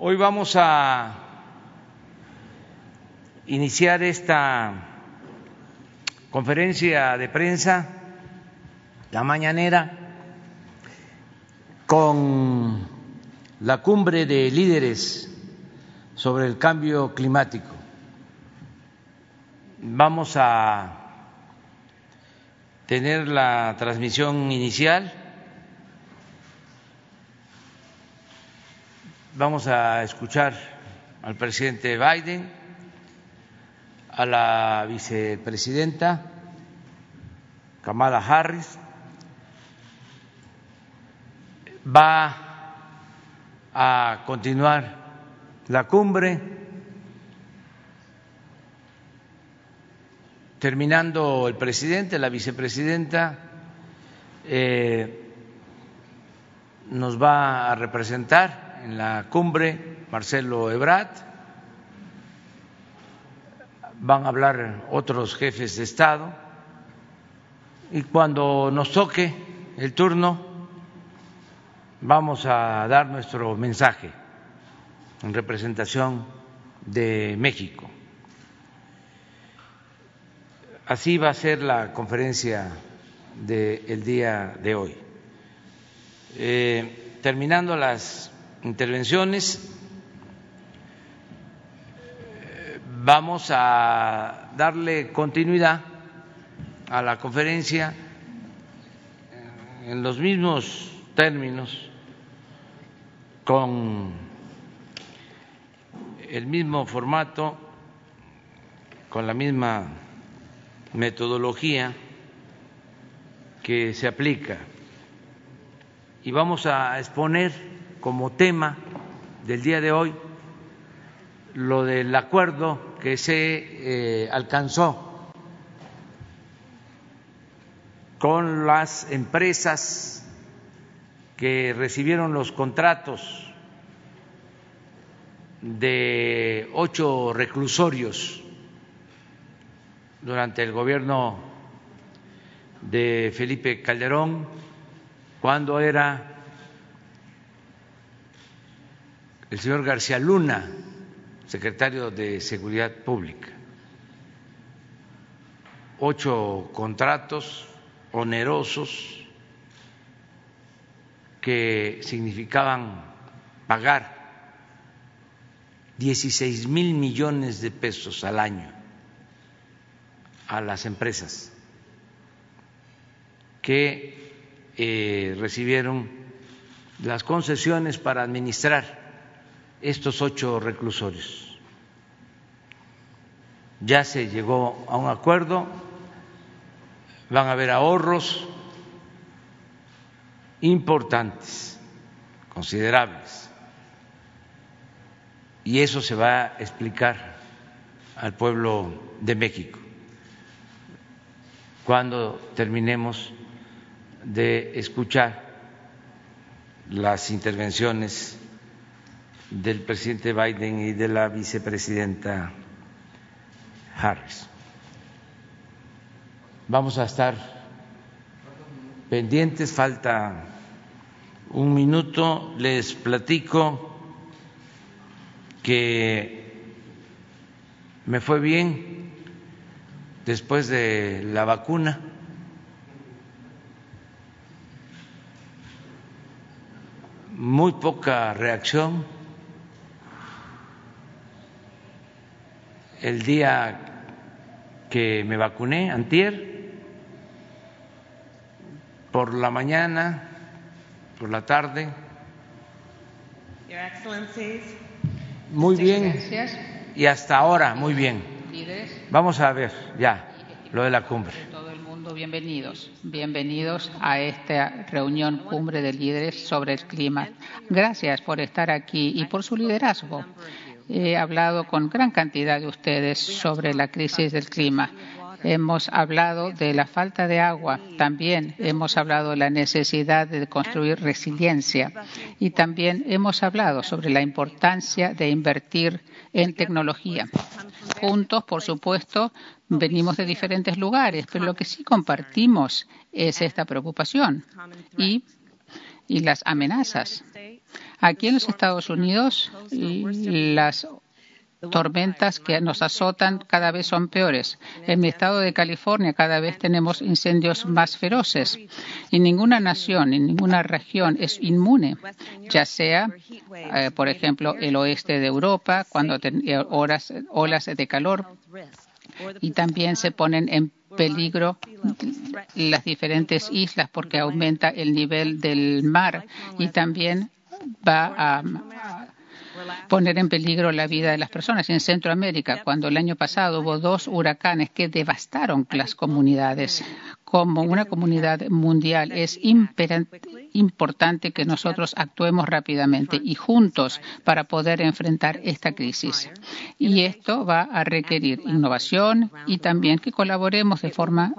Hoy vamos a iniciar esta conferencia de prensa, la mañanera, con la cumbre de líderes sobre el cambio climático. Vamos a tener la transmisión inicial Vamos a escuchar al presidente Biden, a la vicepresidenta Kamala Harris. Va a continuar la cumbre, terminando el presidente, la vicepresidenta eh, nos va a representar en la cumbre Marcelo Ebrard, van a hablar otros jefes de Estado y cuando nos toque el turno vamos a dar nuestro mensaje en representación de México. Así va a ser la conferencia del día de hoy. Eh, terminando las intervenciones. Vamos a darle continuidad a la conferencia en los mismos términos, con el mismo formato, con la misma metodología que se aplica. Y vamos a exponer como tema del día de hoy lo del acuerdo que se eh, alcanzó con las empresas que recibieron los contratos de ocho reclusorios durante el gobierno de Felipe Calderón, cuando era el señor García Luna, secretario de Seguridad Pública. Ocho contratos onerosos que significaban pagar 16 mil millones de pesos al año a las empresas que eh, recibieron las concesiones para administrar estos ocho reclusorios. Ya se llegó a un acuerdo, van a haber ahorros importantes, considerables, y eso se va a explicar al pueblo de México cuando terminemos de escuchar las intervenciones del presidente Biden y de la vicepresidenta Harris. Vamos a estar pendientes, falta un minuto, les platico que me fue bien después de la vacuna. Muy poca reacción el día que me vacuné, antier, por la mañana, por la tarde. Muy bien. Y hasta ahora, muy bien. Vamos a ver ya lo de la cumbre. Todo el mundo, bienvenidos. Bienvenidos a esta reunión cumbre de líderes sobre el clima. Gracias por estar aquí y por su liderazgo. He hablado con gran cantidad de ustedes sobre la crisis del clima. Hemos hablado de la falta de agua, también hemos hablado de la necesidad de construir resiliencia y también hemos hablado sobre la importancia de invertir en tecnología. Juntos, por supuesto, venimos de diferentes lugares, pero lo que sí compartimos es esta preocupación y, y las amenazas Aquí en los Estados Unidos, las tormentas que nos azotan cada vez son peores. En mi estado de California cada vez tenemos incendios más feroces y ninguna nación, en ninguna región es inmune, ya sea, eh, por ejemplo, el oeste de Europa, cuando tenía horas, olas de calor y también se ponen en peligro las diferentes islas porque aumenta el nivel del mar y también va a poner en peligro la vida de las personas. En Centroamérica, cuando el año pasado hubo dos huracanes que devastaron las comunidades, como una comunidad mundial, es importante que nosotros actuemos rápidamente y juntos para poder enfrentar esta crisis. Y esto va a requerir innovación y también que colaboremos de forma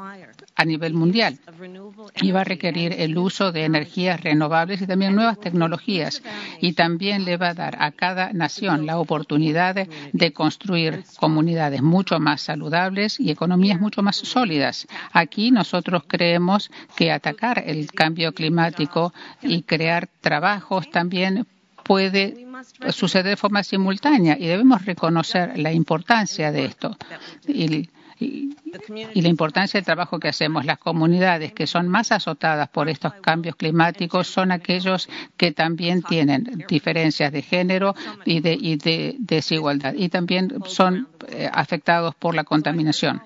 a nivel mundial y va a requerir el uso de energías renovables y también nuevas tecnologías y también le va a dar a cada nación la oportunidad de, construir comunidades mucho más saludables y economías mucho más sólidas. Aquí nosotros creemos que atacar el cambio climático y crear trabajos también puede suceder de forma simultánea y debemos reconocer la importancia de esto. Y, la importancia del trabajo que hacemos. Las comunidades que son más azotadas por estos cambios climáticos son aquellos que también tienen diferencias de género y de, y de desigualdad y también son eh, afectados por la contaminación.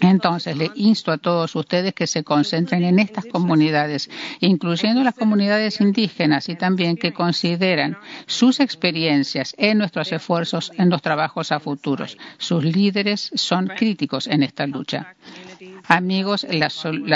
Entonces, le insto a todos ustedes que se concentren en estas comunidades, incluyendo las comunidades indígenas y también que consideren sus experiencias en nuestros esfuerzos en los trabajos a futuros. Sus líderes son críticos en esta lucha. Amigos, la,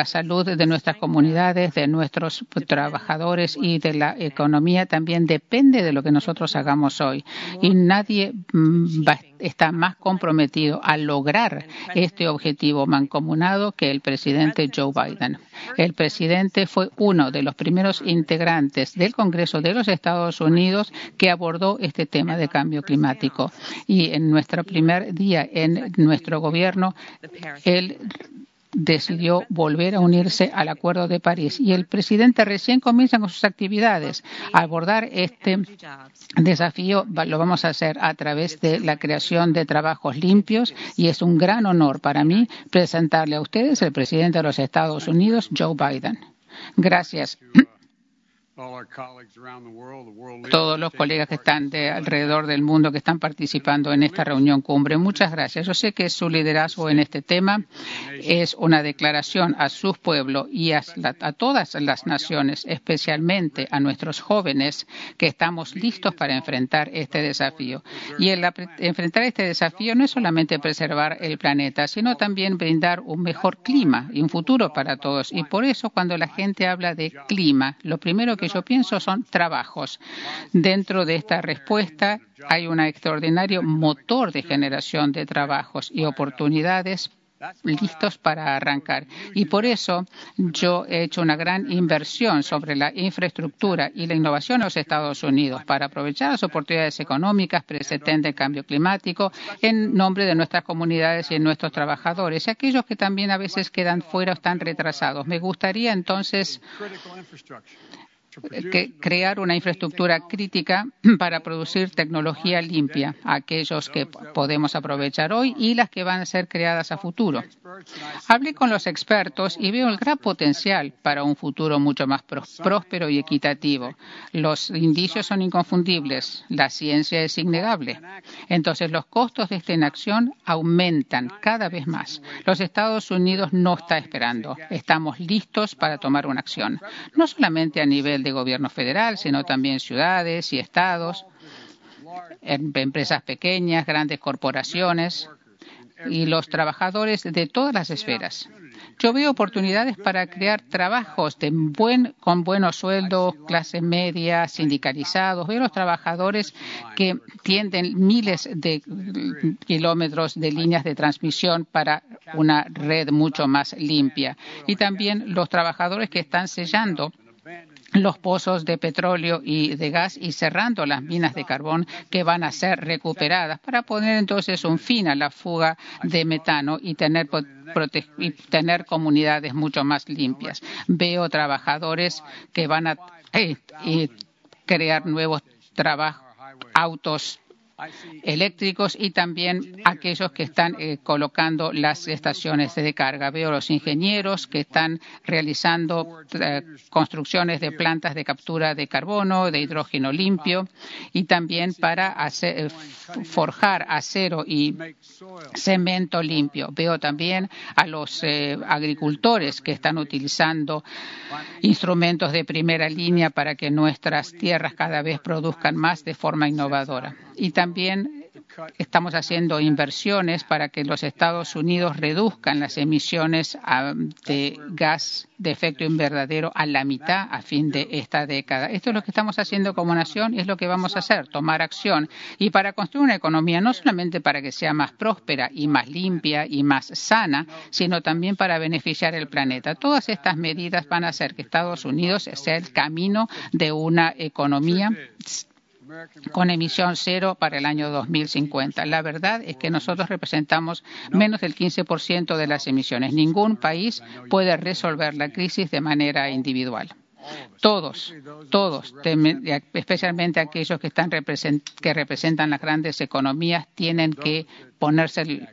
salud de nuestras comunidades, de nuestros trabajadores y de la economía también depende de lo que nosotros hagamos hoy. Y nadie mm, está más comprometido a lograr este objetivo mancomunado que el presidente Joe Biden. El presidente fue uno de los primeros integrantes del Congreso de los Estados Unidos que abordó este tema de cambio climático. Y en nuestro primer día en nuestro gobierno, él decidió volver a unirse al Acuerdo de París. Y el presidente recién comienza con sus actividades. Abordar este desafío lo vamos a hacer a través de la creación de trabajos limpios y es un gran honor para mí presentarle a ustedes el presidente de los Estados Unidos, Joe Biden. Gracias todos los colegas que están de alrededor del mundo que están participando en esta reunión cumbre. Muchas gracias. Yo sé que su liderazgo en este tema es una declaración a sus pueblos y a, todas las naciones, especialmente a nuestros jóvenes, que estamos listos para enfrentar este desafío. Y el enfrentar este desafío no es solamente preservar el planeta, sino también brindar un mejor clima y un futuro para todos. Y por eso, cuando la gente habla de clima, lo primero que yo pienso son trabajos. Dentro de esta respuesta hay un extraordinario motor de generación de trabajos y oportunidades listos para arrancar. Y por eso yo he hecho una gran inversión sobre la infraestructura y la innovación en los Estados Unidos para aprovechar las oportunidades económicas presentes del cambio climático en nombre de nuestras comunidades y de nuestros trabajadores y aquellos que también a veces quedan fuera o están retrasados. Me gustaría entonces que crear una infraestructura crítica para producir tecnología limpia, aquellos que podemos aprovechar hoy y las que van a ser creadas a futuro. Hablé con los expertos y veo el gran potencial para un futuro mucho más próspero y equitativo. Los indicios son inconfundibles, la ciencia es innegable. Entonces los costos de esta inacción aumentan cada vez más. Los Estados Unidos no está esperando. Estamos listos para tomar una acción, no solamente a nivel de gobierno federal, sino también ciudades y estados, em, empresas pequeñas, grandes corporaciones y los trabajadores de todas las esferas. Yo veo oportunidades para crear trabajos con buenos sueldos, clase media, sindicalizados. Veo los trabajadores que tienden miles de kilómetros de líneas de transmisión para una red mucho más limpia. Y también los trabajadores que están sellando los pozos de petróleo y de gas y cerrando las minas de carbón que van a ser recuperadas para poner entonces un fin a la fuga de metano y tener, tener comunidades mucho más limpias. Veo trabajadores que van a eh, crear nuevos trabajos, autos eléctricos y también aquellos que están eh, colocando las estaciones de carga. Veo los ingenieros que están realizando eh, construcciones de plantas de captura de carbono, de hidrógeno limpio y también para hacer, eh, forjar acero y cemento limpio. Veo también a los agricultores que están utilizando instrumentos de primera línea para que nuestras tierras cada vez produzcan más de forma innovadora. Y también estamos haciendo inversiones para que los Estados Unidos reduzcan las emisiones ah, de gas de efecto invernadero a la mitad a fin de esta década. Esto es lo que estamos haciendo como nación y es lo que vamos a hacer, tomar acción. Y para construir una economía, no solamente para que sea más próspera y más limpia y más sana, sino también para beneficiar el planeta. Todas estas medidas van a hacer que Estados Unidos sea el camino de una economía con emisión cero para el año 2050. La verdad es que nosotros representamos menos del 15% de las emisiones. Ningún país puede resolver la crisis de manera individual. Todos, todos, especialmente aquellos que, que representan las grandes economías, tienen que ponerse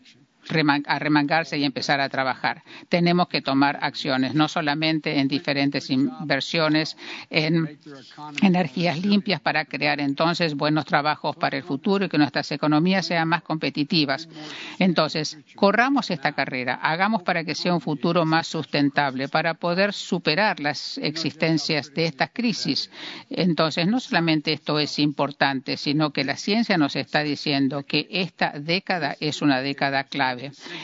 a remangarse y empezar a trabajar. Tenemos que tomar acciones, no solamente en diferentes inversiones en energías limpias para crear entonces buenos trabajos para el futuro y que nuestras economías sean más competitivas. Entonces, corramos esta carrera, hagamos para que sea un futuro más sustentable, para poder superar las existencias de estas crisis. Entonces, no solamente esto es importante, sino que la ciencia nos está diciendo que esta década es una década clave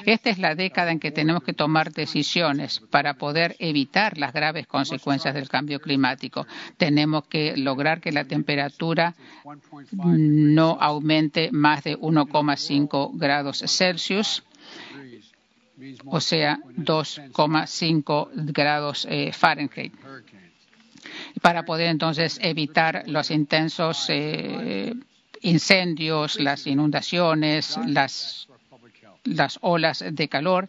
esta es la década en que tenemos que tomar decisiones para poder evitar las graves consecuencias del cambio climático. Tenemos que lograr que la temperatura no aumente más de 1,5 grados Celsius o sea, 2,5 grados eh, Fahrenheit para poder entonces evitar los intensos eh, incendios, las inundaciones, las las olas de calor.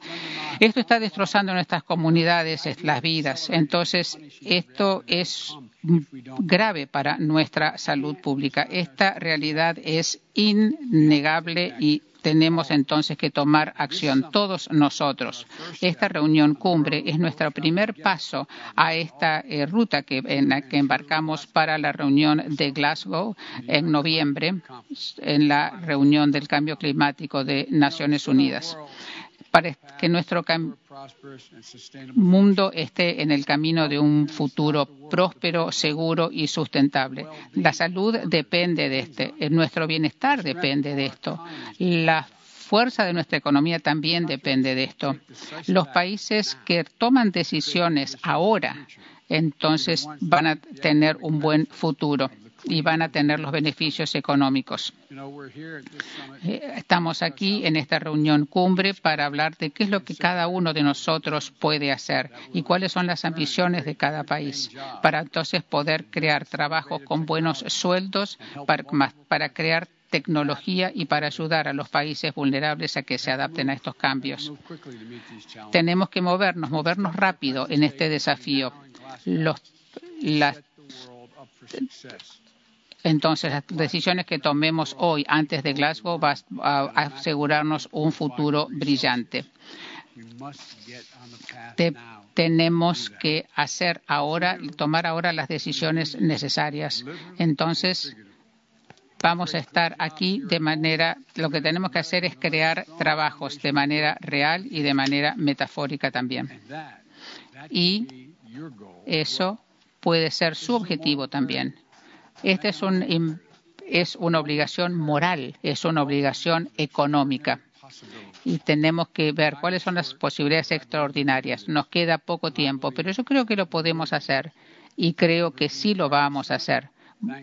Esto está destrozando nuestras comunidades, las vidas. Entonces, esto es grave para nuestra salud pública. Esta realidad es innegable y tenemos entonces que tomar acción, todos nosotros. Esta reunión cumbre es nuestro primer paso a esta eh, ruta que, en la que embarcamos para la reunión de Glasgow en noviembre, en la reunión del cambio climático de Naciones Unidas para que nuestro mundo esté en el camino de un futuro próspero, seguro y sustentable. La salud depende de este, nuestro bienestar depende de esto. La fuerza de nuestra economía también depende de esto. Los países que toman decisiones ahora, entonces van a tener un buen futuro y van a tener los beneficios económicos. Eh, estamos aquí en esta reunión cumbre para hablar de qué es lo que cada uno de nosotros puede hacer y cuáles son las ambiciones de cada país para entonces poder crear trabajos con buenos sueldos para, para crear tecnología y para ayudar a los países vulnerables a que se adapten a estos cambios. Tenemos que movernos, movernos rápido en este desafío. Los, las, entonces, las decisiones que tomemos hoy antes de Glasgow van a asegurarnos un futuro brillante. tenemos que hacer ahora, tomar ahora las decisiones necesarias. Entonces, vamos a estar aquí de manera, lo que tenemos que hacer es crear trabajos de manera real y de manera metafórica también. Y eso puede ser su objetivo también. Esta es, un, es una obligación moral, es una obligación económica. Y tenemos que ver cuáles son las posibilidades extraordinarias. Nos queda poco tiempo, pero yo creo que lo podemos hacer y creo que sí lo vamos a hacer.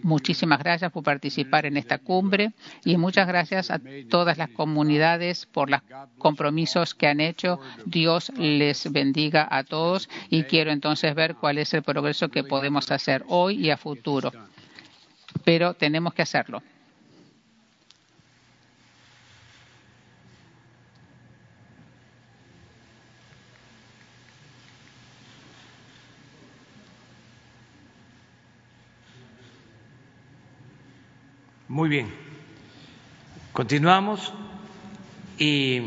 Muchísimas gracias por participar en esta cumbre y muchas gracias a todas las comunidades por los compromisos que han hecho. Dios les bendiga a todos y quiero entonces ver cuál es el progreso que podemos hacer hoy y a futuro pero tenemos que hacerlo. Muy bien. Continuamos y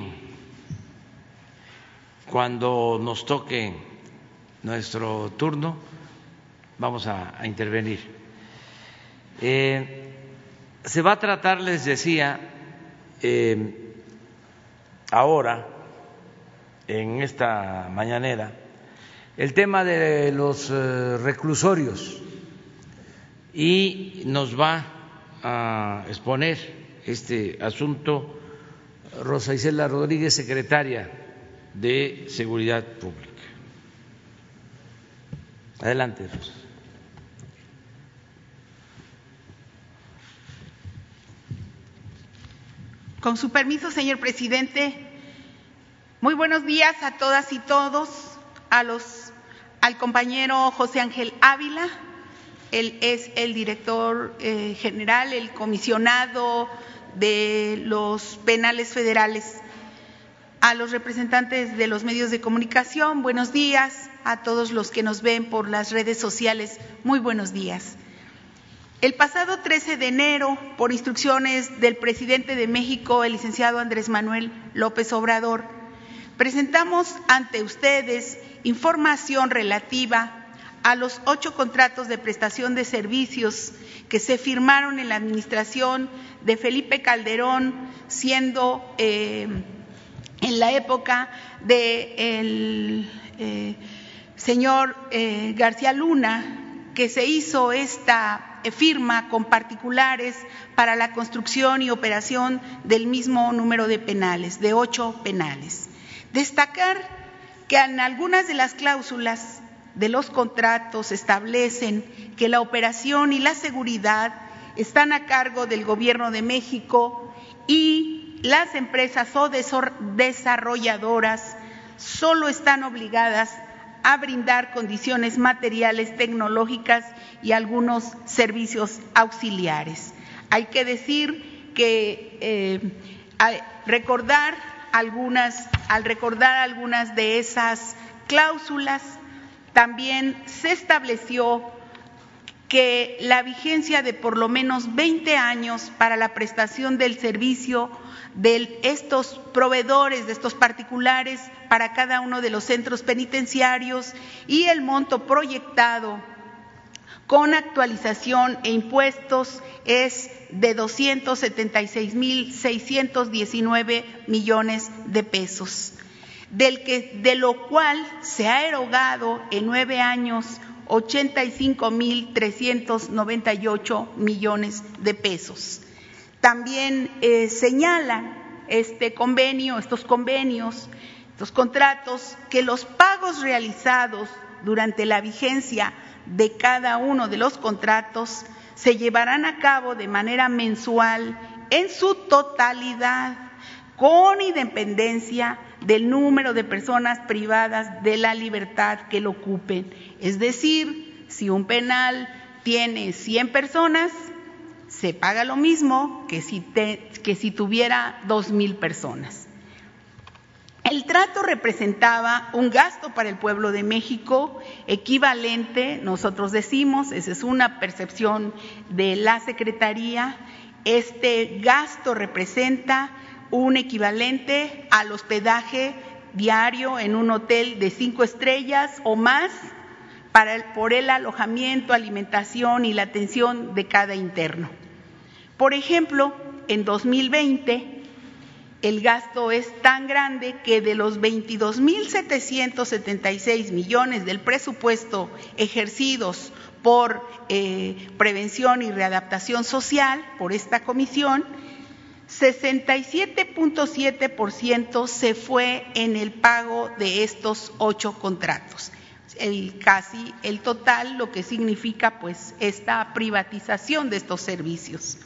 cuando nos toque nuestro turno vamos a, intervenir. Eh, se va a tratar, les decía, eh, ahora, en esta mañanera, el tema de los eh, reclusorios y nos va a exponer este asunto Rosa Isela Rodríguez, secretaria de Seguridad Pública. Adelante, Rosa. Con su permiso, señor presidente, muy buenos días a todas y todos, a los, al compañero José Ángel Ávila, él es el director eh, general, el comisionado de los penales federales. A los representantes de los medios de comunicación, buenos días. A todos los que nos ven por las redes sociales, muy buenos días. El pasado 13 de enero, por instrucciones del presidente de México, el licenciado Andrés Manuel López Obrador, presentamos ante ustedes información relativa a los ocho contratos de prestación de servicios que se firmaron en la administración de Felipe Calderón, siendo eh, en la época del eh, señor eh, García Luna, que se hizo esta firma con particulares para la construcción y operación del mismo número de penales, de ocho penales. Destacar que en algunas de las cláusulas de los contratos establecen que la operación y la seguridad están a cargo del Gobierno de México y las empresas o desarrolladoras solo están obligadas a brindar condiciones materiales, tecnológicas y algunos servicios auxiliares. Hay que decir que eh, recordar algunas, al recordar algunas de esas cláusulas, también se estableció que la vigencia de por lo menos 20 años para la prestación del servicio de estos proveedores, de estos particulares, para cada uno de los centros penitenciarios y el monto proyectado con actualización e impuestos es de 276.619 millones de pesos del que, de lo cual se ha erogado en nueve años 85.398 millones de pesos. También eh, señalan este convenio, estos convenios, estos contratos, que los pagos realizados durante la vigencia de cada uno de los contratos se llevarán a cabo de manera mensual en su totalidad, con independencia del número de personas privadas de la libertad que lo ocupen. Es decir, si un penal tiene 100 personas, se paga lo mismo que si, que si tuviera 2.000 personas. El trato representaba un gasto para el pueblo de México equivalente, nosotros decimos, esa es una percepción de la Secretaría, este gasto representa un equivalente al hospedaje diario en un hotel de cinco estrellas o más para por el alojamiento, alimentación y la atención de cada interno. Por ejemplo, en 2020 el gasto es tan grande que de los 22.776 millones del presupuesto ejercidos por eh, prevención y readaptación social por esta comisión, 67.7% se fue en el pago de estos ocho contratos. El, casi el total, lo que significa pues esta privatización de estos servicios.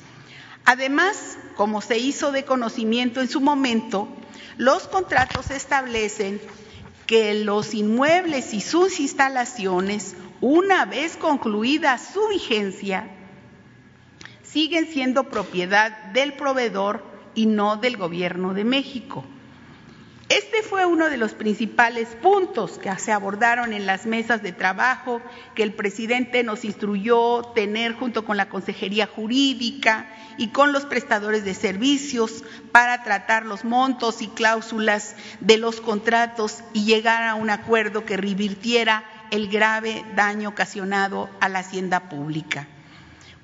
Además, como se hizo de conocimiento en su momento, los contratos establecen que los inmuebles y sus instalaciones, una vez concluida su vigencia, siguen siendo propiedad del proveedor y no del Gobierno de México. Este fue uno de los principales puntos que se abordaron en las mesas de trabajo que el presidente nos instruyó tener junto con la Consejería Jurídica y con los prestadores de servicios para tratar los montos y cláusulas de los contratos y llegar a un acuerdo que revirtiera el grave daño ocasionado a la hacienda pública.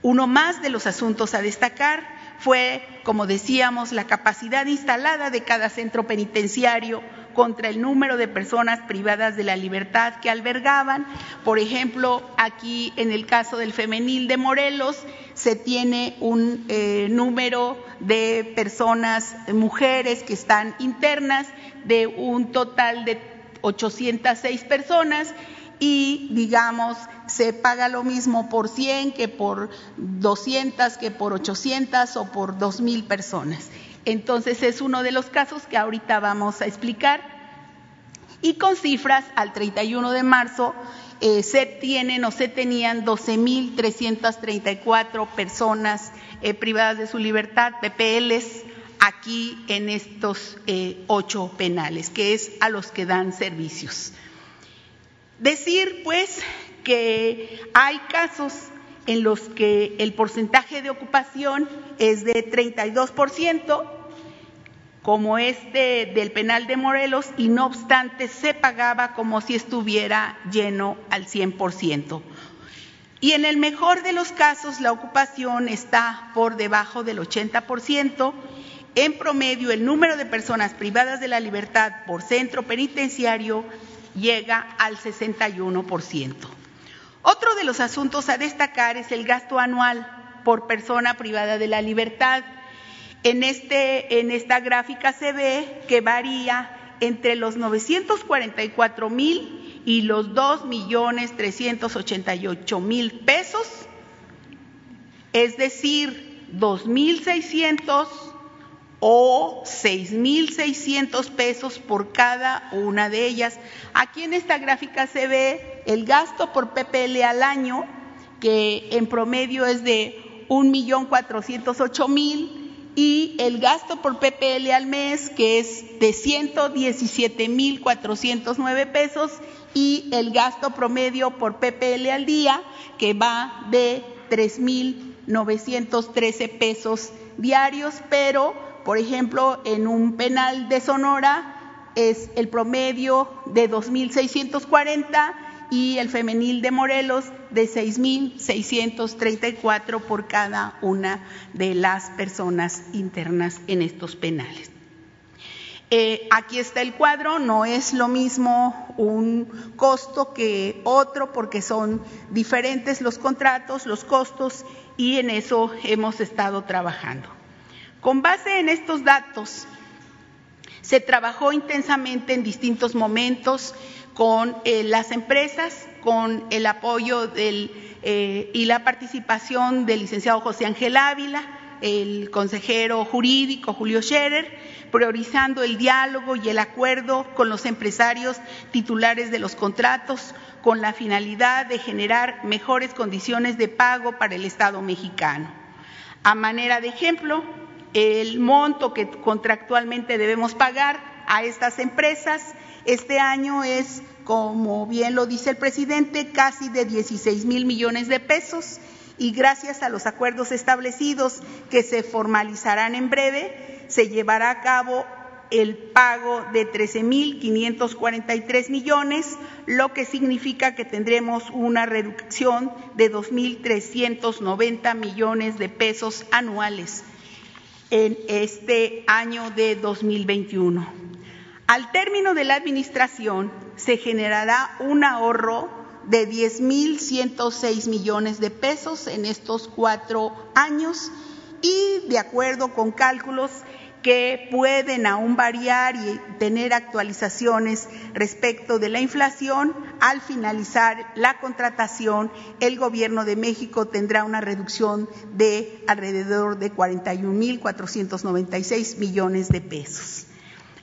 Uno más de los asuntos a destacar fue, como decíamos, la capacidad instalada de cada centro penitenciario contra el número de personas privadas de la libertad que albergaban. Por ejemplo, aquí en el caso del femenil de Morelos se tiene un eh, número de personas, mujeres que están internas, de un total de 806 personas y, digamos, se paga lo mismo por 100 que por 200, que por 800 o por 2.000 personas. Entonces es uno de los casos que ahorita vamos a explicar. Y con cifras, al 31 de marzo eh, se tienen o se tenían 12.334 personas eh, privadas de su libertad, PPLs, aquí en estos eh, ocho penales, que es a los que dan servicios. Decir, pues, que hay casos en los que el porcentaje de ocupación es de 32%, como este del penal de Morelos, y no obstante se pagaba como si estuviera lleno al 100%. Y en el mejor de los casos la ocupación está por debajo del 80%. En promedio, el número de personas privadas de la libertad por centro penitenciario llega al 61%. Otro de los asuntos a destacar es el gasto anual por persona privada de la libertad. En, este, en esta gráfica se ve que varía entre los 944 mil y los 2 millones 388 mil pesos, es decir, 2.600 o 6.600 pesos por cada una de ellas. Aquí en esta gráfica se ve el gasto por PPL al año, que en promedio es de 1.408.000 y el gasto por PPL al mes, que es de 117.409 pesos, y el gasto promedio por PPL al día, que va de 3.913 pesos diarios, pero por ejemplo, en un penal de Sonora es el promedio de 2.640 y el femenil de Morelos de 6.634 por cada una de las personas internas en estos penales. Eh, aquí está el cuadro, no es lo mismo un costo que otro porque son diferentes los contratos, los costos y en eso hemos estado trabajando. Con base en estos datos, se trabajó intensamente en distintos momentos con eh, las empresas, con el apoyo eh, y la participación del licenciado José Ángel Ávila, el consejero jurídico Julio Scherer, priorizando el diálogo y el acuerdo con los empresarios titulares de los contratos con la finalidad de generar mejores condiciones de pago para el Estado mexicano. A manera de ejemplo, el monto que contractualmente debemos pagar a estas empresas. Este año es, como bien lo dice el presidente, casi de 16 mil millones de pesos. Y gracias a los acuerdos establecidos que se formalizarán en breve, se llevará a cabo el pago de 13.543 millones, lo que significa que tendremos una reducción de 2.390 millones de pesos anuales en este año de 2021. Al término de la administración se generará un ahorro de 10.106 millones de pesos en estos cuatro años y de acuerdo con cálculos que pueden aún variar y tener actualizaciones respecto de la inflación. Al finalizar la contratación, el Gobierno de México tendrá una reducción de alrededor de 41.496 millones de pesos.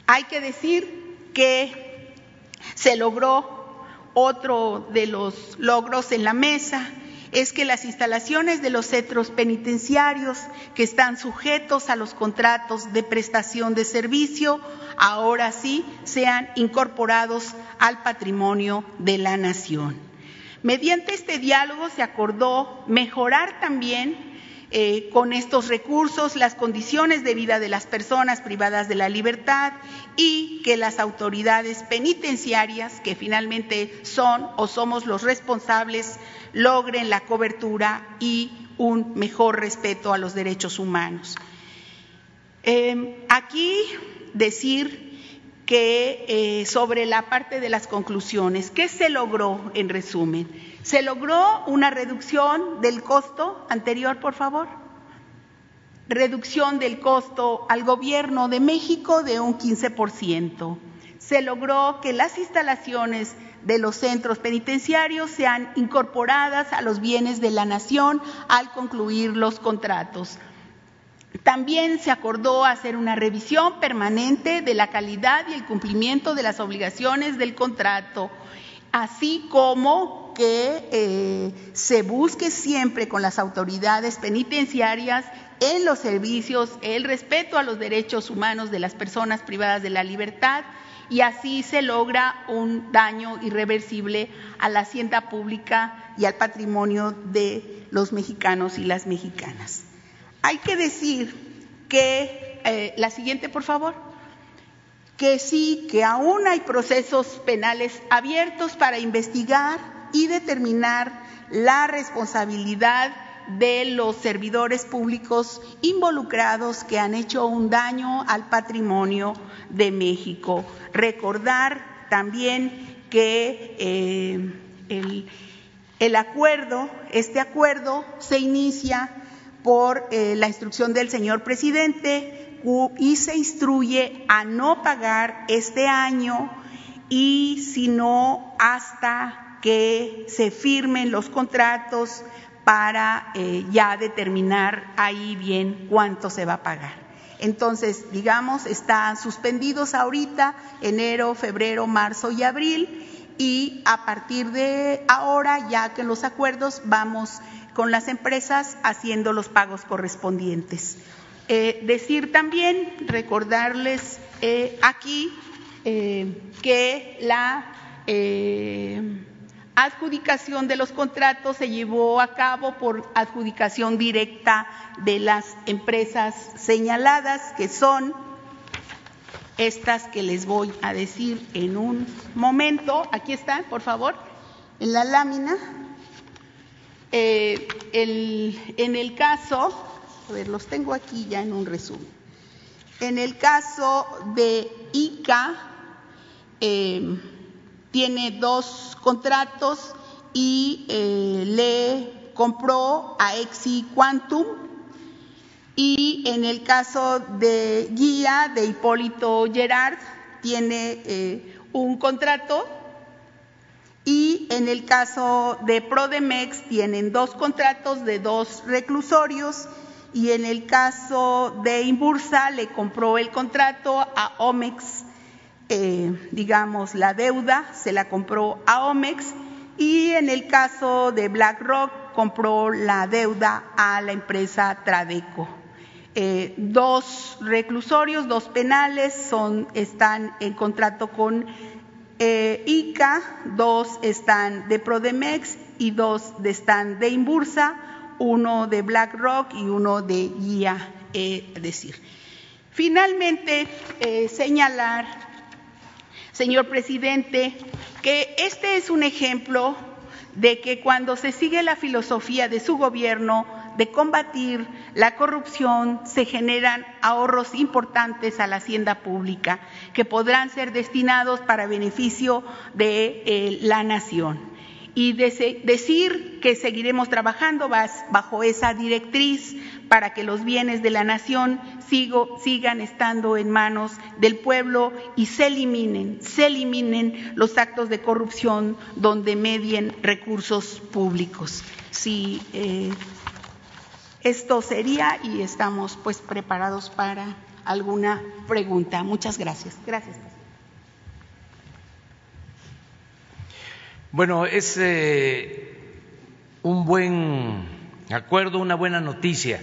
Hay que decir que se logró otro de los logros en la mesa, es que las instalaciones de los centros penitenciarios que están sujetos a los contratos de prestación de servicio ahora sí sean incorporados al patrimonio de la nación. Mediante este diálogo se acordó mejorar también eh, con estos recursos las condiciones de vida de las personas privadas de la libertad y que las autoridades penitenciarias, que finalmente son o somos los responsables, logren la cobertura y un mejor respeto a los derechos humanos. Em, aquí decir que eh, sobre la parte de las conclusiones, ¿qué se logró en resumen? Se logró una reducción del costo anterior, por favor. Reducción del costo al gobierno de México de un 15%. Se logró que las instalaciones de los centros penitenciarios sean incorporadas a los bienes de la nación al concluir los contratos. También se acordó hacer una revisión permanente de la calidad y el cumplimiento de las obligaciones del contrato, así como que eh, se busque siempre con las autoridades penitenciarias en los servicios el respeto a los derechos humanos de las personas privadas de la libertad y así se logra un daño irreversible a la hacienda pública y al patrimonio de los mexicanos y las mexicanas. Hay que decir que, eh, la siguiente por favor, que sí, que aún hay procesos penales abiertos para investigar y determinar la responsabilidad de los servidores públicos involucrados que han hecho un daño al patrimonio de México. Recordar también que eh, el, el, acuerdo, este acuerdo se inicia por eh, la instrucción del señor presidente y se instruye a no pagar este año y sino hasta que se firmen los contratos para eh, ya determinar ahí bien cuánto se va a pagar. Entonces, digamos, están suspendidos ahorita enero, febrero, marzo y abril y a partir de ahora, ya que los acuerdos vamos con las empresas haciendo los pagos correspondientes. Eh, decir también, recordarles eh, aquí que la adjudicación de los contratos se llevó a cabo por adjudicación directa de las empresas señaladas, que son estas que les voy a decir en un momento. Aquí están, por favor, en la lámina. Eh, en el caso, a ver, los tengo aquí ya en un resumen. En el caso de ICA, eh, tiene dos contratos y eh, le compró a Exi Quantum. Y en el caso de Guía de Hipólito Gerard tiene eh, un contrato. Y en el caso de Prodemex tienen dos contratos de dos reclusorios. Y en el caso de Imbursa le compró el contrato a Omex eh, digamos, la deuda se la compró a Omex y en el caso de BlackRock compró la deuda a la empresa Tradeco. Eh, dos reclusorios, dos penales son, están en contrato con eh, ICA, dos están de Prodemex y dos están de Imbursa, uno de BlackRock y uno de Guía, decir. Finalmente, señalar señor presidente, que este es un ejemplo de que cuando se sigue la filosofía de su gobierno de combatir la corrupción, se generan ahorros importantes a la hacienda pública que podrán ser destinados para beneficio de eh, la nación. Y decir que seguiremos trabajando bajo esa directriz para que los bienes de la nación sigan estando en manos del pueblo y se eliminen, se eliminen los actos de corrupción donde medien recursos públicos. Sí, eh, esto sería y estamos pues preparados para alguna pregunta. Muchas gracias. Gracias. Bueno, es eh, un buen acuerdo, una buena noticia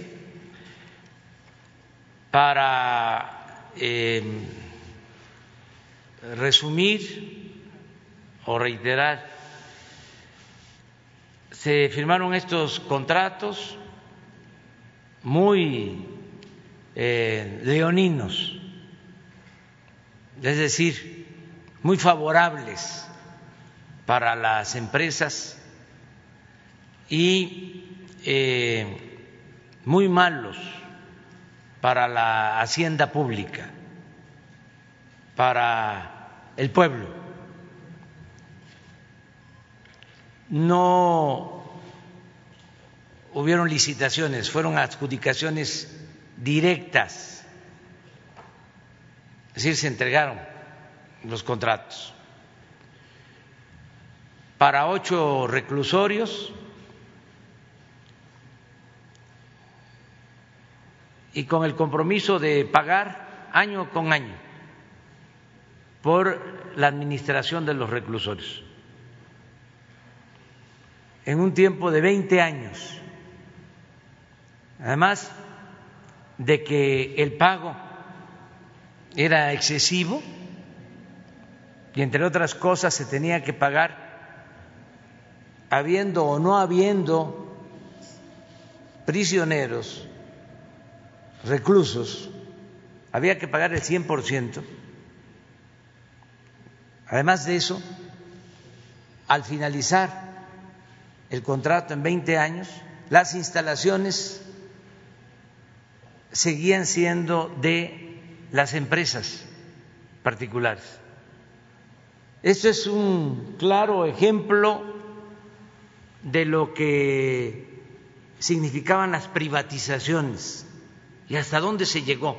para eh, resumir o reiterar. Se firmaron estos contratos muy eh, leoninos, es decir, muy favorables para las empresas y eh, muy malos para la hacienda pública, para el pueblo. No hubieron licitaciones, fueron adjudicaciones directas, es decir, se entregaron los contratos para ocho reclusorios y con el compromiso de pagar año con año por la administración de los reclusorios en un tiempo de 20 años. Además de que el pago era excesivo y entre otras cosas se tenía que pagar habiendo o no habiendo prisioneros, reclusos, había que pagar el 100%. Además de eso, al finalizar el contrato en 20 años, las instalaciones seguían siendo de las empresas particulares. Esto es un claro ejemplo de lo que significaban las privatizaciones y hasta dónde se llegó,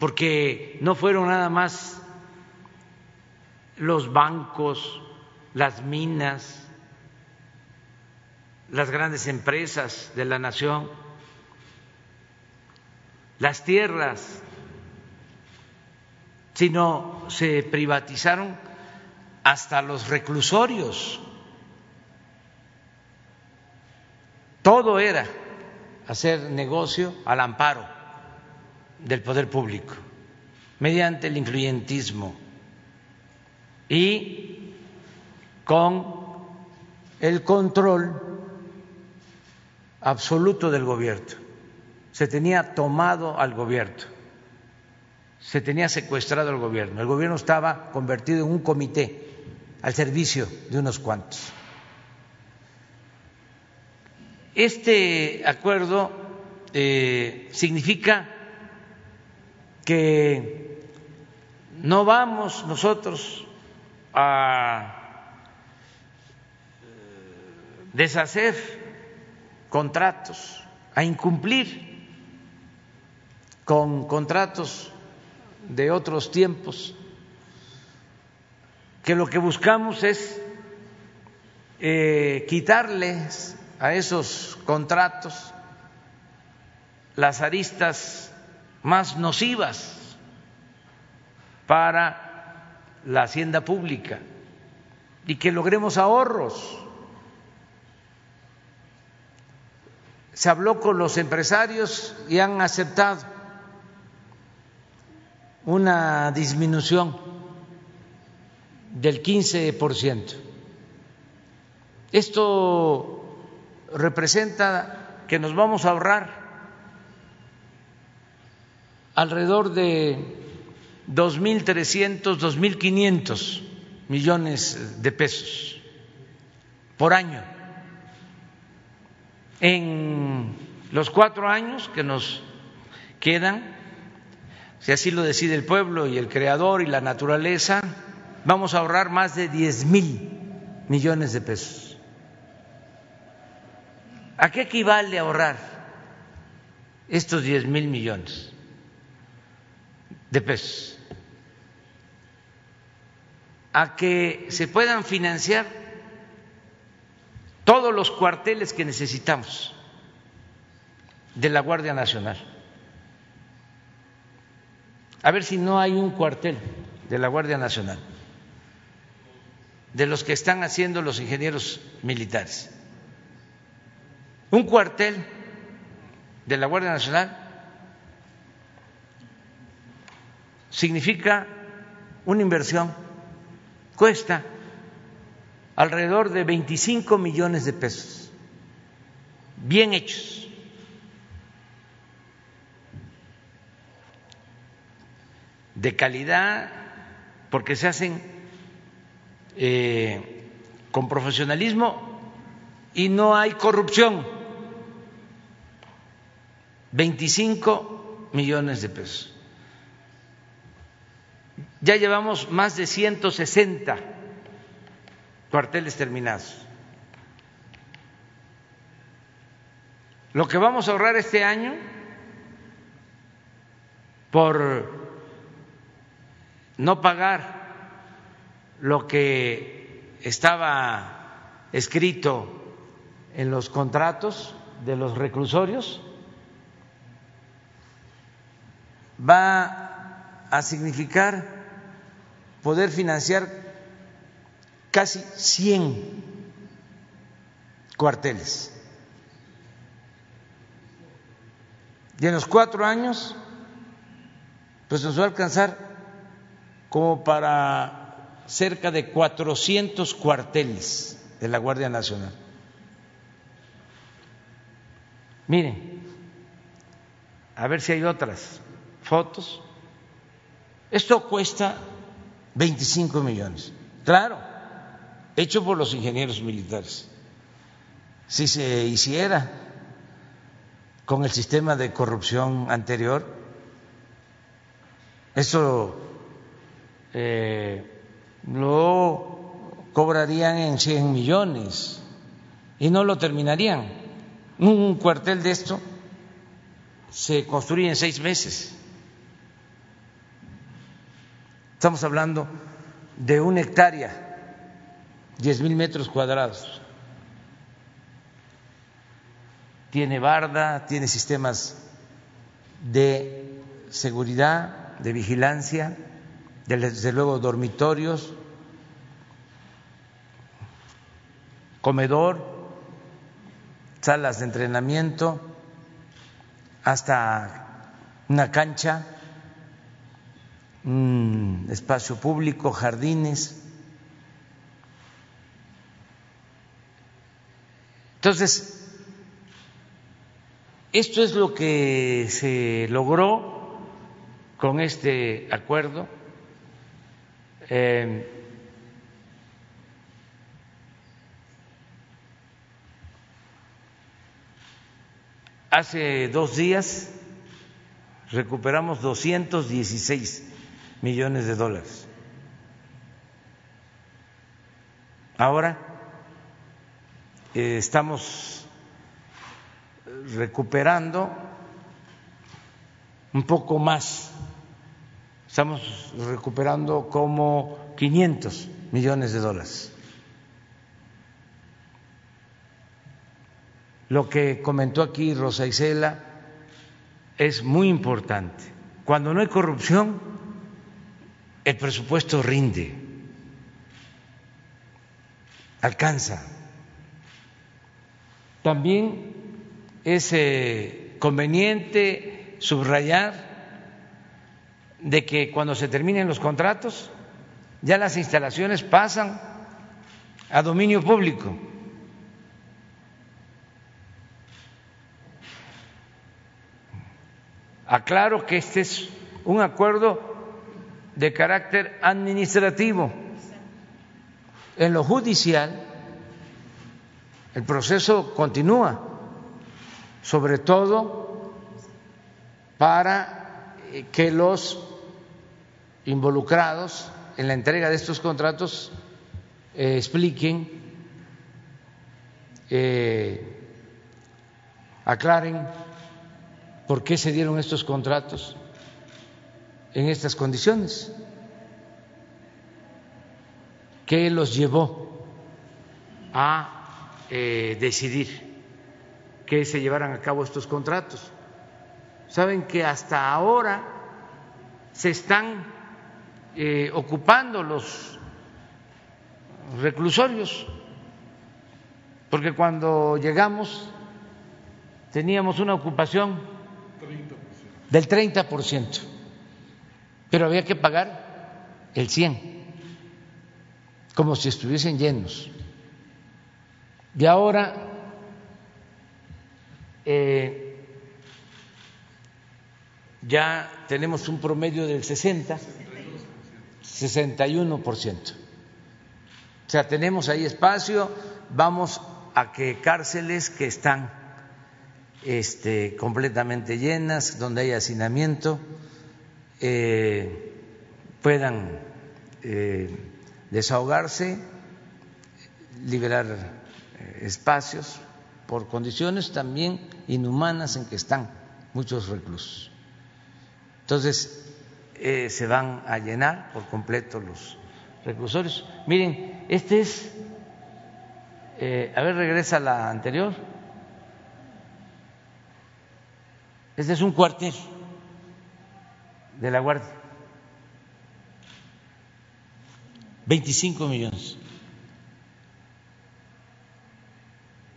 porque no fueron nada más los bancos, las minas, las grandes empresas de la nación, las tierras, sino se privatizaron hasta los reclusorios. Todo era hacer negocio al amparo del poder público, mediante el influyentismo y con el control absoluto del gobierno. Se tenía tomado al gobierno, se tenía secuestrado al gobierno. El gobierno estaba convertido en un comité al servicio de unos cuantos. Este acuerdo eh, significa que no vamos nosotros a deshacer contratos, a incumplir con contratos de otros tiempos que lo que buscamos es eh, quitarles a esos contratos las aristas más nocivas para la hacienda pública y que logremos ahorros. Se habló con los empresarios y han aceptado una disminución del 15%. Esto representa que nos vamos a ahorrar alrededor de 2.300, 2.500 millones de pesos por año. En los cuatro años que nos quedan, si así lo decide el pueblo y el creador y la naturaleza, vamos a ahorrar más de 10 mil millones de pesos. ¿A qué equivale ahorrar estos 10 mil millones de pesos? A que se puedan financiar todos los cuarteles que necesitamos de la Guardia Nacional. A ver si no hay un cuartel de la Guardia Nacional de los que están haciendo los ingenieros militares. Un cuartel de la Guardia Nacional significa una inversión, cuesta alrededor de 25 millones de pesos, bien hechos. de calidad, porque se hacen eh, con profesionalismo y no hay corrupción. 25 millones de pesos. Ya llevamos más de 160 cuarteles terminados. Lo que vamos a ahorrar este año por no pagar lo que estaba escrito en los contratos de los reclusorios va a significar poder financiar casi 100 cuarteles. Y en los cuatro años, pues nos va a alcanzar como para cerca de 400 cuarteles de la Guardia Nacional. Miren, a ver si hay otras fotos. Esto cuesta 25 millones. Claro, hecho por los ingenieros militares. Si se hiciera con el sistema de corrupción anterior, eso eh, lo cobrarían en 100 millones y no lo terminarían. Un cuartel de esto se construye en seis meses. Estamos hablando de una hectárea, diez mil metros cuadrados. Tiene barda, tiene sistemas de seguridad, de vigilancia, desde luego dormitorios, comedor, salas de entrenamiento, hasta una cancha un espacio público, jardines. Entonces, esto es lo que se logró con este acuerdo. Eh, hace dos días recuperamos 216 millones de dólares. Ahora eh, estamos recuperando un poco más, estamos recuperando como 500 millones de dólares. Lo que comentó aquí Rosa Isela es muy importante. Cuando no hay corrupción, el presupuesto rinde, alcanza. También es eh, conveniente subrayar de que cuando se terminen los contratos, ya las instalaciones pasan a dominio público. Aclaro que este es un acuerdo de carácter administrativo. En lo judicial, el proceso continúa, sobre todo para eh, que los involucrados en la entrega de estos contratos eh, expliquen, eh, aclaren por qué se dieron estos contratos en estas condiciones. ¿Qué los llevó a eh, decidir que se llevaran a cabo estos contratos? Saben que hasta ahora se están eh, ocupando los reclusorios, porque cuando llegamos teníamos una ocupación del 30%, pero había que pagar el 100%, como si estuviesen llenos. Y ahora eh, ya tenemos un promedio del 60, 61%. O sea, tenemos ahí espacio, vamos a que cárceles que están este, completamente llenas, donde hay hacinamiento, eh, puedan eh, desahogarse, liberar eh, espacios por condiciones también inhumanas en que están muchos reclusos. Entonces, se van a llenar por completo los reclusorios. Miren, este es, a ver, regresa la anterior. Este es un cuartel de la Guardia. 25 millones.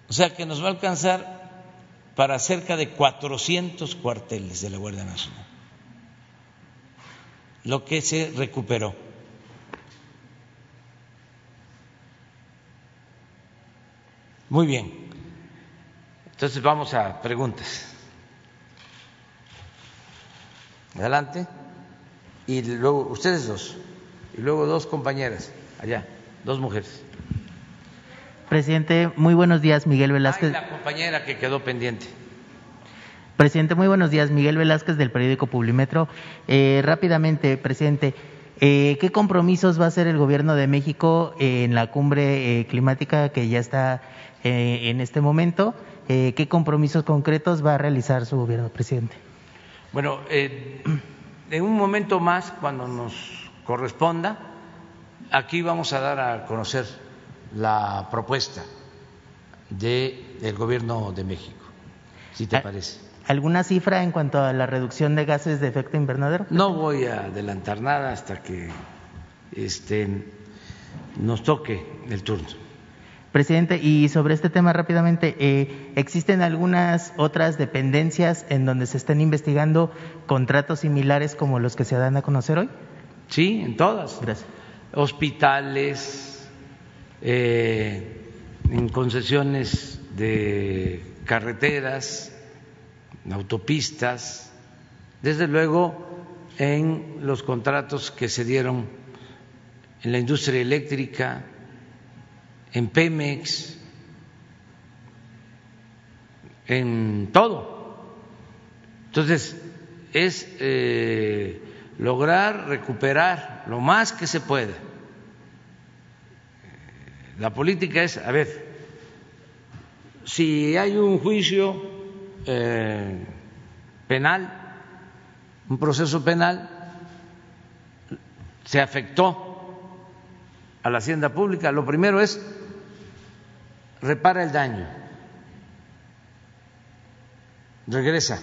O sea que nos va a alcanzar para cerca de 400 cuarteles de la Guardia Nacional. Lo que se recuperó. Muy bien. Entonces vamos a preguntas. Adelante. Y luego, ustedes dos. Y luego dos compañeras, allá, dos mujeres. Presidente, muy buenos días, Miguel Velázquez. Ay, la compañera que quedó pendiente. Presidente, muy buenos días, Miguel Velázquez del periódico Publimetro. Eh, rápidamente, presidente, eh, ¿qué compromisos va a hacer el gobierno de México en la cumbre eh, climática que ya está eh, en este momento? Eh, ¿Qué compromisos concretos va a realizar su gobierno, presidente? Bueno, eh, en un momento más, cuando nos corresponda, aquí vamos a dar a conocer la propuesta del Gobierno de México, si te parece. ¿Alguna cifra en cuanto a la reducción de gases de efecto invernadero? No voy a adelantar nada hasta que este, nos toque el turno. Presidente, y sobre este tema rápidamente, eh, ¿existen algunas otras dependencias en donde se están investigando contratos similares como los que se dan a conocer hoy? Sí, en todas. Gracias. Hospitales, eh, en concesiones de carreteras, autopistas, desde luego en los contratos que se dieron en la industria eléctrica, en Pemex, en todo. Entonces, es eh, lograr recuperar lo más que se pueda. La política es, a ver, si hay un juicio eh, penal, un proceso penal, se afectó a la hacienda pública, lo primero es repara el daño, regresa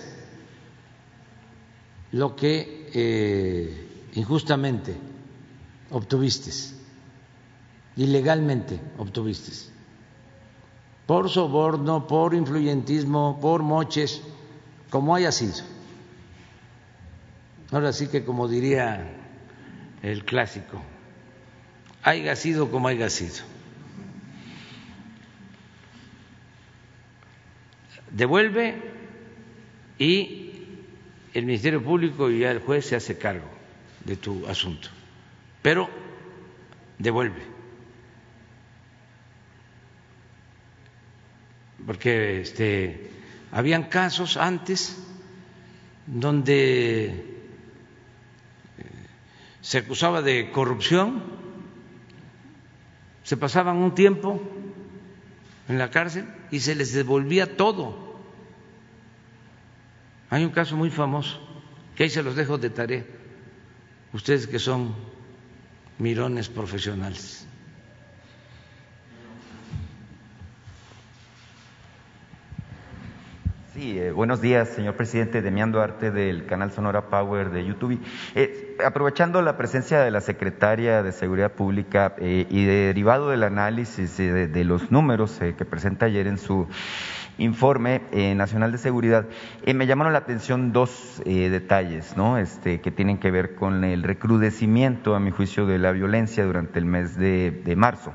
lo que eh, injustamente obtuviste, ilegalmente obtuviste, por soborno, por influyentismo, por moches, como haya sido. Ahora sí que como diría el clásico, haya sido como haya sido. Devuelve y el Ministerio Público y ya el juez se hace cargo de tu asunto, pero devuelve. Porque este, habían casos antes donde eh, se acusaba de corrupción, se pasaban un tiempo en la cárcel y se les devolvía todo. Hay un caso muy famoso, que ahí se los dejo de tarea, ustedes que son mirones profesionales. Sí, eh, buenos días, señor presidente. Demián Duarte del canal Sonora Power de YouTube. Eh, aprovechando la presencia de la secretaria de Seguridad Pública eh, y derivado del análisis de, de los números que presenta ayer en su informe eh, nacional de seguridad, eh, me llamaron la atención dos eh, detalles, ¿no? Este, que tienen que ver con el recrudecimiento, a mi juicio, de la violencia durante el mes de, de marzo.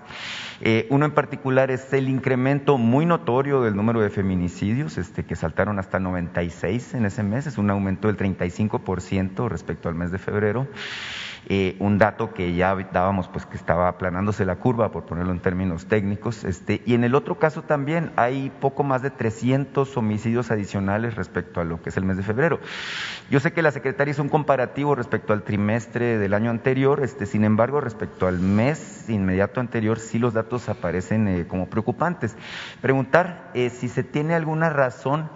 uno en particular es el incremento muy notorio del número de feminicidios, este, que saltaron hasta 96 en ese mes, es un aumento del 35% respecto al mes de febrero. Eh, un dato que ya dábamos, pues que estaba aplanándose la curva, por ponerlo en términos técnicos. Este, y en el otro caso también hay poco más de 300 homicidios adicionales respecto a lo que es el mes de febrero. Yo sé que la secretaria hizo un comparativo respecto al trimestre del año anterior, este, sin embargo, respecto al mes inmediato anterior, sí los datos aparecen eh, como preocupantes. Preguntar eh, si se tiene alguna razón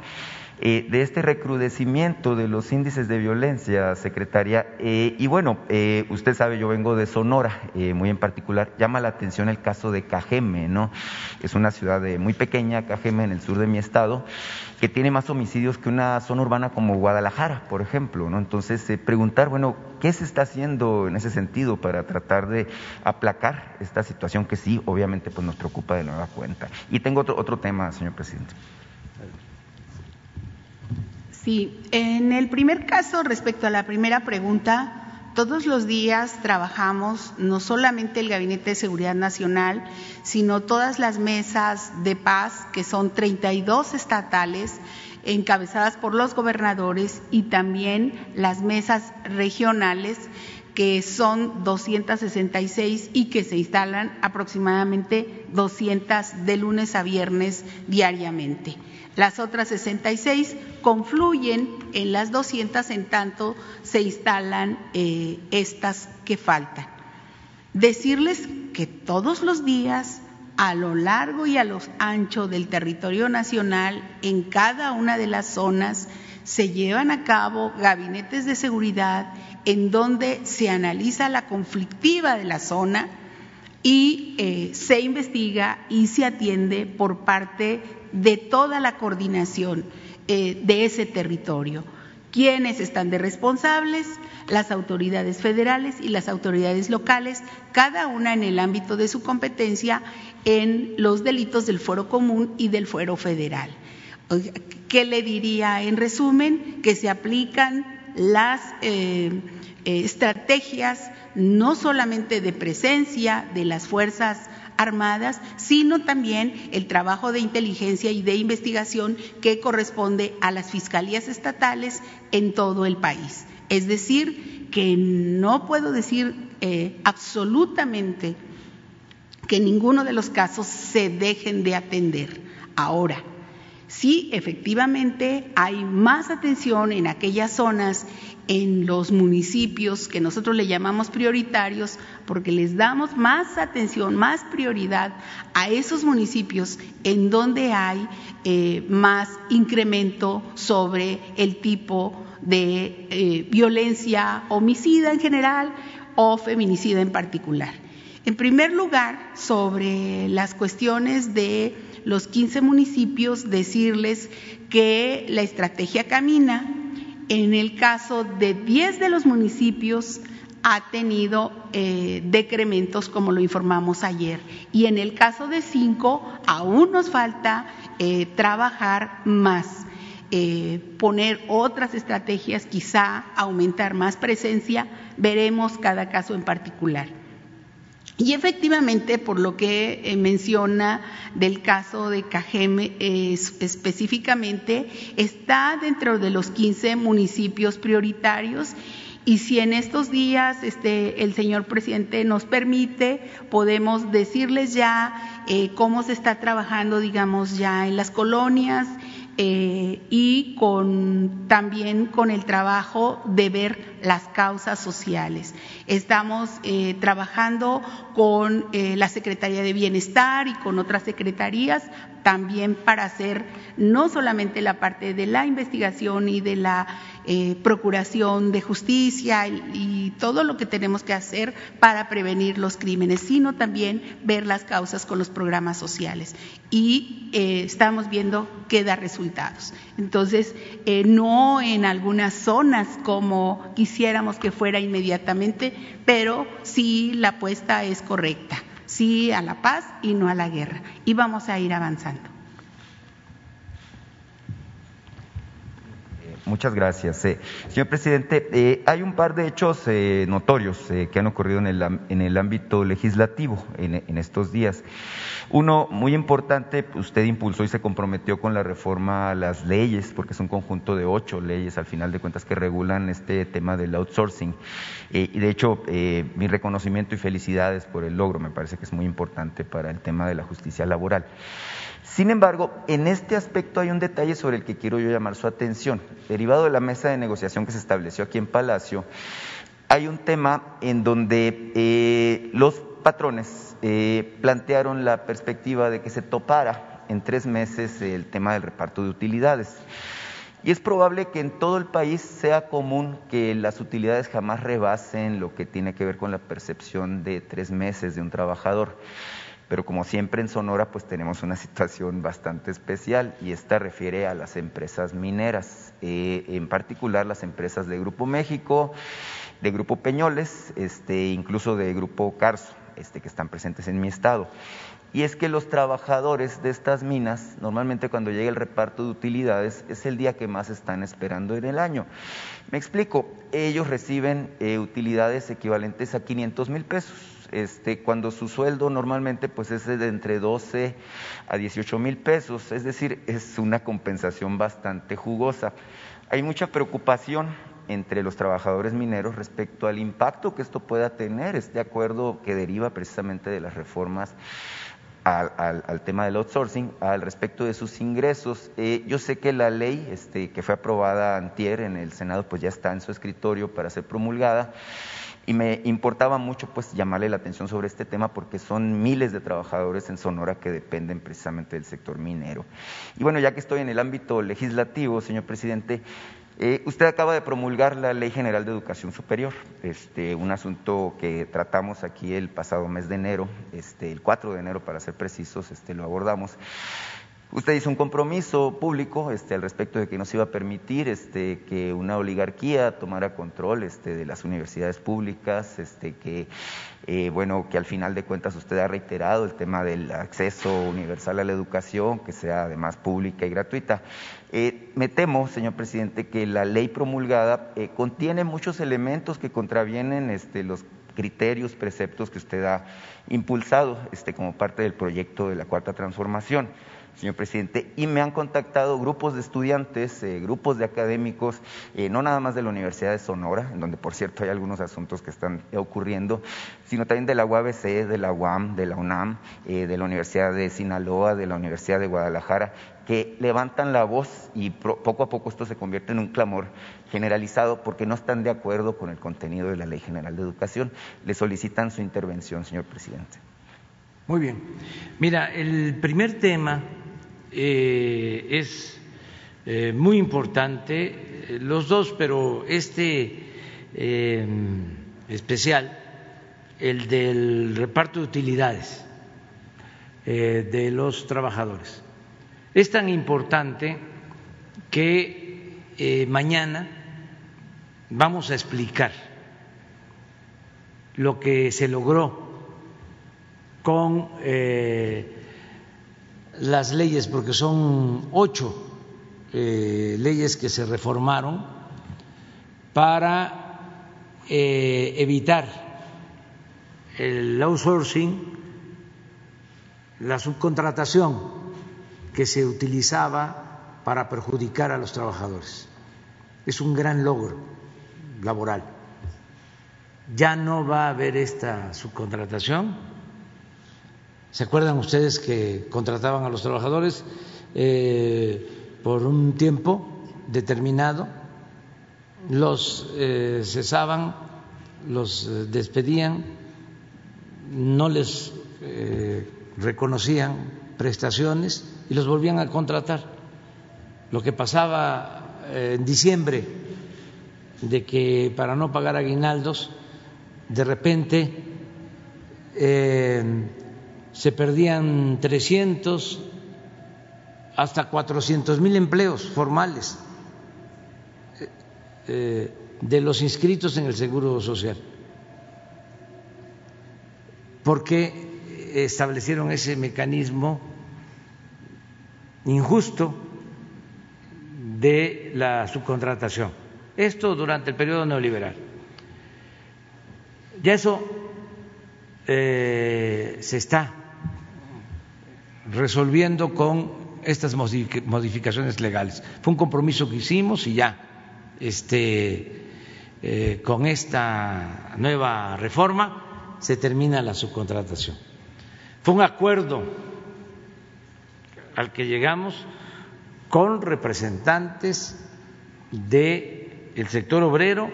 eh, de este recrudecimiento de los índices de violencia, secretaria. Eh, y bueno, eh, usted sabe, yo vengo de Sonora, muy en particular, llama la atención el caso de Cajeme, ¿no? Es una ciudad muy pequeña, Cajeme, en el sur de mi estado, que tiene más homicidios que una zona urbana como Guadalajara, por ejemplo, ¿no? Entonces, preguntar, bueno, ¿qué se está haciendo en ese sentido para tratar de aplacar esta situación que sí, obviamente, pues nos preocupa de nueva cuenta? Y tengo otro, otro tema, señor presidente. Sí, en el primer caso, respecto a la primera pregunta, todos los días trabajamos no solamente el Gabinete de Seguridad Nacional, sino todas las mesas de paz, que son 32 estatales, encabezadas por los gobernadores, y también las mesas regionales, que son 266 y que se instalan aproximadamente 200 de lunes a viernes diariamente. Las otras 66 confluyen en las 200 en tanto se instalan eh, estas que faltan. Decirles que todos los días, a lo largo y a lo ancho del territorio nacional, en cada una de las zonas, se llevan a cabo gabinetes de seguridad en donde se analiza la conflictiva de la zona y eh, se investiga y se atiende por parte de toda la coordinación eh, de ese territorio. ¿Quiénes están de responsables? Las autoridades federales y las autoridades locales, cada una en el ámbito de su competencia en los delitos del fuero común y del fuero federal. ¿Qué le diría en resumen? Que se aplican las eh, eh, estrategias no solamente de presencia de las fuerzas armadas, sino también el trabajo de inteligencia y de investigación que corresponde a las fiscalías estatales en todo el país. Es decir, que no puedo decir eh, absolutamente que ninguno de los casos se dejen de atender. Ahora, sí, efectivamente hay más atención en aquellas zonas en los municipios que nosotros le llamamos prioritarios porque les damos más atención, más prioridad a esos municipios en donde hay eh, más incremento sobre el tipo de eh, violencia homicida en general o feminicida en particular. En primer lugar, sobre las cuestiones de los 15 municipios, decirles que la estrategia camina en el caso de 10 de los municipios ha tenido eh, decrementos, como lo informamos ayer. Y en el caso de 5, aún nos falta eh, trabajar más, eh, poner otras estrategias, quizá aumentar más presencia. Veremos cada caso en particular. Y efectivamente, por lo que eh, menciona del caso de Cajeme específicamente, está dentro de los 15 municipios prioritarios. Y si en estos días este, el señor presidente nos permite, podemos decirles ya eh, cómo se está trabajando, digamos, ya en las colonias, eh, y con, también con el trabajo de ver las causas sociales. Estamos eh, trabajando con eh, la Secretaría de Bienestar y con otras secretarías también para hacer no solamente la parte de la investigación y de la eh, procuración de justicia y, todo lo que tenemos que hacer para prevenir los crímenes, sino también ver las causas con los programas sociales. Y eh, estamos viendo que da resultados. Entonces, eh, no en algunas zonas como quisiéramos que fuera inmediatamente, pero sí la apuesta es correcta. Sí a la paz y no a la guerra. Y vamos a ir avanzando. Muchas gracias. Eh, señor presidente, eh, hay un par de hechos eh, notorios que han ocurrido en el, en el ámbito legislativo en, estos días. Uno muy importante, usted impulsó y se comprometió con la reforma a las leyes, porque es un conjunto de ocho leyes al final de cuentas que regulan este tema del outsourcing. y de hecho, mi reconocimiento y felicidades por el logro, me parece que es muy importante para el tema de la justicia laboral. Sin embargo, en este aspecto hay un detalle sobre el que quiero yo llamar su atención. Derivado de la mesa de negociación que se estableció aquí en Palacio, hay un tema en donde eh, los patrones eh, plantearon la perspectiva de que se topara en tres meses el tema del reparto de utilidades. Y es probable que en todo el país sea común que las utilidades jamás rebasen lo que tiene que ver con la percepción de tres meses de un trabajador pero como siempre en Sonora pues tenemos una situación bastante especial y esta refiere a las empresas mineras, eh, en particular las empresas de Grupo México, de Grupo Peñoles, este, incluso de Grupo Carso, este, que están presentes en mi estado. Y es que los trabajadores de estas minas, normalmente cuando llega el reparto de utilidades, es el día que más están esperando en el año. Me explico, ellos reciben eh, utilidades equivalentes a 500 mil pesos este, cuando su sueldo normalmente pues es de entre 12 a 18 mil pesos, es decir, es una compensación bastante jugosa. Hay mucha preocupación entre los trabajadores mineros respecto al impacto que esto pueda tener, este acuerdo que deriva precisamente de las reformas al, tema del outsourcing, al respecto de sus ingresos. Eh, yo sé que la ley este, que fue aprobada antier en el Senado pues ya está en su escritorio para ser promulgada y me importaba mucho pues llamarle la atención sobre este tema porque son miles de trabajadores en Sonora que dependen precisamente del sector minero. Y bueno, ya que estoy en el ámbito legislativo, señor presidente, eh, usted acaba de promulgar la Ley General de Educación Superior, este, un asunto que tratamos aquí el pasado mes de enero, este, el 4 de enero para ser precisos, este, lo abordamos. Usted hizo un compromiso público este, al respecto de que no se iba a permitir este, que una oligarquía tomara control este, de las universidades públicas, este, que, eh, bueno, que al final de cuentas usted ha reiterado el tema del acceso universal a la educación, que sea además pública y gratuita. Eh, me temo, señor presidente, que la ley promulgada eh, contiene muchos elementos que contravienen este, los criterios, preceptos que usted ha impulsado este, como parte del proyecto de la Cuarta Transformación señor presidente, y me han contactado grupos de estudiantes, eh, grupos de académicos, eh, no nada más de la Universidad de Sonora, en donde por cierto hay algunos asuntos que están ocurriendo, sino también de la UABC, de la UAM, de la UNAM, eh, de la Universidad de Sinaloa, de la Universidad de Guadalajara, que levantan la voz y poco a poco esto se convierte en un clamor generalizado porque no están de acuerdo con el contenido de la Ley General de Educación. Le solicitan su intervención, señor presidente. Muy bien. Mira, el primer tema eh, es eh, muy importante, eh, los dos, pero este especial, el del reparto de utilidades de los trabajadores. Es tan importante que mañana vamos a explicar lo que se logró con las leyes, porque son ocho eh, leyes que se reformaron para eh, evitar el outsourcing, la subcontratación que se utilizaba para perjudicar a los trabajadores. Es un gran logro laboral. Ya no va a haber esta subcontratación, ¿Se acuerdan ustedes que contrataban a los trabajadores eh, por un tiempo determinado? Los eh, cesaban, los eh, despedían, no les reconocían prestaciones y los volvían a contratar. Lo que pasaba en diciembre de que para no pagar aguinaldos, de repente se perdían 300 hasta 400 mil empleos formales eh, de los inscritos en el Seguro Social. ¿Por qué establecieron ese mecanismo injusto de la subcontratación? Esto durante el periodo neoliberal. Ya eso eh, se está resolviendo con estas modificaciones legales. Fue un compromiso que hicimos y ya este, eh, con esta nueva reforma se termina la subcontratación. Fue un acuerdo al que llegamos con representantes del sector obrero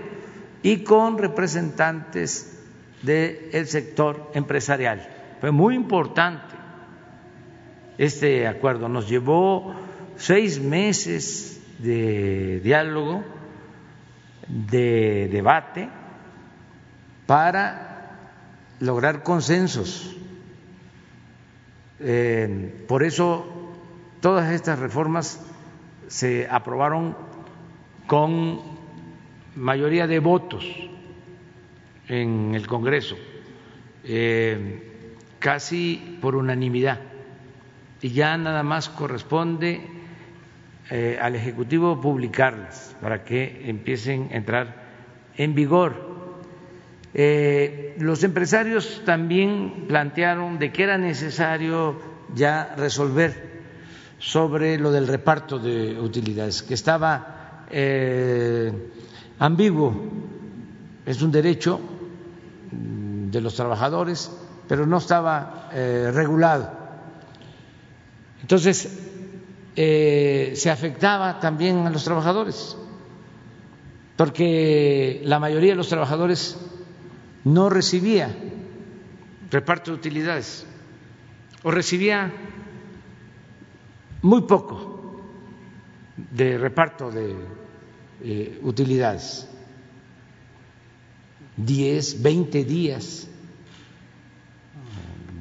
y con representantes del sector empresarial. Fue muy importante este acuerdo. Nos llevó seis meses de diálogo, de debate, para lograr consensos. Eh, por eso todas estas reformas se aprobaron con mayoría de votos en el Congreso, eh, casi por unanimidad y ya nada más corresponde eh, al Ejecutivo publicarlas para que empiecen a entrar en vigor. Eh, los empresarios también plantearon de que era necesario ya resolver sobre lo del reparto de utilidades, que estaba eh, ambiguo, es un derecho mm, de los trabajadores, pero no estaba regulado entonces, eh, se afectaba también a los trabajadores, porque la mayoría de los trabajadores no recibía reparto de utilidades o recibía muy poco de reparto de eh, utilidades, 10, 20 días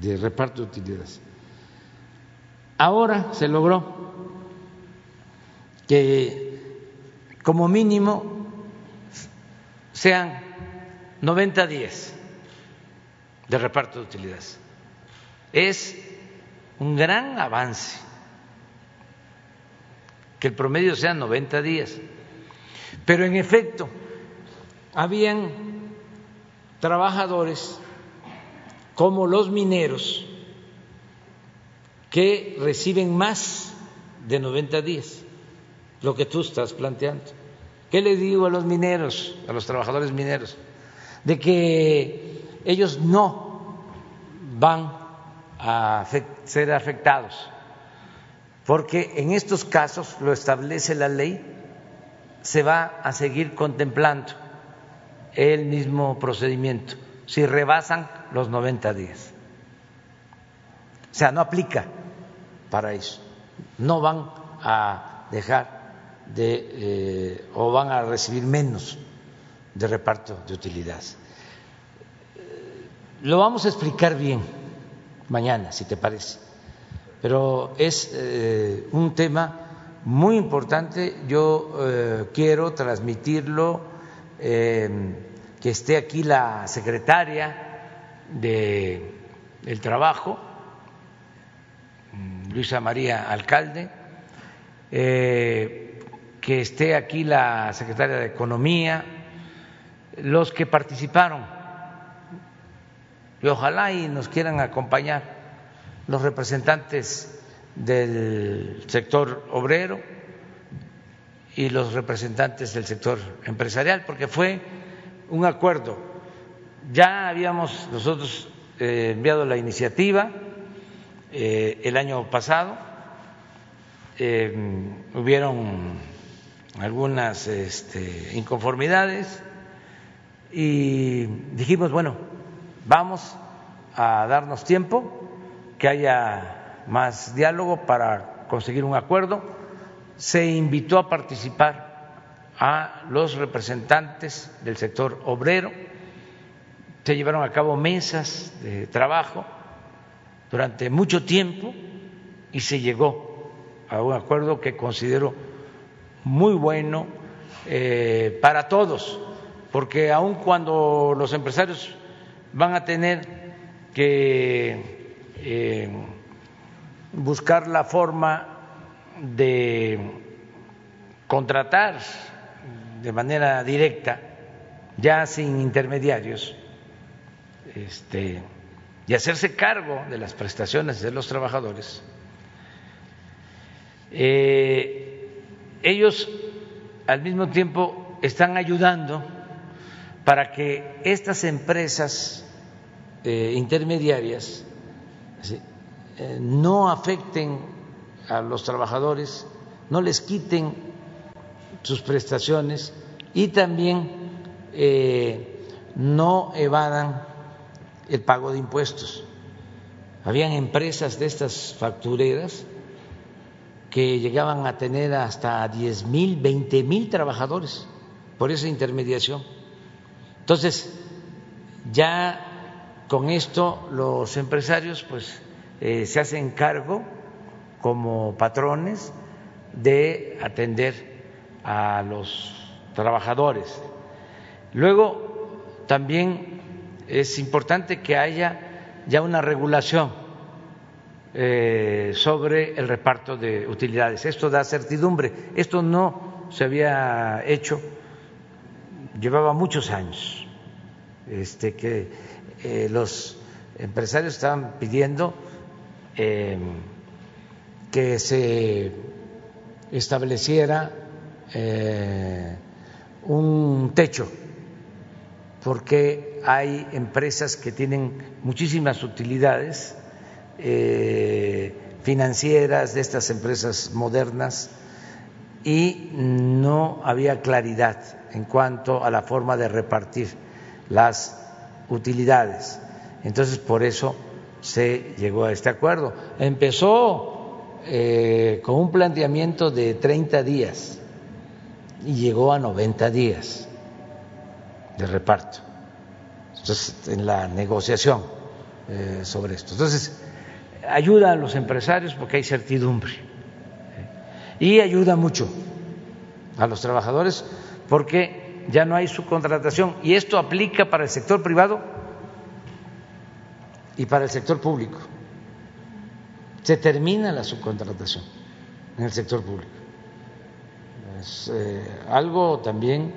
de reparto de utilidades. Ahora se logró que como mínimo sean 90 días de reparto de utilidades. Es un gran avance que el promedio sea 90 días. Pero en efecto, habían trabajadores como los mineros que reciben más de 90 días, lo que tú estás planteando. ¿Qué le digo a los mineros, a los trabajadores mineros? De que ellos no van a ser afectados, porque en estos casos, lo establece la ley, se va a seguir contemplando el mismo procedimiento si rebasan los 90 días. O sea, no aplica para eso. No van a dejar de eh, o van a recibir menos de reparto de utilidades. Lo vamos a explicar bien mañana, si te parece, pero es eh, un tema muy importante. Yo eh, quiero transmitirlo, que esté aquí la secretaria de el Trabajo Luisa María Alcalde, eh, que esté aquí la secretaria de Economía, los que participaron, y ojalá y nos quieran acompañar los representantes del sector obrero y los representantes del sector empresarial, porque fue un acuerdo. Ya habíamos nosotros eh, enviado la iniciativa eh, el año pasado eh, hubieron algunas este, inconformidades y dijimos, bueno, vamos a darnos tiempo, que haya más diálogo para conseguir un acuerdo. Se invitó a participar a los representantes del sector obrero, se llevaron a cabo mesas de trabajo durante mucho tiempo y se llegó a un acuerdo que considero muy bueno eh, para todos, porque aun cuando los empresarios van a tener que eh, buscar la forma de contratar de manera directa, ya sin intermediarios, este, y hacerse cargo de las prestaciones de los trabajadores, eh, ellos al mismo tiempo están ayudando para que estas empresas eh, intermediarias eh, no afecten a los trabajadores, no les quiten sus prestaciones y también no evadan el pago de impuestos. Habían empresas de estas factureras que llegaban a tener hasta 10 mil, 20 mil trabajadores por esa intermediación. Entonces, ya con esto los empresarios pues eh, se hacen cargo como patrones de atender a los trabajadores. Luego, también es importante que haya ya una regulación eh, sobre el reparto de utilidades. Esto da certidumbre. Esto no se había hecho, llevaba muchos años este, que eh, los empresarios estaban pidiendo em, que se estableciera eh, un techo porque hay empresas que tienen muchísimas utilidades eh, financieras de estas empresas modernas y no había claridad en cuanto a la forma de repartir las utilidades. Entonces, por eso se llegó a este acuerdo. Empezó eh, con un planteamiento de 30 días y llegó a 90 días de reparto. Entonces, en la negociación eh, sobre esto. Entonces, ayuda a los empresarios porque hay certidumbre. Y ayuda mucho a los trabajadores porque ya no hay subcontratación. Y esto aplica para el sector privado y para el sector público. Se termina la subcontratación en el sector público. Es eh, algo también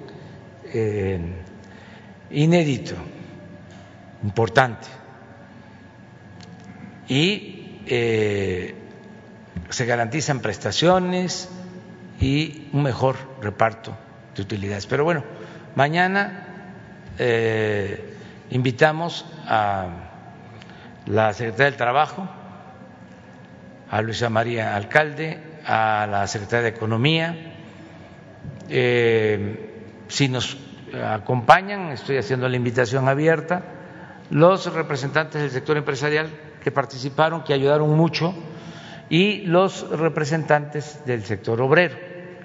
eh, inédito, importante. Y eh, se garantizan prestaciones y un mejor reparto de utilidades. Pero bueno, mañana eh, invitamos a la Secretaría del Trabajo, a Luisa María Alcalde, a la Secretaría de Economía. Eh, si nos acompañan, estoy haciendo la invitación abierta, los representantes del sector empresarial que participaron, que ayudaron mucho, y los representantes del sector obrero,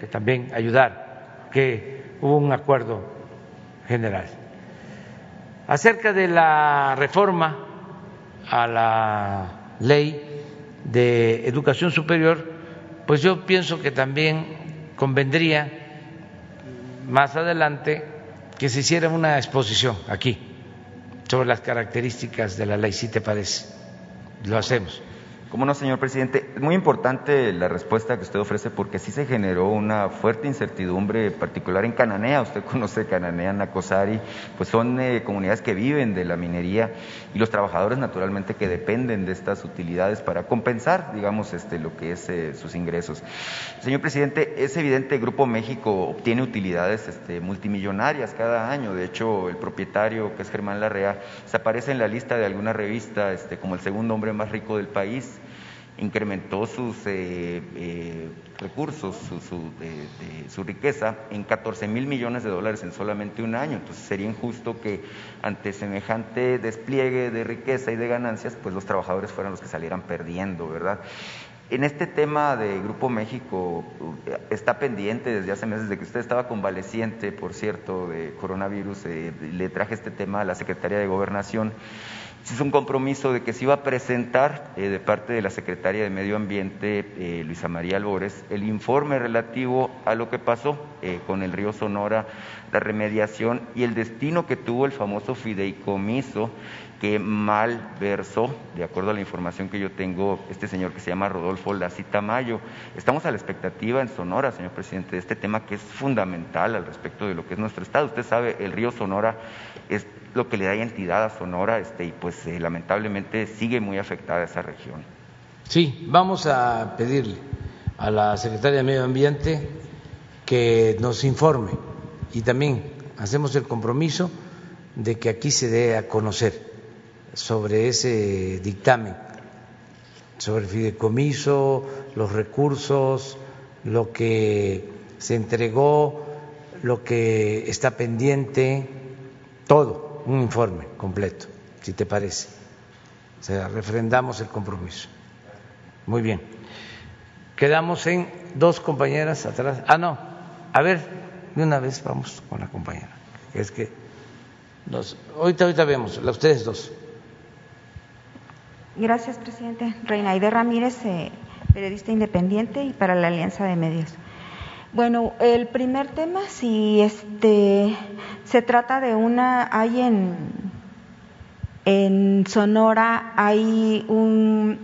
que también ayudaron, que hubo un acuerdo general. Acerca de la reforma a la ley de educación superior, pues yo pienso que también convendría más adelante que se hiciera una exposición aquí sobre las características de la ley, si te parece. Lo hacemos. Cómo no, señor presidente. Es muy importante la respuesta que usted ofrece porque sí se generó una fuerte incertidumbre, particular en Cananea. Usted conoce Cananea, Nacosari, pues son eh, comunidades que viven de la minería y los trabajadores naturalmente que dependen de estas utilidades para compensar, digamos, este, lo que es eh, sus ingresos. Señor presidente, es evidente, Grupo México obtiene utilidades este, multimillonarias cada año. De hecho, el propietario, que es Germán Larrea, se aparece en la lista de alguna revista este, como el segundo hombre más rico del país incrementó sus eh, eh, recursos, su, riqueza en 14 mil millones de dólares en solamente un año. Entonces sería injusto que ante semejante despliegue de riqueza y de ganancias, pues los trabajadores fueran los que salieran perdiendo, ¿verdad? En este tema de Grupo México está pendiente desde hace meses de que usted estaba convaleciente, por cierto, de coronavirus. Eh, le traje este tema a la Secretaría de Gobernación. Es un compromiso de que se iba a presentar eh, de parte de la Secretaria de Medio Ambiente, eh, Luisa María Albores, el informe relativo a lo que pasó con el río Sonora, la remediación y el destino que tuvo el famoso fideicomiso que mal versó, de acuerdo a la información que yo tengo, este señor que se llama Rodolfo Lacita Mayo. Estamos a la expectativa en Sonora, señor presidente, de este tema que es fundamental al respecto de lo que es nuestro estado. Usted sabe, el río Sonora es lo que le da identidad a Sonora este, y pues eh, lamentablemente sigue muy afectada esa región. Sí, vamos a pedirle a la Secretaria de Medio Ambiente que nos informe y también hacemos el compromiso de que aquí se dé a conocer sobre ese dictamen, sobre el fideicomiso, los recursos, lo que se entregó, lo que está pendiente, todo, un informe completo, si te parece. O sea, refrendamos el compromiso. Muy bien. Quedamos en dos compañeras atrás. Ah, no. A ver, de una vez vamos con la compañera. Es que nos, ahorita, ahorita vemos, ustedes dos. Gracias, presidente. Reinaide Ramírez, eh, periodista independiente y para la Alianza de Medios. Bueno, el primer tema, si este se trata de una, hay en, en Sonora, hay un,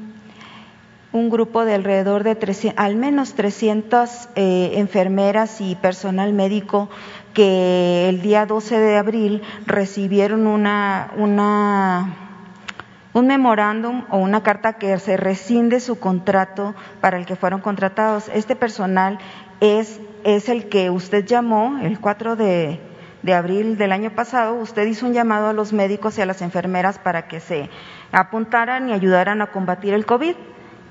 un grupo de alrededor de 300, al menos 300 eh, enfermeras y personal médico que el día 12 de abril recibieron una, una un memorándum o una carta que se rescinde su contrato para el que fueron contratados. Este personal es, el que usted llamó el 4 de, de abril del año pasado, usted hizo un llamado a los médicos y a las enfermeras para que se apuntaran y ayudaran a combatir el COVID.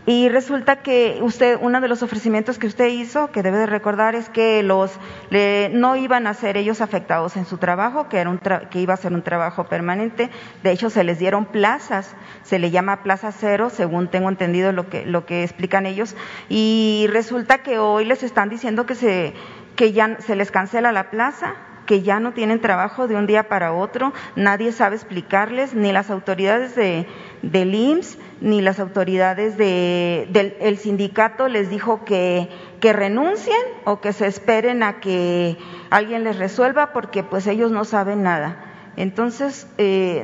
Y resulta que usted, uno de los ofrecimientos que usted hizo, que debe de recordar, es que los no iban a ser ellos afectados en su trabajo, que, era un que iba a ser un trabajo permanente. De hecho, se les dieron plazas, se le llama plaza cero, según tengo entendido lo que, lo que explican ellos. Y resulta que hoy les están diciendo que se, que ya se les cancela la plaza, que ya no tienen trabajo de un día para otro, nadie sabe explicarles, ni las autoridades de, del IMSS, ni las autoridades de, del sindicato les dijo que, que renuncien o que se esperen a que alguien les resuelva porque pues ellos no saben nada. Entonces, eh,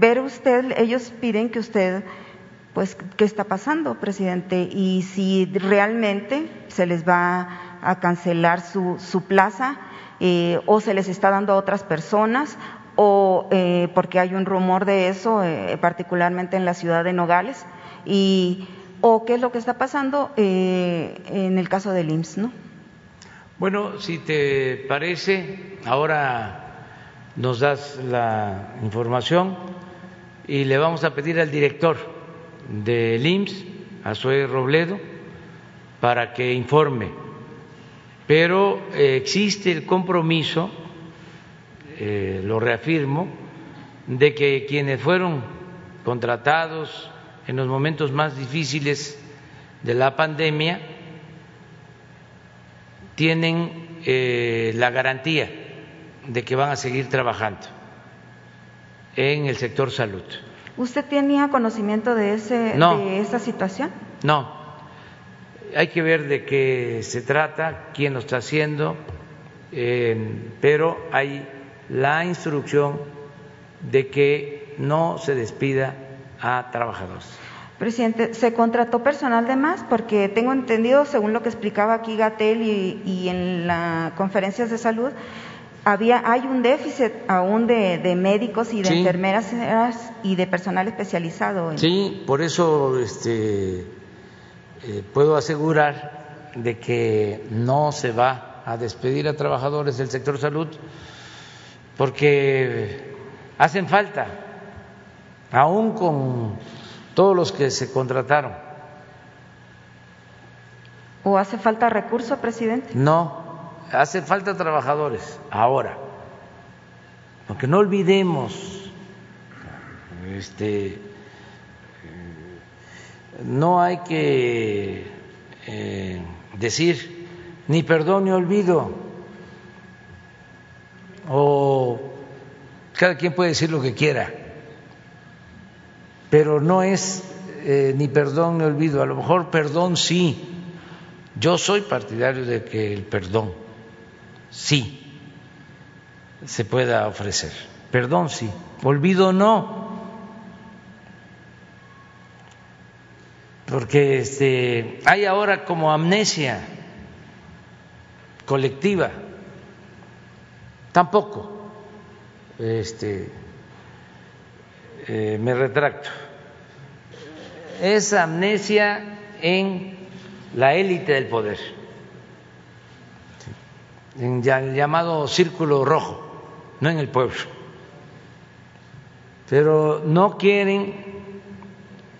ver usted, ellos piden que usted, pues, ¿qué está pasando, presidente? Y si realmente se les va a cancelar su, su plaza eh, o se les está dando a otras personas o eh, porque hay un rumor de eso, eh, particularmente en la ciudad de Nogales, y, o qué es lo que está pasando en el caso del IMSS, ¿no? Bueno, si te parece, ahora nos das la información y le vamos a pedir al director del IMSS, a Zoe Robledo, para que informe pero eh, existe el compromiso, eh, lo reafirmo, de que quienes fueron contratados en los momentos más difíciles de la pandemia tienen eh, la garantía de que van a seguir trabajando en el sector salud. ¿Usted tenía conocimiento de, ese, de esa situación? No, hay que ver de qué se trata, quién lo está haciendo, pero hay la instrucción de que no se despida a trabajadores. Presidente, ¿se contrató personal de más? Porque tengo entendido, según lo que explicaba aquí Gatel y, en las conferencias de salud, había hay un déficit aún de, médicos y de enfermeras y de personal especializado. Sí, por eso este, eh, puedo asegurar de que no se va a despedir a trabajadores del sector salud porque hacen falta, aún con todos los que se contrataron. ¿O hace falta recurso, presidente? No, hace falta trabajadores ahora, porque no olvidemos este no hay que eh, decir ni perdón ni olvido, o cada quien puede decir lo que quiera, pero no es eh, ni perdón ni olvido, a lo mejor perdón sí, yo soy partidario de que el perdón sí se pueda ofrecer, perdón sí, olvido no. Porque este, hay ahora como amnesia colectiva. Tampoco, este, eh, me retracto. Es amnesia en la élite del poder, en el llamado círculo rojo, no en el pueblo. Pero no quieren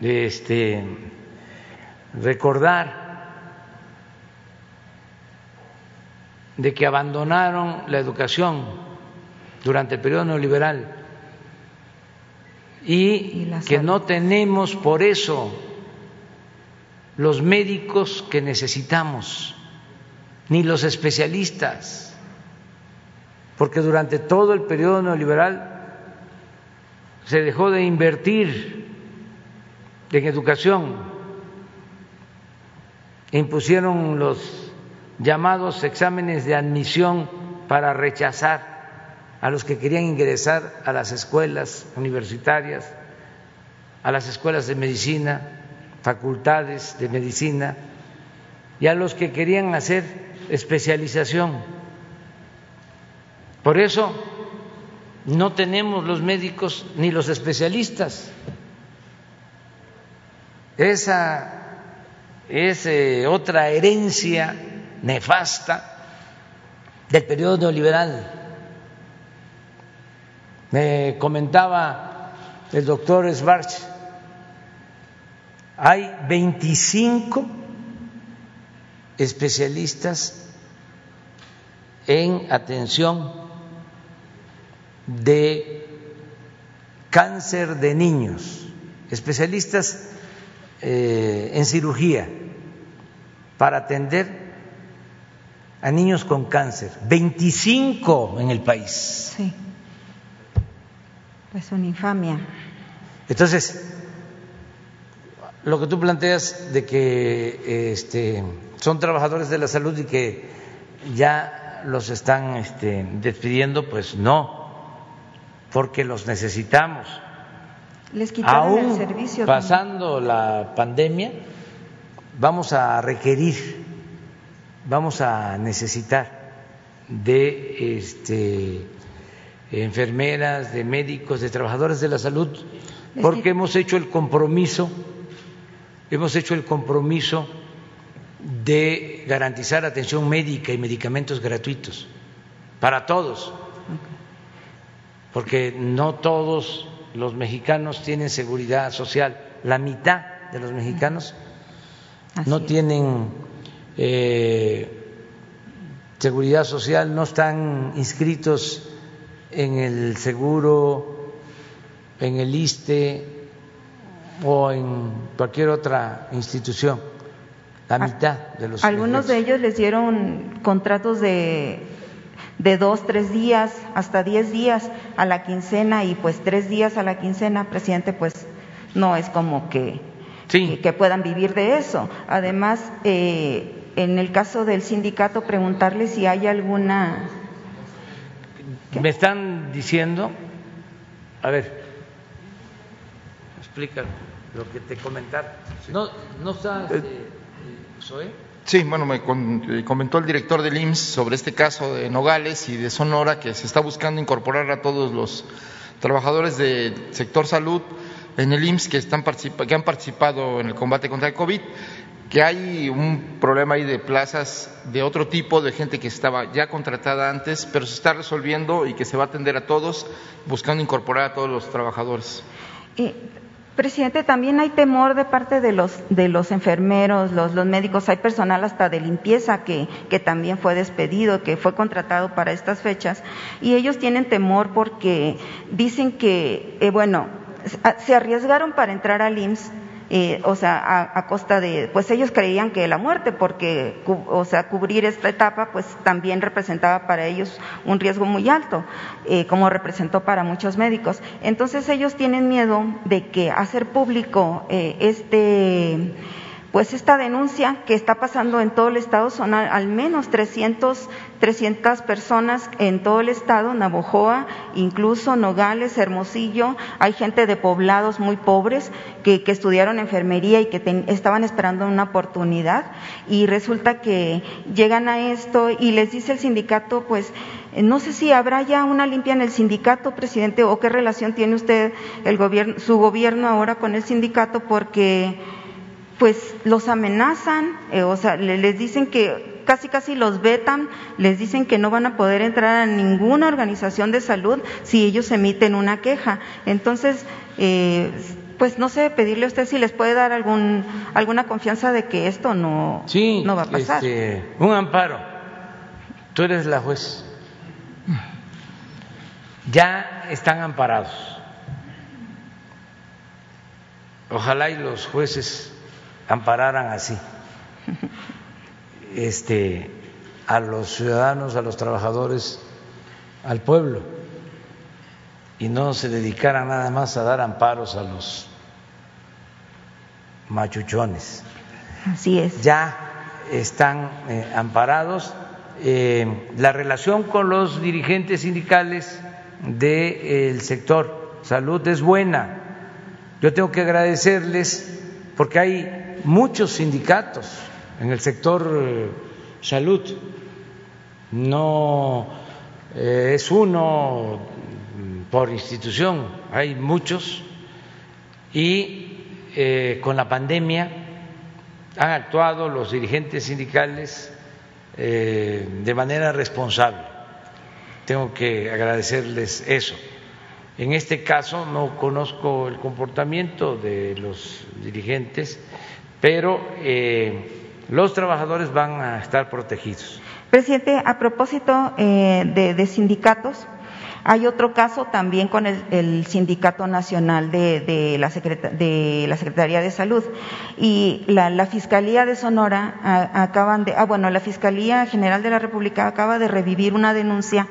este, recordar de que abandonaron la educación durante el periodo neoliberal y, que no tenemos por eso los médicos que necesitamos, ni los especialistas, porque durante todo el periodo neoliberal se dejó de invertir en educación impusieron los llamados exámenes de admisión para rechazar a los que querían ingresar a las escuelas universitarias, a las escuelas de medicina, facultades de medicina y a los que querían hacer especialización. Por eso no tenemos los médicos ni los especialistas. Esa es eh, otra herencia nefasta del periodo neoliberal. Me comentaba el doctor Svarch, hay 25 especialistas en atención de cáncer de niños, especialistas eh, en cirugía para atender a niños con cáncer, 25 en el país. Sí. Es una infamia. Entonces, lo que tú planteas de que este, son trabajadores de la salud y que ya los están este, despidiendo, pues no, porque los necesitamos les Aún el servicio. Pasando la pandemia, vamos a requerir, vamos a necesitar de este, enfermeras, de médicos, de trabajadores de la salud, porque hemos hecho el compromiso, hemos hecho el compromiso de garantizar atención médica y medicamentos gratuitos para todos, porque no todos los mexicanos tienen seguridad social, la mitad de los mexicanos no tienen eh, seguridad social, no están inscritos en el seguro, en el ISTE o en cualquier otra institución. La mitad de los. Algunos de ellos les dieron contratos de de dos, tres días, hasta diez días a la quincena y pues tres días a la quincena, presidente, pues no es como que, que, puedan vivir de eso. Además, eh, en el caso del sindicato, preguntarle si hay alguna... Me están diciendo, a ver, explica lo que te comentaron. No, no está, este, eh, Sí, bueno, me eh, comentó el director del IMSS sobre este caso de Nogales y de Sonora que se está buscando incorporar a todos los trabajadores del sector salud en el IMSS que, están que han participado en el combate contra el COVID, que hay un problema ahí de plazas de otro tipo, de gente que estaba ya contratada antes, pero se está resolviendo y que se va a atender a todos, buscando incorporar a todos los trabajadores. Eh, Presidente, también hay temor de parte de los, de los enfermeros, los, médicos, hay personal hasta de limpieza que, que también fue despedido, que fue contratado para estas fechas, y ellos tienen temor porque dicen que, eh, bueno, se arriesgaron para entrar al IMSS eh, o sea, a, costa de, pues ellos creían que la muerte, porque, o sea, cubrir esta etapa, pues también representaba para ellos un riesgo muy alto, eh, como representó para muchos médicos. Entonces ellos tienen miedo de que hacer público eh, este pues esta denuncia que está pasando en todo el estado son al menos 300, 300 personas en todo el estado, Navojoa, incluso Nogales, Hermosillo, hay gente de poblados muy pobres que, estudiaron enfermería y que estaban esperando una oportunidad. Y resulta que llegan a esto y les dice el sindicato, pues no sé si habrá ya una limpia en el sindicato, presidente, o qué relación tiene usted el gobierno, su gobierno ahora con el sindicato, porque pues los amenazan, eh, o sea, les dicen que casi casi los vetan, les dicen que no van a poder entrar a ninguna organización de salud si ellos emiten una queja. Entonces, eh, pues no sé, pedirle a usted si les puede dar algún, alguna confianza de que esto no, no va a pasar. Este, un amparo. Tú eres la juez. Ya están amparados. Ojalá y los jueces ampararan así este, a los ciudadanos, a los trabajadores, al pueblo, y no se dedicaran nada más a dar amparos a los machuchones. Así es. Ya están eh, amparados. Eh, la relación con los dirigentes sindicales del sector salud es buena. Yo tengo que agradecerles porque hay muchos sindicatos en el sector eh, salud, no eh, es uno por institución, hay muchos y eh, con la pandemia han actuado los dirigentes sindicales de manera responsable. Tengo que agradecerles eso. En este caso no conozco el comportamiento de los dirigentes pero los trabajadores van a estar protegidos. Presidente, a propósito eh, de, sindicatos, hay otro caso también con el, Sindicato Nacional de, la Secretaría de Salud y la, Fiscalía de Sonora acaban de, ah, bueno, la Fiscalía General de la República acaba de revivir una denuncia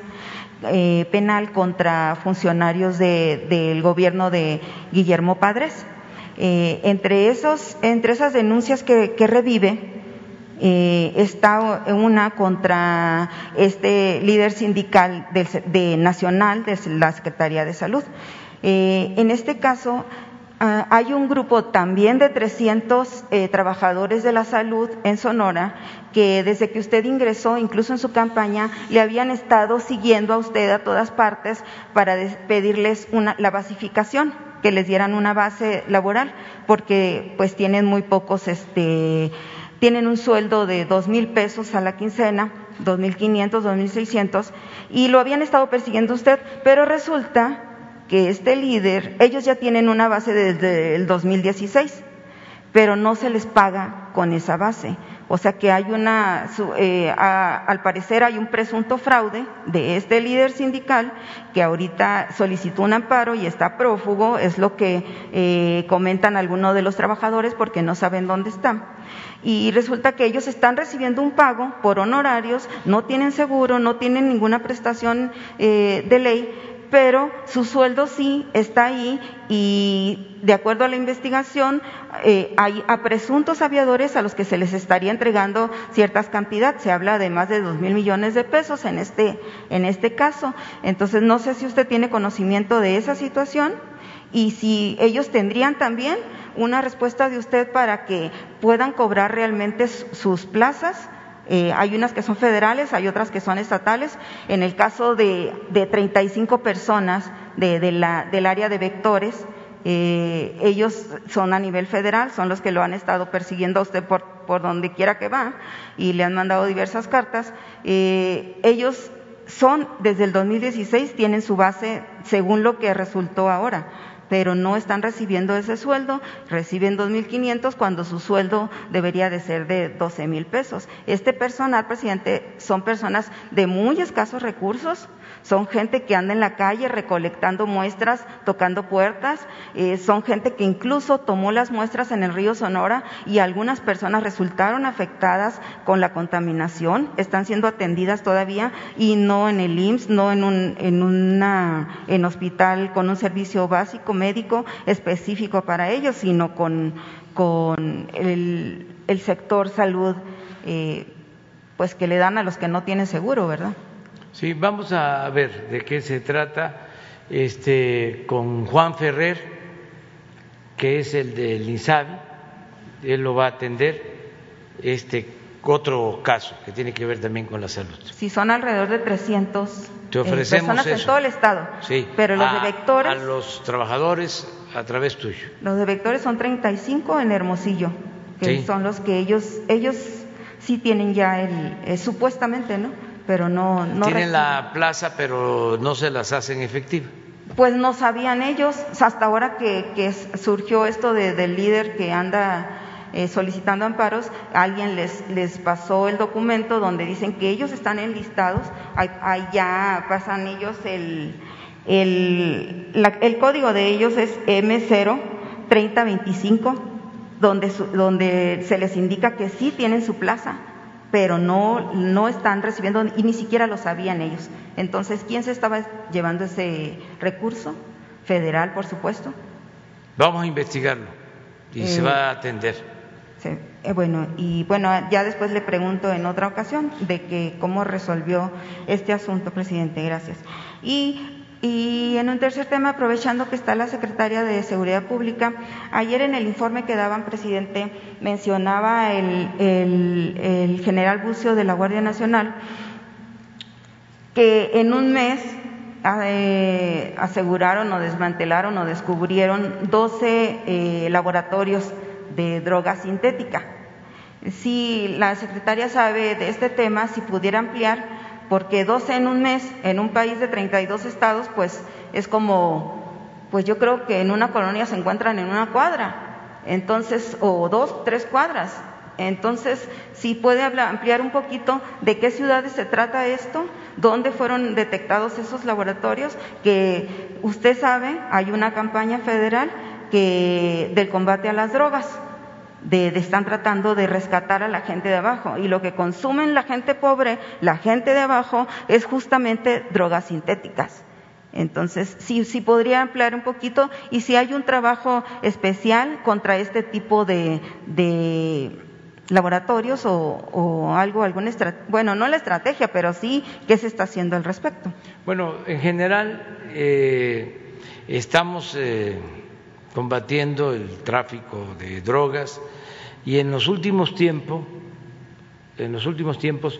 eh, penal contra funcionarios del gobierno de Guillermo Padres eh, entre, esos, entre esas denuncias que, revive, eh, está una contra este líder sindical de, nacional de la Secretaría de Salud. Eh, en este caso, ah, hay un grupo también de 300 trabajadores de la salud en Sonora que desde que usted ingresó, incluso en su campaña, le habían estado siguiendo a usted a todas partes para pedirles una, la basificación que les dieran una base laboral, porque pues tienen muy pocos, este, tienen un sueldo de dos mil pesos a la quincena, dos mil quinientos, dos mil seiscientos, y lo habían estado persiguiendo usted, pero resulta que este líder, ellos ya tienen una base desde el 2016, pero no se les paga con esa base. O sea que hay una, eh, al parecer hay un presunto fraude de este líder sindical que ahorita solicitó un amparo y está prófugo, es lo que eh, comentan algunos de los trabajadores porque no saben dónde está. Y resulta que ellos están recibiendo un pago por honorarios, no tienen seguro, no tienen ninguna prestación eh, de ley, pero su sueldo sí está ahí y de acuerdo a la investigación eh, hay a presuntos aviadores a los que se les estaría entregando ciertas cantidades. Se habla de más de dos mil millones de pesos en este, en este caso. Entonces no sé si usted tiene conocimiento de esa situación y si ellos tendrían también una respuesta de usted para que puedan cobrar realmente sus plazas eh, hay unas que son federales, hay otras que son estatales. En el caso de, de 35 personas de, del área de vectores, eh, ellos son a nivel federal, son los que lo han estado persiguiendo a usted por, por donde quiera que va y le han mandado diversas cartas. Eh, ellos son, desde el 2016, tienen su base según lo que resultó ahora pero no están recibiendo ese sueldo, reciben 2.500 cuando su sueldo debería de ser de 12 mil pesos. Este personal, presidente, son personas de muy escasos recursos, son gente que anda en la calle recolectando muestras, tocando puertas, eh, son gente que incluso tomó las muestras en el río Sonora y algunas personas resultaron afectadas con la contaminación, están siendo atendidas todavía y no en el IMSS, no en un en una en hospital con un servicio básico médico específico para ellos, sino con, el sector salud, eh, pues que le dan a los que no tienen seguro, ¿verdad? Sí, vamos a ver de qué se trata este, con Juan Ferrer, que es el del INSABI, él lo va a atender, este otro caso que tiene que ver también con la salud. Si son alrededor de 300 Te ofrecemos personas en todo el estado, sí, pero los a, de vectores, a los trabajadores a través tuyo. los de vectores son 35 en Hermosillo, que Sí. son los que ellos ellos sí tienen ya el eh, supuestamente, ¿no? Pero no no Tienen la plaza, pero no se las hacen efectivas. Pues no sabían ellos, hasta ahora que, que surgió esto de- del líder que anda eh, solicitando amparos, alguien les, les pasó el documento donde dicen que ellos están enlistados, ya pasan ellos el, el, la- el código de ellos es M0 3025, donde, su- donde se les indica que sí tienen su plaza, pero no, no están recibiendo y ni siquiera lo sabían ellos. Entonces, ¿quién se estaba llevando ese recurso? Federal, por supuesto. Vamos a investigarlo y se Eh, va a atender. Sí, eh, bueno, y bueno, ya después le pregunto en otra ocasión de que cómo resolvió este asunto, presidente. Gracias. Y, y en un tercer tema, aprovechando que está la secretaria de Seguridad Pública, ayer en el informe que daban, presidente, mencionaba el, general Bucio de la Guardia Nacional que en un mes eh, aseguraron o desmantelaron o descubrieron 12 eh, laboratorios de droga sintética. Si la secretaria sabe de este tema, si pudiera ampliar, porque 12 en un mes en un país de 32 estados, pues es como, pues yo creo que en una colonia se encuentran en una cuadra, entonces, o dos, tres cuadras. Entonces, si puede ampliar un poquito de qué ciudades se trata esto, dónde fueron detectados esos laboratorios, que usted sabe, hay una campaña federal que del combate a las drogas. De, están tratando de rescatar a la gente de abajo y lo que consumen la gente pobre, la gente de abajo, es justamente drogas sintéticas. Entonces, sí, sí podría ampliar un poquito y si hay un trabajo especial contra este tipo de, de laboratorios o, o algo, alguna bueno, no la estrategia, pero sí qué se está haciendo al respecto. Bueno, en general eh, estamos eh, combatiendo el tráfico de drogas y en los últimos tiempos, en los últimos tiempos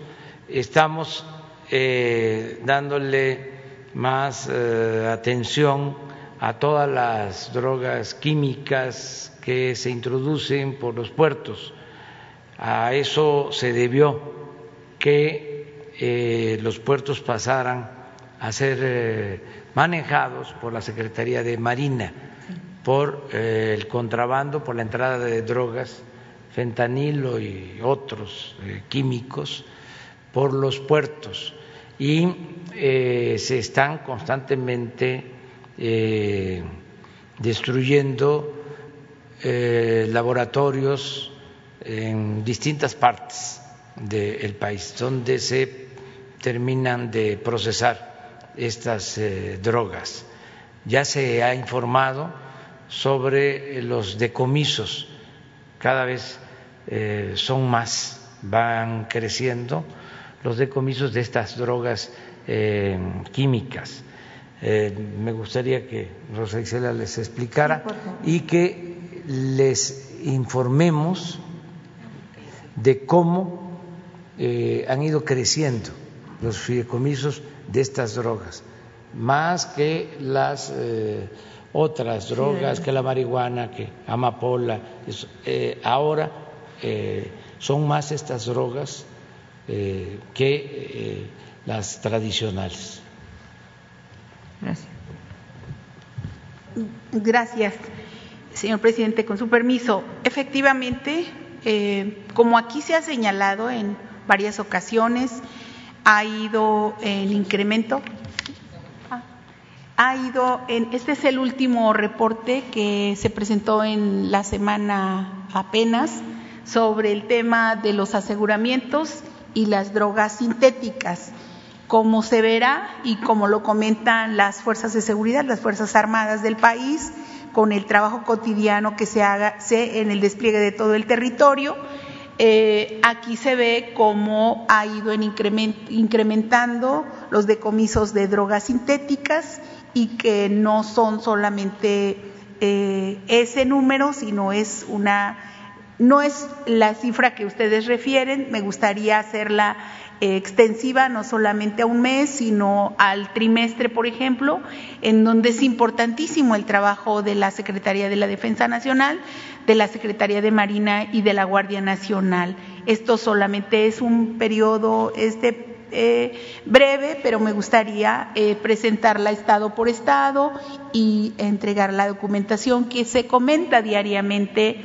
estamos eh, dándole más eh, atención a todas las drogas químicas que se introducen por los puertos. A eso se debió que eh, los puertos pasaran a ser manejados por la Secretaría de Marina, por eh, el contrabando, por la entrada de drogas, fentanilo y otros eh, químicos, por los puertos. Y eh, se están constantemente destruyendo laboratorios en distintas partes del país donde se terminan de procesar estas drogas. Ya se ha informado sobre los decomisos, cada vez eh, son más, van creciendo los decomisos de estas drogas eh, químicas. Eh, me gustaría que Rosa Isela les explicara y que les informemos de cómo eh, han ido creciendo los fideicomisos de estas drogas, más que las eh, otras drogas, que la marihuana, que amapola. Eso. Eh, ahora eh, son más estas drogas eh, que las tradicionales. Gracias. Gracias, señor presidente. Con su permiso, efectivamente, como aquí se ha señalado en varias ocasiones, ha ido el incremento. Ha ido en, este es el último reporte que se presentó en la semana apenas sobre el tema de los aseguramientos y las drogas sintéticas. Como se verá y como lo comentan las fuerzas de seguridad, las fuerzas armadas del país, con el trabajo cotidiano que se haga en el despliegue de todo el territorio, eh, aquí se ve cómo ha ido en incrementando los decomisos de drogas sintéticas y que no son solamente eh, ese número, sino es una no es la cifra que ustedes refieren, me gustaría hacerla eh, extensiva no solamente a un mes, sino al trimestre, por ejemplo, en donde es importantísimo el trabajo de la Secretaría de la Defensa Nacional, de la Secretaría de Marina y de la Guardia Nacional. Esto solamente es un periodo este, eh, breve, pero me gustaría eh, presentarla estado por estado y entregar la documentación que se comenta diariamente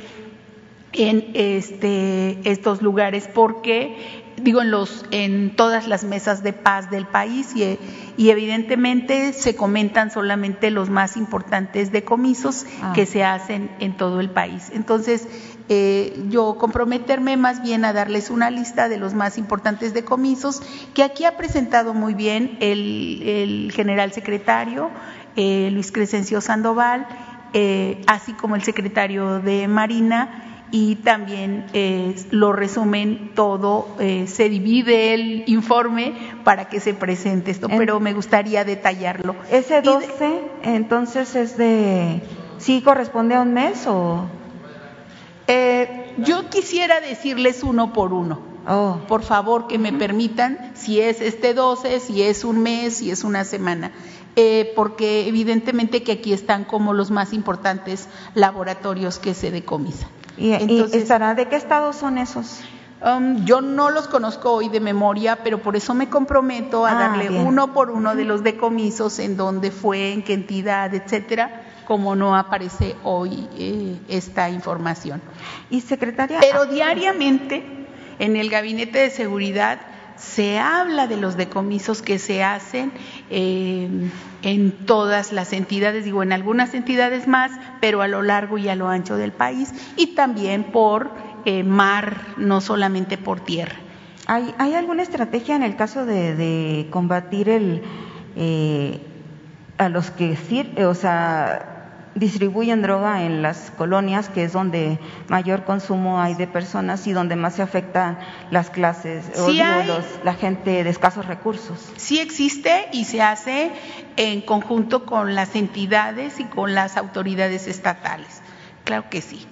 en este, estos lugares porque digo en los en todas las mesas de paz del país y, y evidentemente se comentan solamente los más importantes decomisos ah. que se hacen en todo el país entonces eh, yo comprometerme más bien a darles una lista de los más importantes decomisos que aquí ha presentado muy bien el, el general secretario eh, Luis Crescencio Sandoval eh, así como el secretario de Marina y también eh, lo resumen todo, eh, se divide el informe para que se presente esto, pero me gustaría detallarlo. ¿Ese 12 entonces es de, sí corresponde a un mes o...? Eh, yo quisiera decirles uno por uno. Oh. Por favor, que me permitan, si es este 12, si es un mes, si es una semana. porque evidentemente que aquí están como los más importantes laboratorios que se decomisan. ¿Y, estará de qué estado son esos? Um, yo no los conozco hoy de memoria, pero por eso me comprometo a ah, darle uno por uno de los decomisos, en dónde fue, en qué entidad, etcétera, como no aparece hoy eh, esta información. Y secretaria. Pero diariamente en el gabinete de seguridad se habla de los decomisos que se hacen eh, en todas las entidades, digo, en algunas entidades más, pero a lo largo y a lo ancho del país y también por eh, mar, no solamente por tierra. ¿Hay, ¿Hay, alguna estrategia en el caso de, combatir el, eh, a los que, o sea, distribuyen droga en las colonias, que es donde mayor consumo hay de personas y donde más se afectan las clases o la gente de escasos recursos. Sí existe y se hace en conjunto con las entidades y con las autoridades estatales. Claro que sí.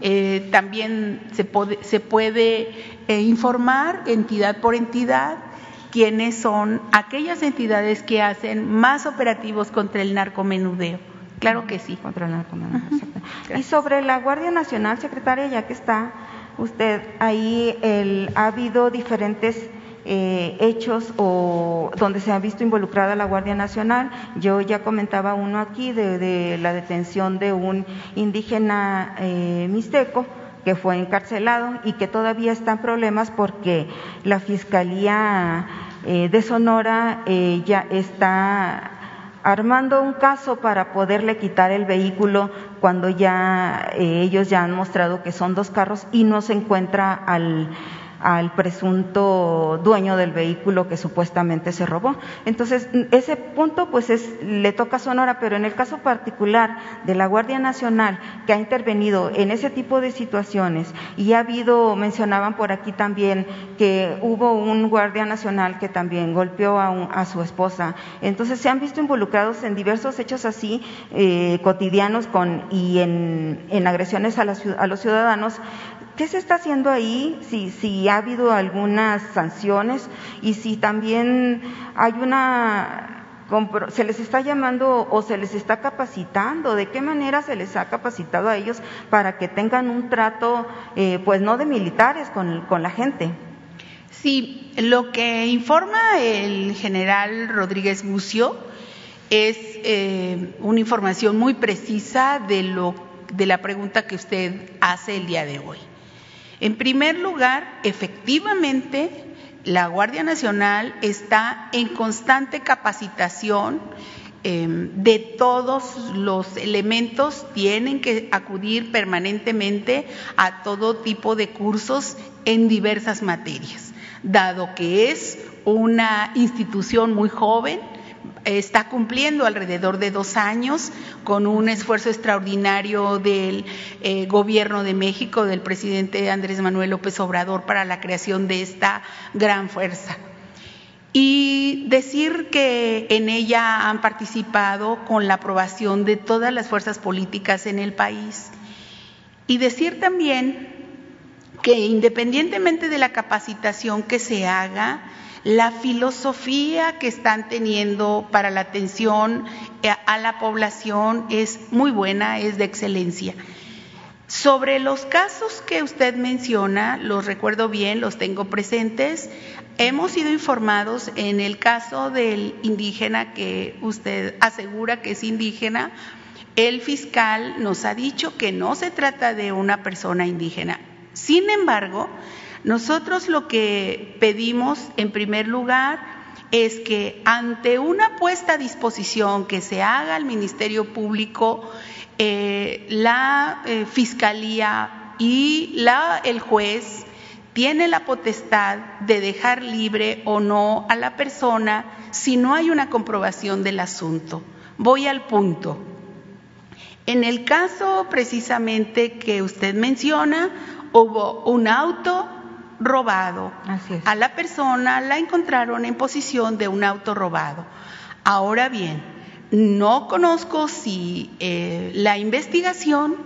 Eh, también se puede, se puede eh, informar entidad por entidad quiénes son aquellas entidades que hacen más operativos contra el narcomenudeo Claro que sí. Contra la Y sobre la Guardia Nacional, secretaria, ya que está usted ahí, el, ha habido diferentes eh, hechos o donde se ha visto involucrada la Guardia Nacional. Yo ya comentaba uno aquí de, la detención de un indígena eh, mixteco que fue encarcelado y que todavía está en problemas porque la Fiscalía eh, de Sonora eh, ya está armando un caso para poderle quitar el vehículo cuando ya eh, ellos ya han mostrado que son dos carros y no se encuentra al al presunto dueño del vehículo que supuestamente se robó. Entonces, ese punto pues es, le toca a Sonora, pero en el caso particular de la Guardia Nacional que ha intervenido en ese tipo de situaciones y ha habido, mencionaban por aquí también que hubo un Guardia Nacional que también golpeó a, su esposa. Entonces, se han visto involucrados en diversos hechos así eh, cotidianos con, y en, en agresiones a, a los ciudadanos ¿Qué se está haciendo ahí? Si, ha habido algunas sanciones y si también hay una se les está llamando o se les está capacitando, de qué manera se les ha capacitado a ellos para que tengan un trato, eh, pues no de militares, con, con, la gente. Sí, lo que informa el general Rodríguez Bucio es eh, una información muy precisa de, lo, de la pregunta que usted hace el día de hoy. En primer lugar, efectivamente, la Guardia Nacional está en constante capacitación em, de todos los elementos, tienen que acudir permanentemente a todo tipo de cursos en diversas materias, dado que es una institución muy joven, está cumpliendo alrededor de dos años con un esfuerzo extraordinario del eh, gobierno de México, del presidente Andrés Manuel López Obrador para la creación de esta gran fuerza. Y decir que en ella han participado con la aprobación de todas las fuerzas políticas en el país. Y decir también que independientemente de la capacitación que se haga, la filosofía que están teniendo para la atención eh, a la población es muy buena, es de excelencia. Sobre los casos que usted menciona, los recuerdo bien, los tengo presentes. Hemos sido informados en el caso del indígena que usted asegura que es indígena. El fiscal nos ha dicho que no se trata de una persona indígena. Sin embargo, nosotros lo que pedimos en primer lugar es que ante una puesta a disposición que se haga al Ministerio Público, eh, la eh, Fiscalía y el juez tiene la potestad de dejar libre o no a la persona si no hay una comprobación del asunto. Voy al punto. En el caso precisamente que usted menciona, hubo un auto robado. A la persona la encontraron en posición de un auto robado. Ahora bien, no conozco si eh, la investigación,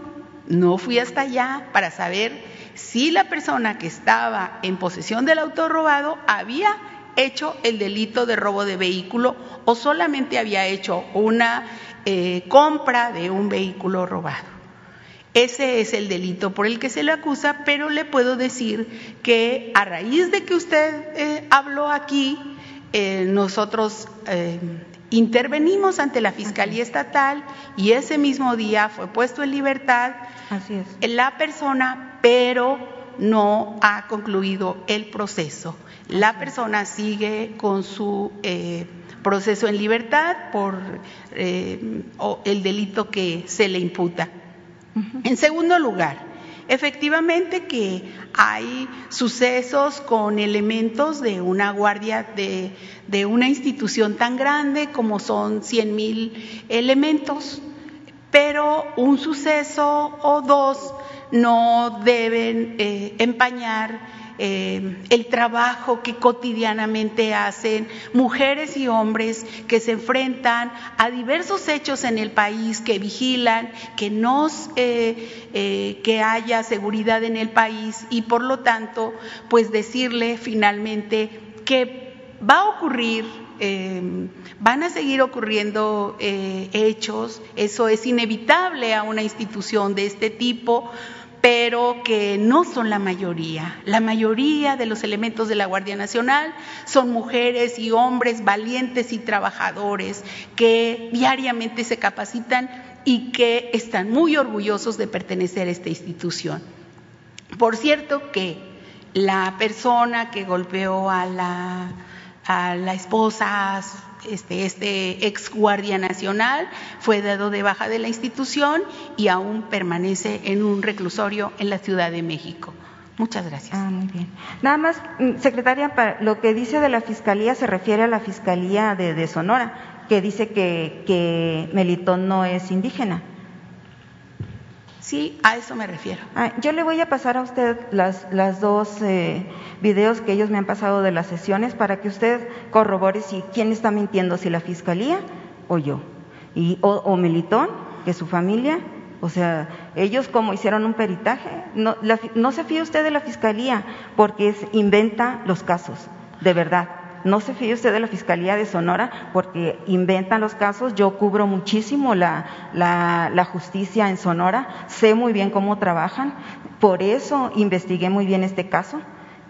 no fui hasta allá para saber si la persona que estaba en posesión del auto robado había hecho el delito de robo de vehículo o solamente había hecho una eh, compra de un vehículo robado. Ese es el delito por el que se le acusa, pero le puedo decir que a raíz de que usted eh, habló aquí, eh, nosotros eh, intervenimos ante la Fiscalía Estatal y ese mismo día fue puesto en libertad la persona, pero no ha concluido el proceso. La persona sigue con su proceso en libertad por el delito que se le imputa. En segundo lugar, efectivamente que hay sucesos con elementos de una guardia de, una institución tan grande como son 100 mil elementos, pero un suceso o dos no deben eh, empañar eh, el trabajo que cotidianamente hacen mujeres y hombres que se enfrentan a diversos hechos en el país, que vigilan, que nos, eh, eh, que haya seguridad en el país y por lo tanto, pues decirle finalmente que va a ocurrir van a seguir ocurriendo hechos, eso es inevitable a una institución de este tipo, pero que no son la mayoría. La mayoría de los elementos de la Guardia Nacional son mujeres y hombres valientes y trabajadores que diariamente se capacitan y que están muy orgullosos de pertenecer a esta institución. Por cierto que la persona que golpeó a la, a la esposa, este, este ex guardia nacional fue dado de baja de la institución y aún permanece en un reclusorio en la Ciudad de México. Muchas gracias. Ah, muy bien. Nada más, mm, secretaria, lo que dice de la Fiscalía se refiere a la Fiscalía de, Sonora, que dice que, que Melitón no es indígena. Sí, a eso me refiero. Ah, yo le voy a pasar a usted las, las dos eh, videos que ellos me han pasado de las sesiones para que usted corrobore si quién está mintiendo, si la fiscalía o yo. Y, o, Melitón, que su familia, o sea, ellos como hicieron un peritaje, no, no se fíe usted de la fiscalía porque es, inventa los casos, de verdad. No se fíe usted de la Fiscalía de Sonora porque inventan los casos. Yo cubro muchísimo la, justicia en Sonora, sé muy bien cómo trabajan, por eso investigué muy bien este caso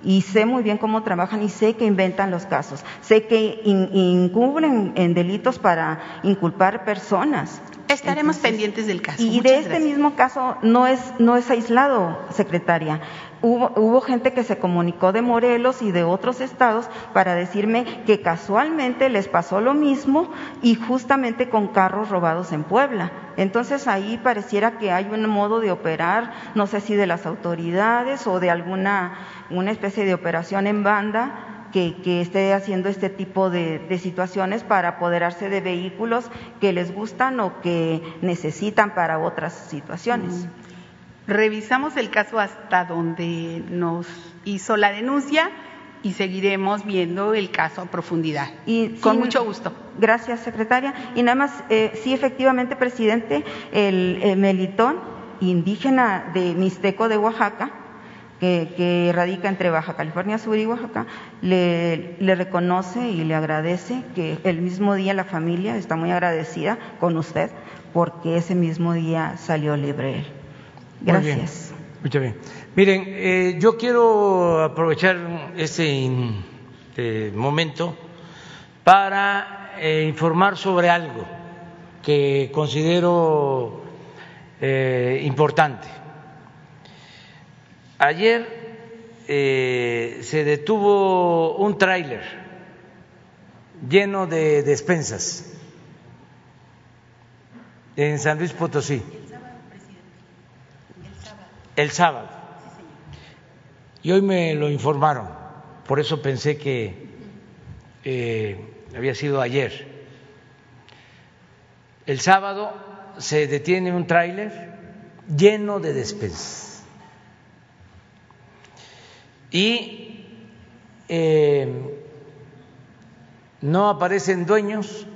y sé muy bien cómo trabajan y sé que inventan los casos, sé que incubren en delitos para inculpar personas. Estaremos pendientes del caso. Y de este mismo caso no es, no es aislado, secretaria. Hubo, hubo, gente que se comunicó de Morelos y de otros estados para decirme que casualmente les pasó lo mismo y justamente con carros robados en Puebla. Entonces ahí pareciera que hay un modo de operar, no sé si de las autoridades o de alguna una especie de operación en banda que, esté haciendo este tipo de, situaciones para apoderarse de vehículos que les gustan o que necesitan para otras situaciones. Revisamos el caso hasta donde nos hizo la denuncia y seguiremos viendo el caso a profundidad. Y con mucho gusto. Gracias, secretaria. Y nada más, eh, sí, efectivamente, presidente, el Melitón indígena de Mixteco de Oaxaca que, radica entre Baja California Sur y Oaxaca, le, reconoce y le agradece que el mismo día la familia está muy agradecida con usted porque ese mismo día salió libre él. Gracias. Muchas bien. Miren, eh, yo quiero aprovechar este eh, momento para eh, informar sobre algo que considero importante. Ayer eh, se detuvo un tráiler lleno de despensas en San Luis Potosí. El sábado. Y hoy me lo informaron, por eso pensé que eh, había sido ayer. El sábado se detiene un tráiler lleno de despensas y eh, no aparecen dueños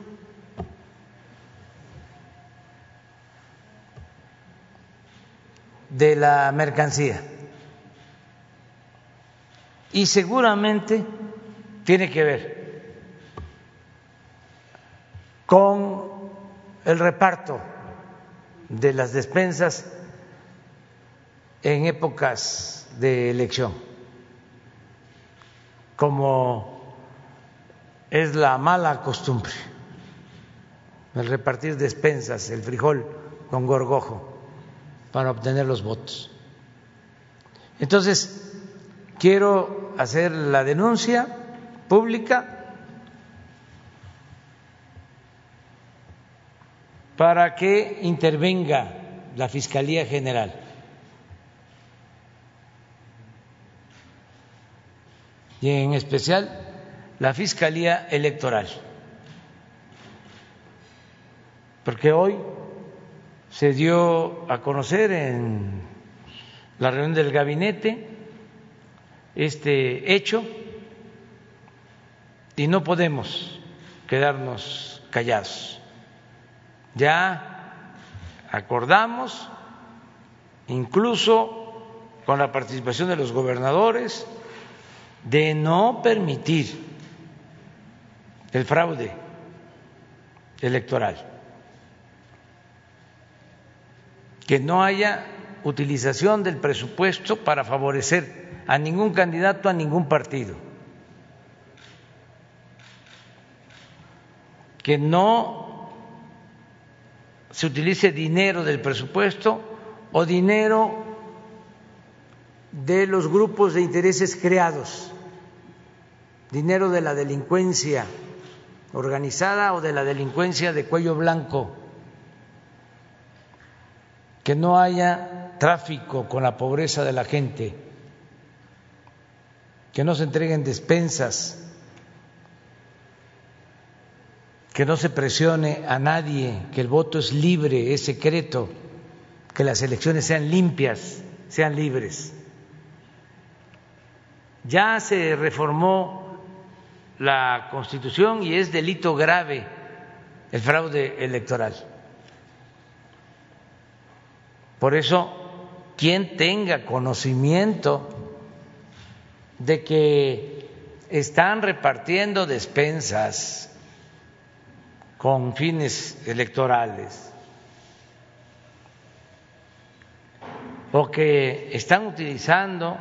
de la mercancía. Y seguramente tiene que ver con el reparto de las despensas en épocas de elección como es la mala costumbre, el repartir despensas, el frijol con gorgojo para obtener los votos. Entonces, quiero hacer la denuncia pública para que intervenga la Fiscalía General y en especial la Fiscalía Electoral. Porque hoy se dio a conocer en la reunión del gabinete este hecho y no podemos quedarnos callados. Ya acordamos, incluso con la participación de los gobernadores, de no permitir el fraude electoral, que no haya utilización del presupuesto para favorecer a ningún candidato, a ningún partido, que no se utilice dinero del presupuesto o dinero de los grupos de intereses creados. Dinero de la delincuencia organizada o de la delincuencia de cuello blanco, que no haya tráfico con la pobreza de la gente, que no se entreguen despensas, que no se presione a nadie, que el voto es libre, es secreto, que las elecciones sean limpias, sean libres. Ya se reformó la Constitución y es delito grave el fraude electoral. Por eso, quien tenga conocimiento de que están repartiendo despensas con fines electorales o que están utilizando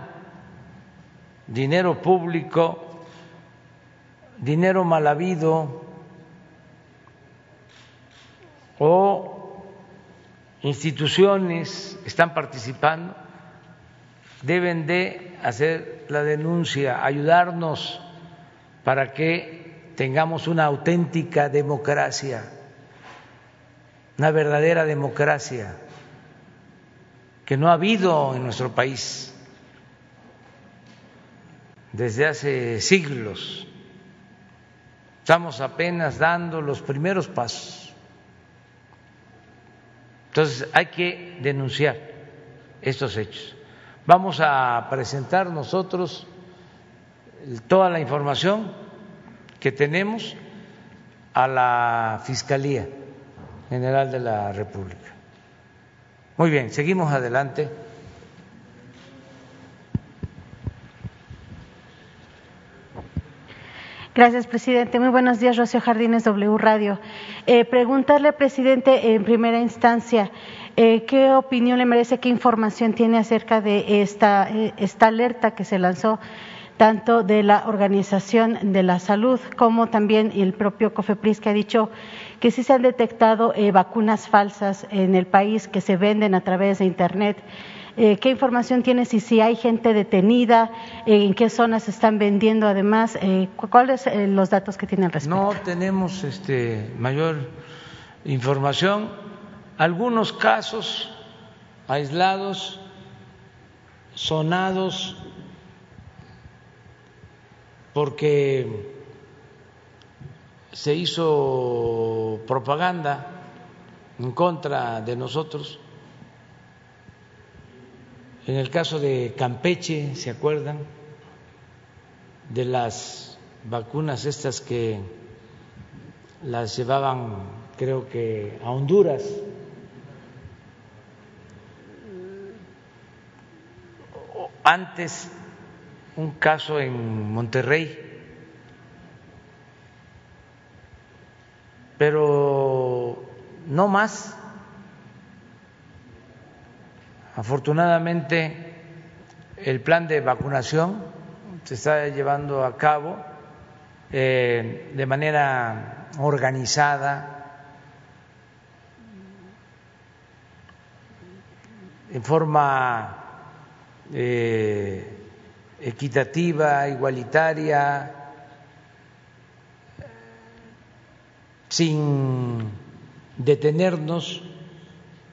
dinero público, dinero mal habido o instituciones están participando, deben de hacer la denuncia, ayudarnos para que tengamos una auténtica democracia, una verdadera democracia que no ha habido en nuestro país desde hace siglos. Estamos apenas dando los primeros pasos. Entonces hay que denunciar estos hechos. Vamos a presentar nosotros toda la información que tenemos a la Fiscalía General de la República. Muy bien, seguimos adelante. Gracias, presidente. Muy buenos días, Rocío Jardines, W Radio. Eh, preguntarle, presidente, en primera instancia, eh, ¿qué opinión le merece, qué información tiene acerca de esta, eh, esta alerta que se lanzó tanto de la Organización de la Salud como también el propio COFEPRIS que ha dicho que sí se han detectado vacunas falsas en el país que se venden a través de Internet. Eh, ¿Qué información tiene si, si hay gente detenida? Eh, ¿En qué zonas están vendiendo además? ¿Cuáles son los datos que tiene al respecto? No tenemos este, mayor información. Algunos casos aislados, sonados, porque se hizo propaganda en contra de nosotros. En el caso de Campeche, ¿se acuerdan? De las vacunas estas que las llevaban, creo que, a Honduras. Antes un caso en Monterrey, pero no más. Afortunadamente, el plan de vacunación se está llevando a cabo eh, de manera organizada, en forma eh, equitativa, igualitaria, sin detenernos,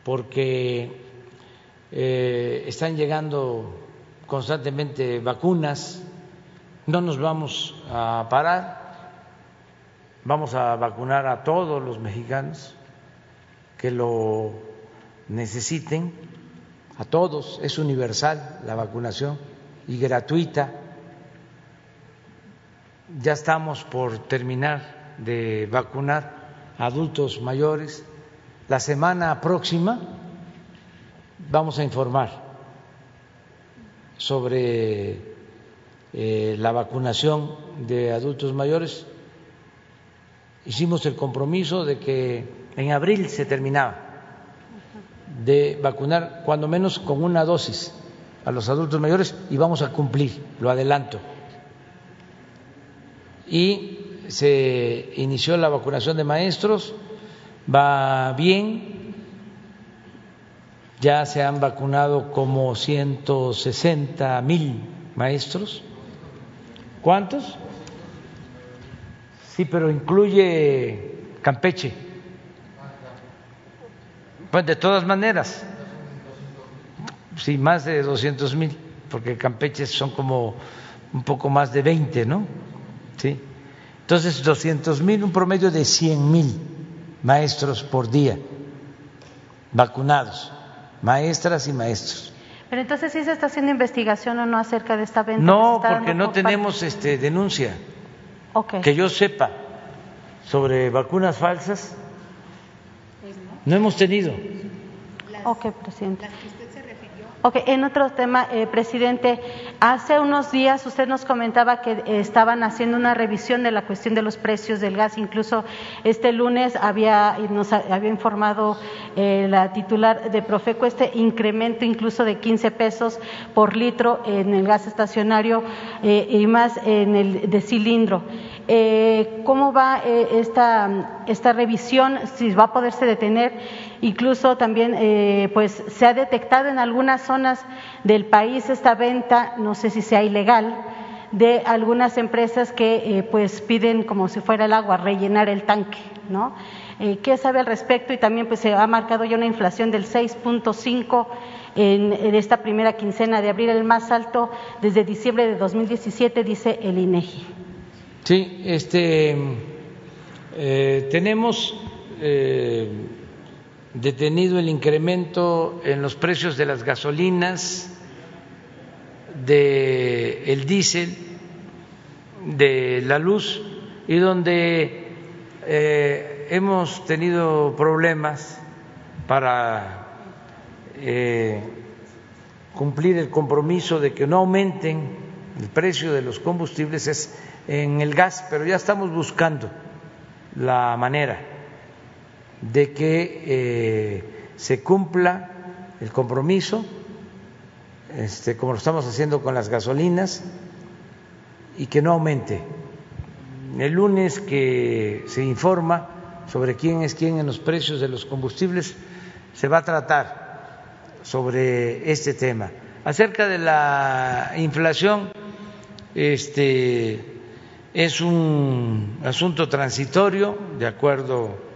porque eh, están llegando constantemente vacunas, no nos vamos a parar, vamos a vacunar a todos los mexicanos que lo necesiten, a todos, es universal la vacunación y gratuita. Ya estamos por terminar de vacunar a adultos mayores. La semana próxima vamos a informar sobre eh, la vacunación de adultos mayores. Hicimos el compromiso de que en abril se terminaba de vacunar cuando menos con una dosis a los adultos mayores y vamos a cumplir, lo adelanto. Y se inició la vacunación de maestros, va bien, ya se han vacunado como 160 mil maestros. ¿Cuántos? Sí, pero incluye Campeche. Pues de todas maneras, sí, más de 200 mil, porque Campeche son como un poco más de 20, ¿no? Sí. Entonces, 200 mil, un promedio de 100 mil maestros por día vacunados, maestras y maestros. Pero entonces sí se está haciendo investigación o no acerca de esta venta. No, porque no tenemos este denuncia. Okay. Que yo sepa sobre vacunas falsas. No hemos tenido. Ok, presidente. Ok, en otro tema, eh, presidente, hace unos días usted nos comentaba que eh, estaban haciendo una revisión de la cuestión de los precios del gas. Incluso este lunes había nos había informado eh, la titular de Profeco este incremento incluso de 15 pesos por litro en el gas estacionario eh, y más en el de cilindro. ¿Cómo va esta, esta revisión? Si va a poderse detener. Incluso también pues se ha detectado en algunas zonas del país esta venta, no sé si sea ilegal, de algunas empresas que pues piden como si fuera el agua rellenar el tanque, ¿no? Eh, ¿Qué sabe al respecto? Y también pues se ha marcado ya una inflación del 6.5 en, en, esta primera quincena de abril, el más alto desde diciembre de 2017, dice el INEGI. Sí, este, eh, tenemos eh, detenido el incremento en los precios de las gasolinas, de el diésel, de la luz y donde hemos tenido problemas para eh, cumplir el compromiso de que no aumenten el precio de los combustibles es en el gas, pero ya estamos buscando la manera de que eh, se cumpla el compromiso, este, como lo estamos haciendo con las gasolinas, y que no aumente. El lunes que se informa sobre quién es quién en los precios de los combustibles, se va a tratar sobre este tema. Acerca de la inflación, este es un asunto transitorio, de acuerdo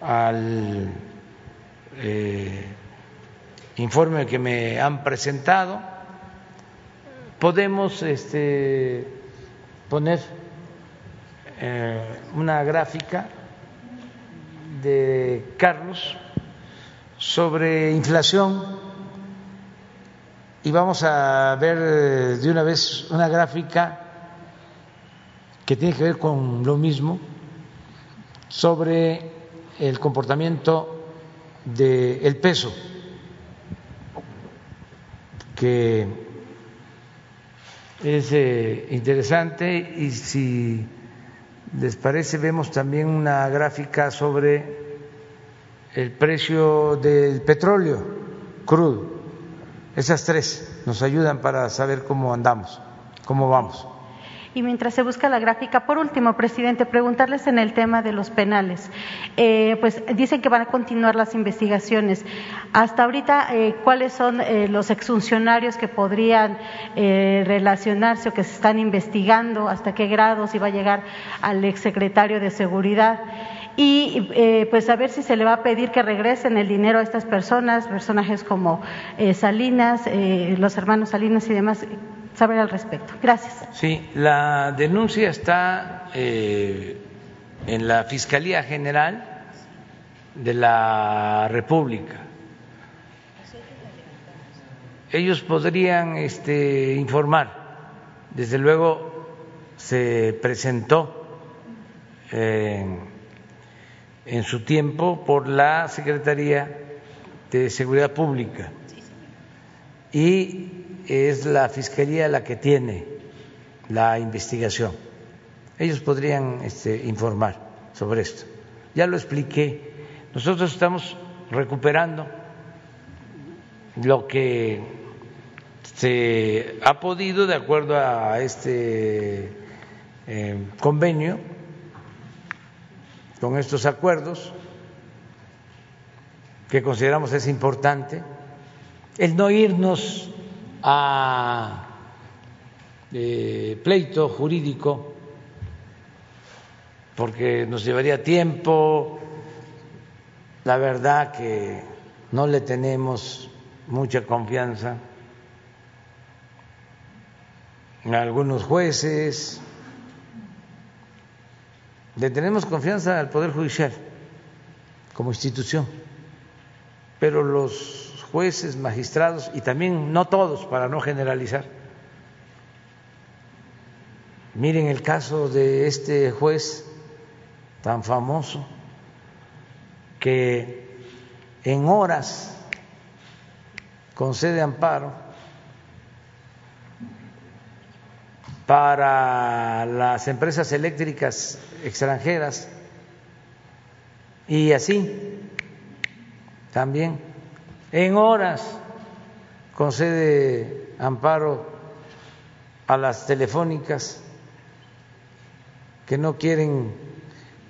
al eh, informe que me han presentado. Podemos este, poner eh, una gráfica de Carlos sobre inflación y vamos a ver de una vez una gráfica que tiene que ver con lo mismo sobre el comportamiento del peso que es eh, interesante y si les parece, vemos también una gráfica sobre el precio del petróleo crudo. Esas tres nos ayudan para saber cómo andamos, cómo vamos. Y mientras se busca la gráfica, por último, presidente, preguntarles en el tema de los penales. Eh, pues dicen que van a continuar las investigaciones. Hasta ahorita, eh, ¿cuáles son eh, los exfuncionarios que podrían relacionarse o que se están investigando? ¿Hasta qué grado? Si va a llegar al exsecretario de Seguridad y pues a ver si se le va a pedir que regresen el dinero a estas personas, personajes como Salinas, los hermanos Salinas y demás, saber al respecto. Gracias. Sí, la denuncia está eh, en la Fiscalía General de la República. Ellos podrían este, informar. Desde luego se presentó eh, en su tiempo por la Secretaría de Seguridad Pública y es la Fiscalía la que tiene la investigación. Ellos podrían este, informar sobre esto. Ya lo expliqué. Nosotros estamos recuperando lo que se ha podido de acuerdo a este eh, convenio, con estos acuerdos, que consideramos es importante, el no irnos a eh, pleito jurídico, porque nos llevaría tiempo, la verdad que no le tenemos mucha confianza a algunos jueces, le tenemos confianza al Poder Judicial como institución, pero los jueces, magistrados y también no todos, para no generalizar. Miren el caso de este juez tan famoso que en horas concede amparo para las empresas eléctricas extranjeras y así también en horas concede amparo a las telefónicas que no quieren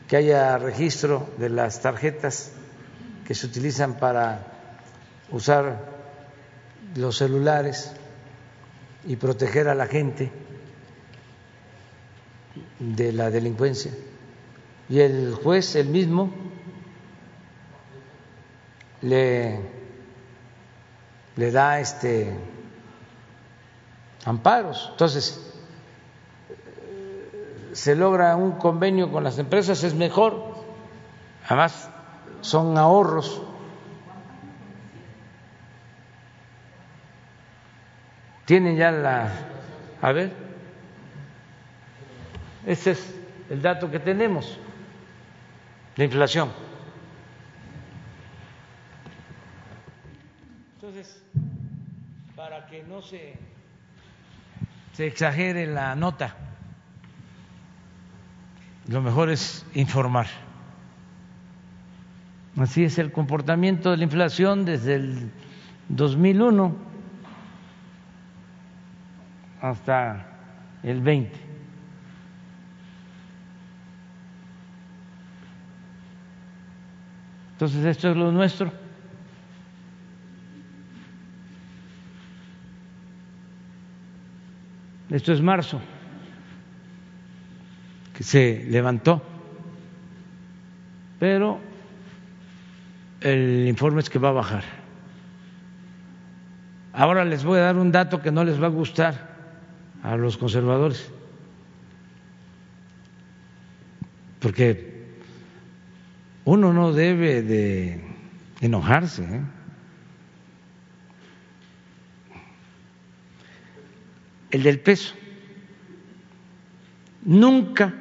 que haya registro de las tarjetas que se utilizan para usar los celulares y proteger a la gente de la delincuencia. Y el juez, el mismo, le, le da este amparos. Entonces, se logra un convenio con las empresas, es mejor. Además, son ahorros. Tienen ya la... A ver, ese es el dato que tenemos de inflación. Para que no se, se exagere la nota, lo mejor es informar. Así es el comportamiento de la inflación desde el 2001 hasta el 20. Entonces esto es lo nuestro. Esto es marzo, que se levantó, pero el informe es que va a bajar. Ahora les voy a dar un dato que no les va a gustar a los conservadores, porque uno no debe de enojarse. ¿eh? El del peso. Nunca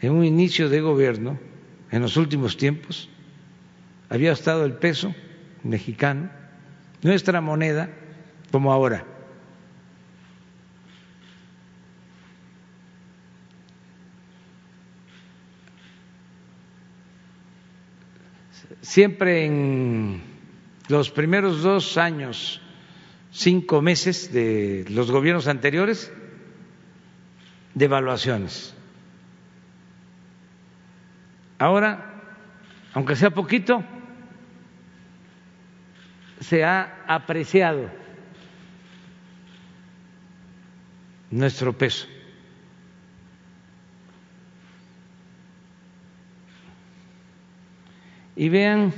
en un inicio de gobierno, en los últimos tiempos, había estado el peso mexicano, nuestra moneda, como ahora. Siempre en los primeros dos años, cinco meses de los gobiernos anteriores, de evaluaciones. Ahora, aunque sea poquito, se ha apreciado nuestro peso. Y vean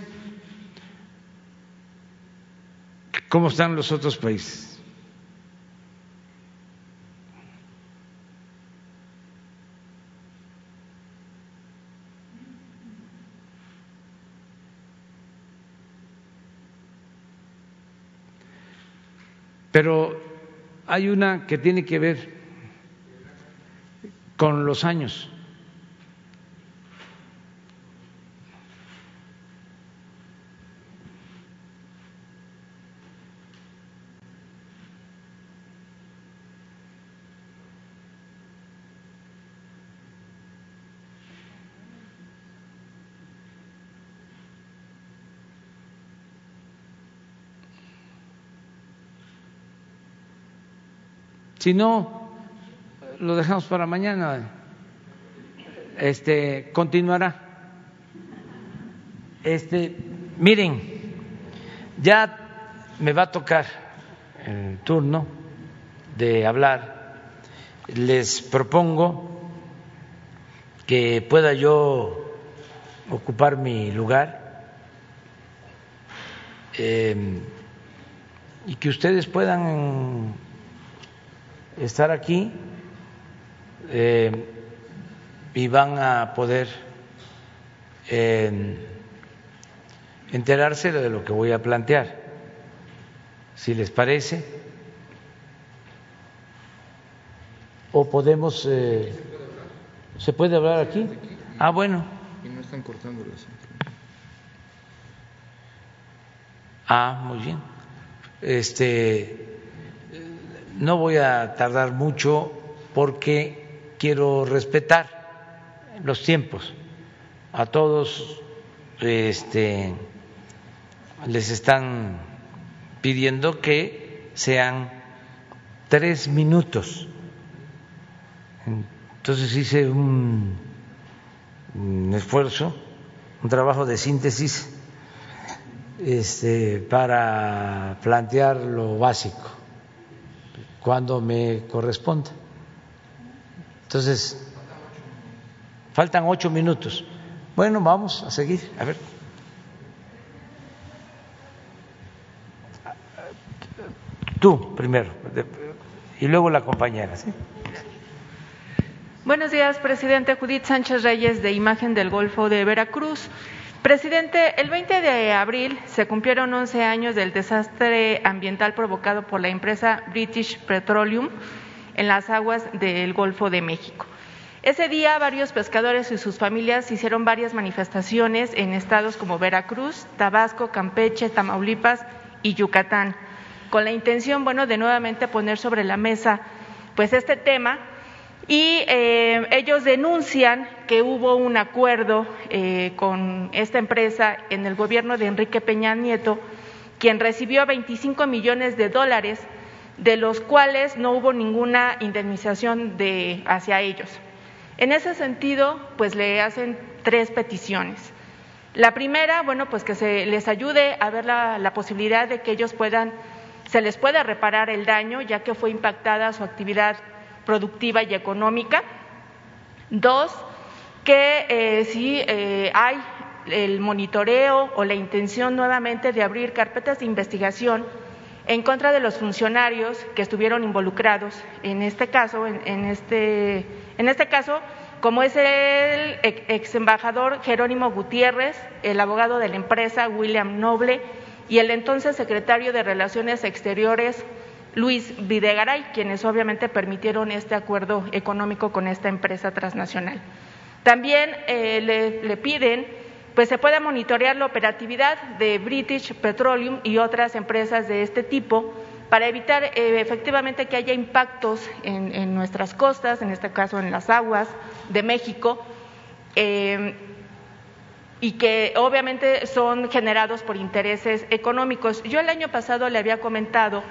cómo están los otros países. Pero hay una que tiene que ver con los años. Si no, lo dejamos para mañana. Este continuará. Este, miren, ya me va a tocar el turno de hablar. Les propongo que pueda yo ocupar mi lugar eh, y que ustedes puedan estar aquí eh, y van a poder eh, enterarse de lo que voy a plantear. Si les parece, o podemos. Eh, ¿Se puede hablar aquí? Ah, bueno. Y no están cortando Ah, muy bien. Este no voy a tardar mucho porque quiero respetar los tiempos a todos este, les están pidiendo que sean tres minutos. Entonces hice un, esfuerzo, un trabajo de síntesis este, para plantear lo básico cuando me corresponda. Entonces, faltan ocho minutos. Bueno, vamos a seguir. A ver. Tú primero y luego la compañera. Buenos días, presidente Judith Sánchez Reyes de Imagen del Golfo de Veracruz. Presidente, el 20 de abril se cumplieron 11 años del desastre ambiental provocado por la empresa British Petroleum en las aguas del Golfo de México. Ese día varios pescadores y sus familias hicieron varias manifestaciones en estados como Veracruz, Tabasco, Campeche, Tamaulipas y Yucatán, con la intención, bueno, de nuevamente poner sobre la mesa pues este tema y eh, ellos denuncian que hubo un acuerdo eh, con esta empresa en el gobierno de Enrique Peña Nieto, quien recibió 25 millones de dólares, de los cuales no hubo ninguna indemnización de, hacia ellos. En ese sentido, pues le hacen tres peticiones. La primera, bueno, pues que se les ayude a ver la, la posibilidad de que ellos puedan, se les pueda reparar el daño, ya que fue impactada su actividad productiva y económica. Dos, que eh, si eh, hay el monitoreo o la intención nuevamente de abrir carpetas de investigación en contra de los funcionarios que estuvieron involucrados en este caso, en, este, en este caso, como es el ex embajador Jerónimo Gutiérrez, el abogado de la empresa William Noble y el entonces secretario de Relaciones Exteriores Luis Videgaray, quienes obviamente permitieron este acuerdo económico con esta empresa transnacional. También eh, le, piden pues se pueda monitorear la operatividad de British Petroleum y otras empresas de este tipo para evitar eh, efectivamente que haya impactos en, nuestras costas, en este caso en las aguas de México, eh, y que obviamente son generados por intereses económicos. Yo el año pasado le había comentado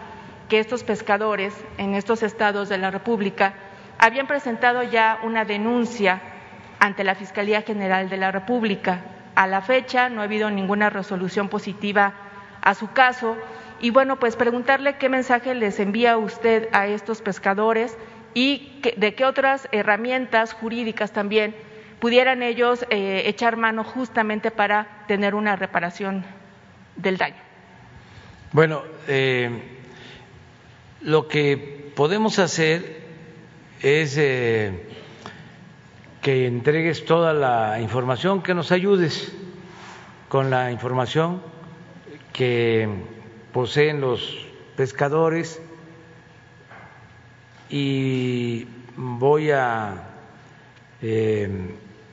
que estos pescadores en estos estados de la República habían presentado ya una denuncia ante la Fiscalía General de la República. A la fecha no ha habido ninguna resolución positiva a su caso y bueno, pues preguntarle qué mensaje les envía usted a estos pescadores y de qué otras herramientas jurídicas también pudieran ellos eh, echar mano justamente para tener una reparación del daño. Bueno, eh, lo que podemos hacer es eh, que entregues toda la información, que nos ayudes con la información que poseen los pescadores. Y voy a eh,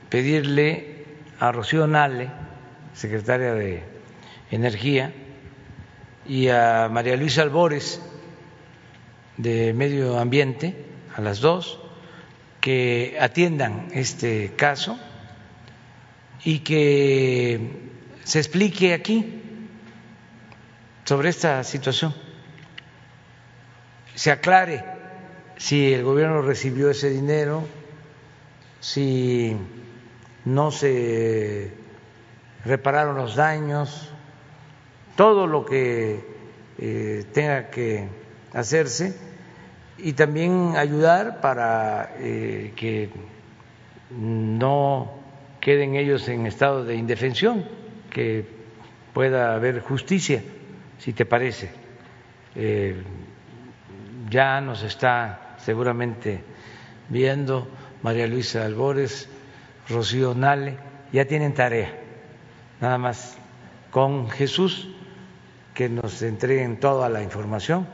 pedirle a Rocío Nale, secretaria de Energía, y a María Luisa Albores, de Medio Ambiente, a las dos, que atiendan este caso y que se explique aquí sobre esta situación, se aclare si el gobierno recibió ese dinero, si no se repararon los daños, todo lo que eh, tenga que hacerse y también ayudar para eh, que no queden ellos en estado de indefensión, que pueda haber justicia, si te parece. Eh, ya nos está seguramente viendo María Luisa Albores, Rocío Nale, ya tienen tarea, nada más con Jesús, que nos entreguen toda la información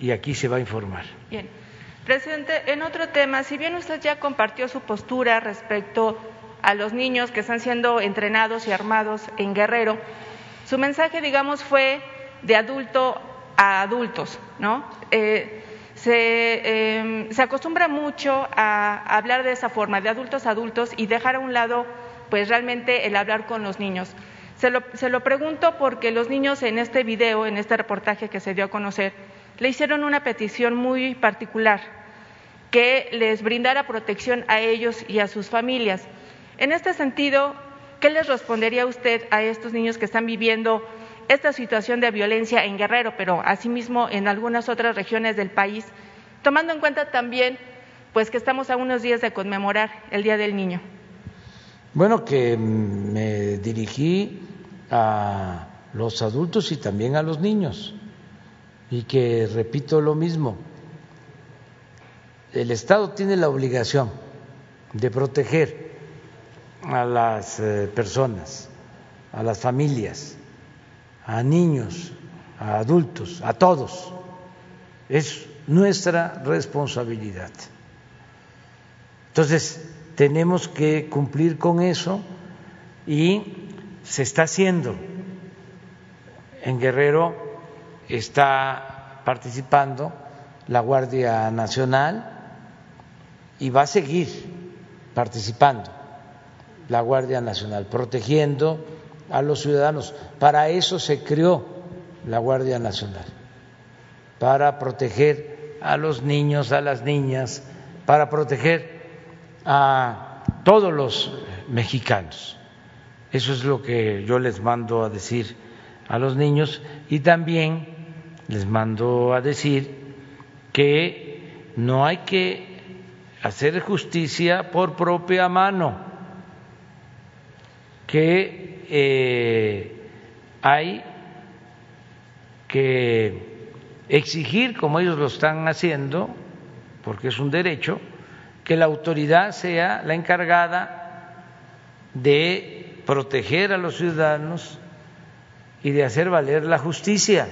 y aquí se va a informar. Bien. Presidente, en otro tema, si bien usted ya compartió su postura respecto a los niños que están siendo entrenados y armados en Guerrero, su mensaje, digamos, fue de adulto a adultos, ¿no? Eh, se, em, se, acostumbra mucho a hablar de esa forma, de adultos a adultos, y dejar a un lado, pues realmente el hablar con los niños. Se lo, se lo pregunto porque los niños en este video, en este reportaje que se dio a conocer, le hicieron una petición muy particular, que les brindara protección a ellos y a sus familias. En este sentido, ¿qué les respondería usted a estos niños que están viviendo esta situación de violencia en Guerrero, pero asimismo en algunas otras regiones del país, tomando en cuenta también pues que estamos a unos días de conmemorar el Día del Niño? Bueno, que me dirigí a los adultos y también a los niños y que repito lo mismo, el Estado tiene la obligación de proteger a las eh, personas, a las familias, a niños, a adultos, a todos. Es nuestra responsabilidad. Entonces, tenemos que cumplir con eso y se está haciendo. En Guerrero está participando la Guardia Nacional y va a seguir participando la Guardia Nacional, protegiendo a los ciudadanos. Para eso se creó la Guardia Nacional, para proteger a los niños, a las niñas, para proteger a todos los mexicanos. Eso es lo que yo les mando a decir a los niños y también les mando a decir que no hay que hacer justicia por propia mano, que eh, hay que exigir, como ellos lo están haciendo, porque es un derecho, que la autoridad sea la encargada de proteger a los ciudadanos y de hacer valer la justicia.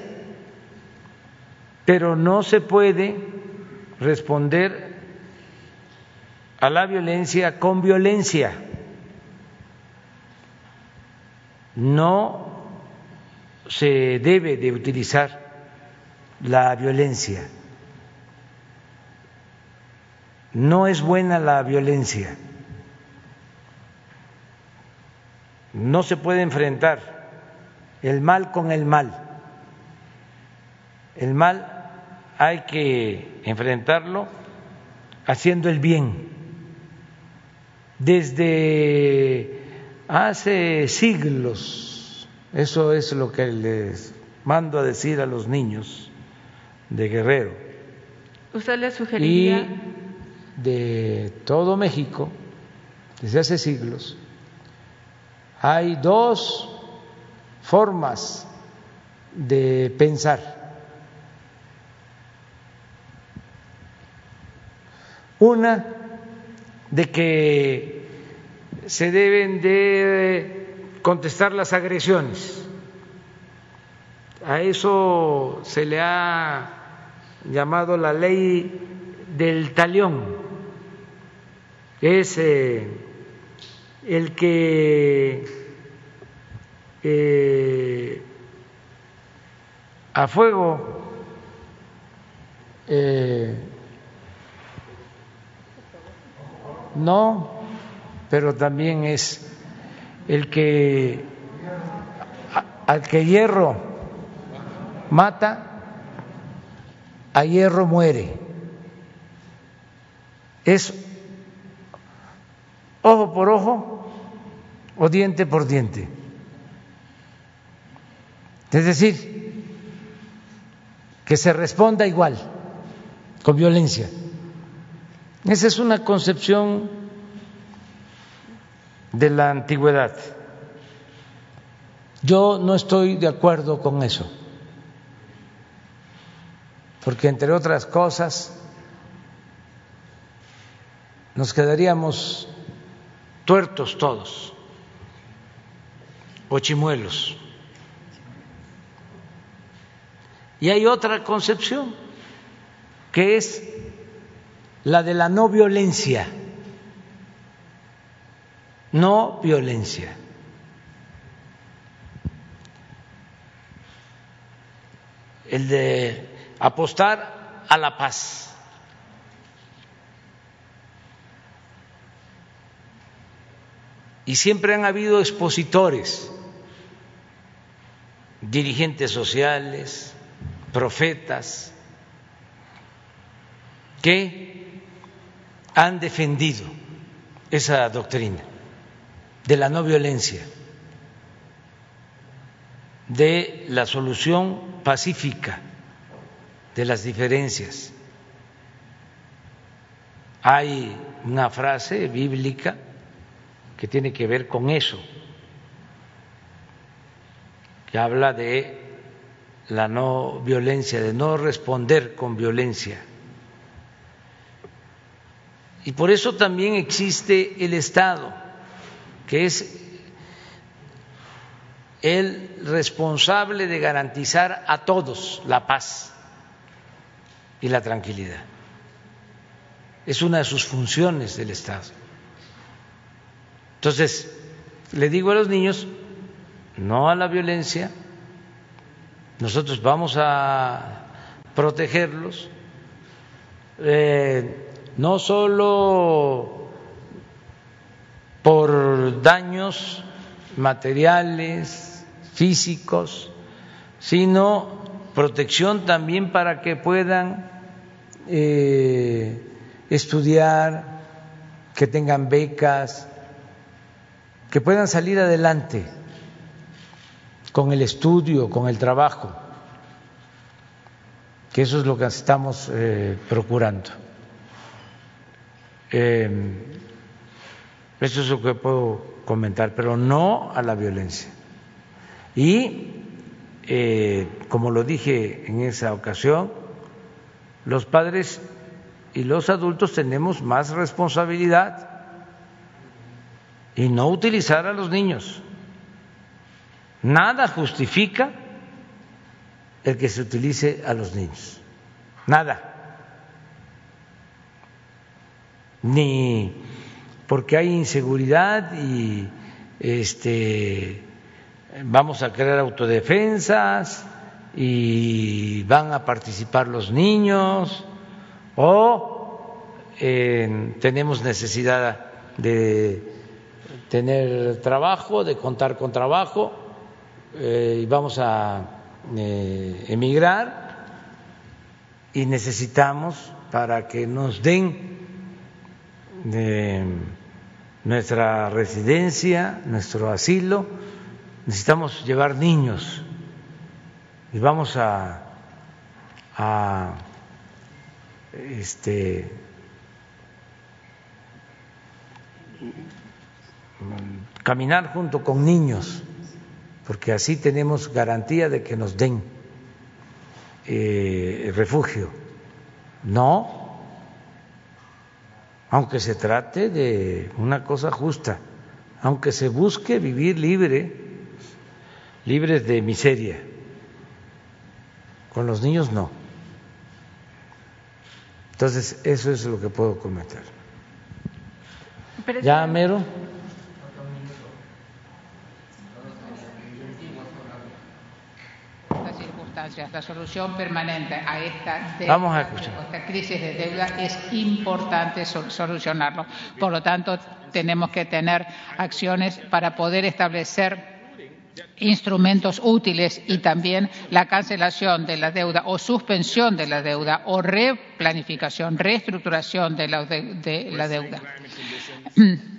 Pero no se puede responder a la violencia con violencia. No se debe de utilizar la violencia. No es buena la violencia. No se puede enfrentar el mal con el mal. El mal hay que enfrentarlo haciendo el bien desde hace siglos. Eso es lo que les mando a decir a los niños de Guerrero. ¿Usted le sugeriría? Y de todo México, desde hace siglos, hay dos formas de pensar. Una de que se deben de contestar las agresiones. A eso se le ha llamado la ley del talión. Es eh, el que eh, a fuego eh, No, pero también es el que al que hierro mata, a hierro muere. Es ojo por ojo o diente por diente. Es decir, que se responda igual, con violencia. Esa es una concepción de la antigüedad. Yo no estoy de acuerdo con eso, porque entre otras cosas nos quedaríamos tuertos todos, o chimuelos. Y hay otra concepción, que es la de la no violencia, no violencia. El de apostar a la paz. Y siempre han habido expositores dirigentes sociales, profetas, que han defendido esa doctrina de la no violencia, de la solución pacífica de las diferencias. Hay una frase bíblica que tiene que ver con eso, que habla de la no violencia, de no responder con violencia. Y por eso también existe el Estado, que es el responsable de garantizar a todos la paz y la tranquilidad. Es una de sus funciones del Estado. Entonces, le digo a los niños, no a la violencia, nosotros vamos a protegerlos, eh, no solo por daños materiales, físicos, sino protección también para que puedan eh, estudiar, que tengan becas, que puedan salir adelante con el estudio, con el trabajo, que eso es lo que estamos eh, procurando. Eh, eso es lo que puedo comentar, pero no a la violencia. Y, como lo dije en esa ocasión, los padres y los adultos tenemos más responsabilidad y no utilizar a los niños. Nada justifica el que se utilice a los niños. Nada. Ni porque hay inseguridad y este vamos a crear autodefensas y van a participar los niños o eh, tenemos necesidad de tener trabajo, de contar con trabajo eh, y vamos a eh, emigrar y necesitamos para que nos den nuestra residencia, nuestro asilo, necesitamos llevar niños y vamos a, a este, caminar junto con niños, porque así tenemos garantía de que nos den eh, refugio. No, aunque se trate de una cosa justa, aunque se busque vivir libre, libres de miseria. Con los niños no. Entonces, eso es lo que puedo comentar. ¿Ya, Mero? Las circunstancias, la solución permanente a esta, Vamos a escuchar. esta crisis de deuda es importante solucionarlo. Por lo tanto, tenemos que tener acciones para poder establecer instrumentos útiles y también la cancelación de la deuda o suspensión de la deuda o replanificación, reestructuración de la, de, la deuda.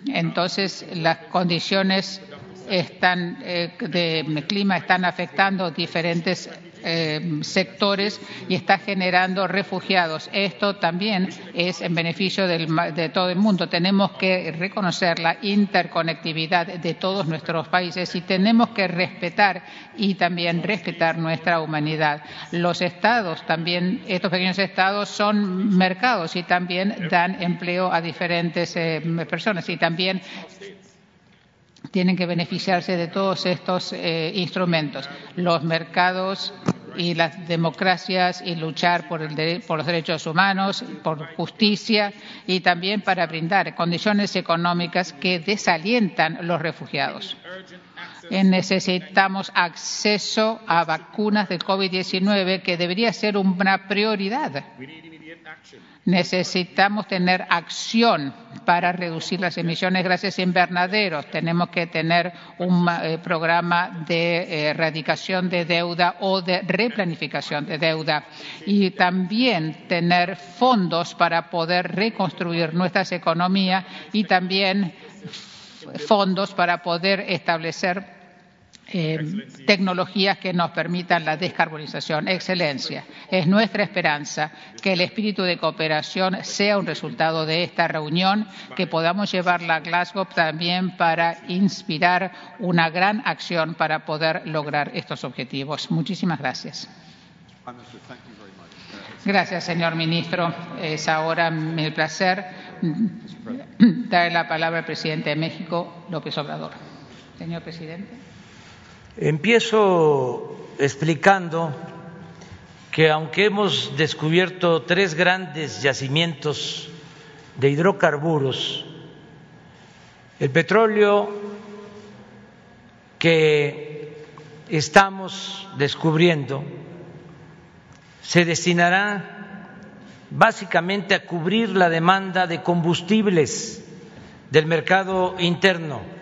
Entonces, las condiciones están, eh, de clima están afectando diferentes eh, sectores y está generando refugiados. Esto también es en beneficio de todo el mundo. Tenemos que reconocer la interconectividad de todos nuestros países y tenemos que respetar y también respetar nuestra humanidad. Los estados también, estos pequeños estados son mercados y también dan empleo a diferentes eh, personas y también tienen que beneficiarse de todos estos eh, instrumentos. Los mercados y las democracias y luchar por, los derechos humanos, por justicia y también para brindar condiciones económicas que desalientan los refugiados. Necesitamos acceso a vacunas del COVID-19 que debería ser una prioridad Necesitamos tener acción para reducir las emisiones de gases invernaderos. Tenemos que tener un eh, programa de eh, erradicación de deuda o de replanificación de deuda y también tener fondos para poder reconstruir nuestras economías y también fondos para poder establecer eh, tecnologías que nos permitan la descarbonización. Excelencia, es nuestra esperanza que el espíritu de cooperación sea un resultado de esta reunión, que podamos llevarla a Glasgow también para inspirar una gran acción para poder lograr estos objetivos. Muchísimas gracias. Gracias, señor ministro. Es ahora mi placer dar la palabra al presidente de México, López Obrador. Señor presidente. Empiezo explicando que aunque hemos descubierto tres grandes yacimientos de hidrocarburos, el petróleo que estamos descubriendo se destinará básicamente a cubrir la demanda de combustibles del mercado interno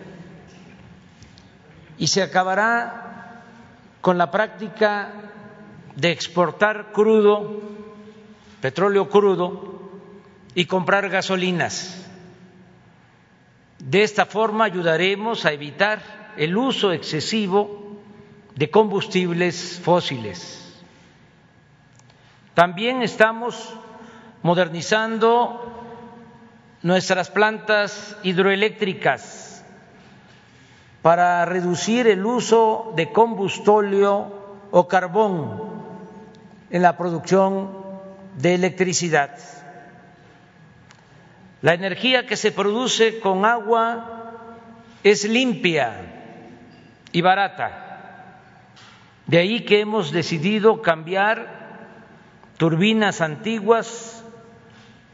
y se acabará con la práctica de exportar crudo, petróleo crudo, y comprar gasolinas. De esta forma ayudaremos a evitar el uso excesivo de combustibles fósiles. También estamos modernizando nuestras plantas hidroeléctricas para reducir el uso de combustóleo o carbón en la producción de electricidad. La energía que se produce con agua es limpia y barata. De ahí que hemos decidido cambiar turbinas antiguas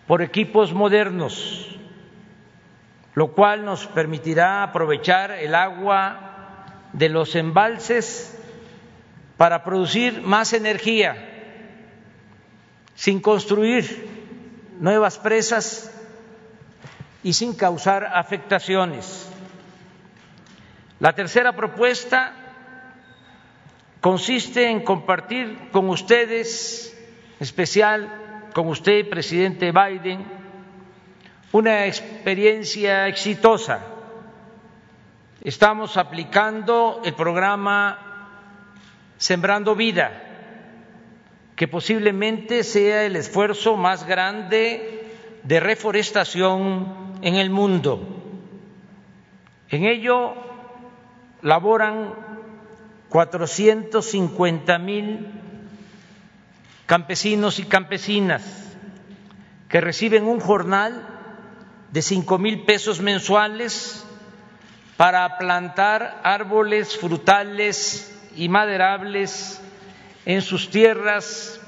por equipos modernos lo cual nos permitirá aprovechar el agua de los embalses para producir más energía sin construir nuevas presas y sin causar afectaciones. La tercera propuesta consiste en compartir con ustedes, en especial con usted, presidente Biden, una experiencia exitosa. Estamos aplicando el programa Sembrando Vida, que posiblemente sea el esfuerzo más grande de reforestación en el mundo. En ello laboran 450 mil campesinos y campesinas que reciben un jornal de cinco mil pesos mensuales para plantar árboles frutales y maderables en sus tierras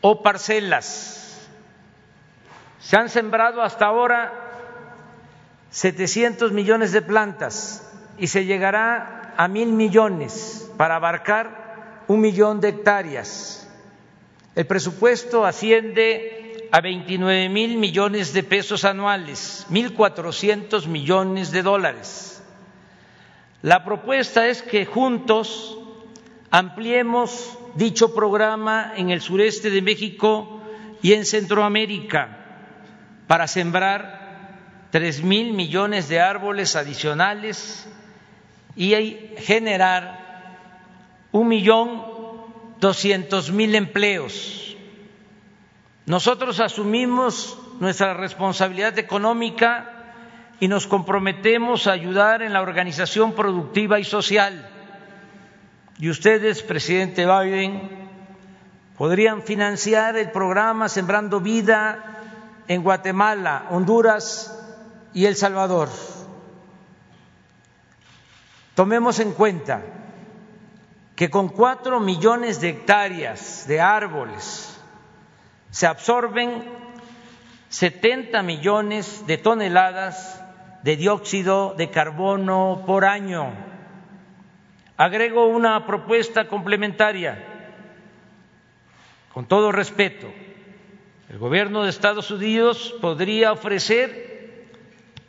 o parcelas. Se han sembrado hasta ahora 700 millones de plantas y se llegará a mil millones para abarcar un millón de hectáreas. El presupuesto asciende a 29 mil millones de pesos anuales, 1.400 millones de dólares. La propuesta es que juntos ampliemos dicho programa en el sureste de México y en Centroamérica para sembrar tres mil millones de árboles adicionales y generar un millón doscientos mil empleos nosotros asumimos nuestra responsabilidad económica y nos comprometemos a ayudar en la organización productiva y social. Y ustedes, presidente Biden, podrían financiar el programa Sembrando Vida en Guatemala, Honduras y El Salvador. Tomemos en cuenta que con cuatro millones de hectáreas de árboles se absorben 70 millones de toneladas de dióxido de carbono por año. Agrego una propuesta complementaria, con todo respeto. El gobierno de Estados Unidos podría ofrecer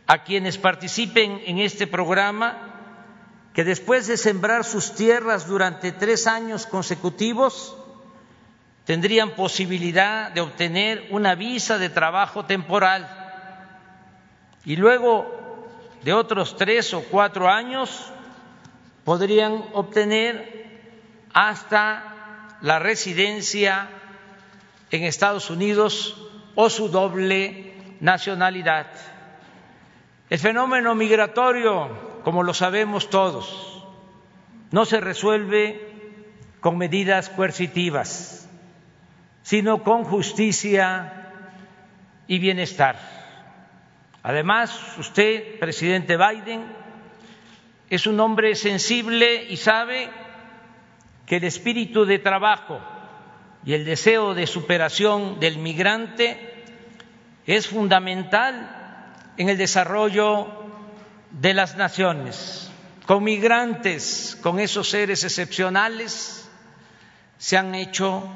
a quienes participen en este programa que después de sembrar sus tierras durante tres años consecutivos tendrían posibilidad de obtener una visa de trabajo temporal y luego de otros tres o cuatro años podrían obtener hasta la residencia en Estados Unidos o su doble nacionalidad. El fenómeno migratorio como lo sabemos todos, no se resuelve con medidas coercitivas, sino con justicia y bienestar. Además, usted, presidente Biden, es un hombre sensible y sabe que el espíritu de trabajo y el deseo de superación del migrante es fundamental en el desarrollo de las naciones, con migrantes, con esos seres excepcionales, se han hecho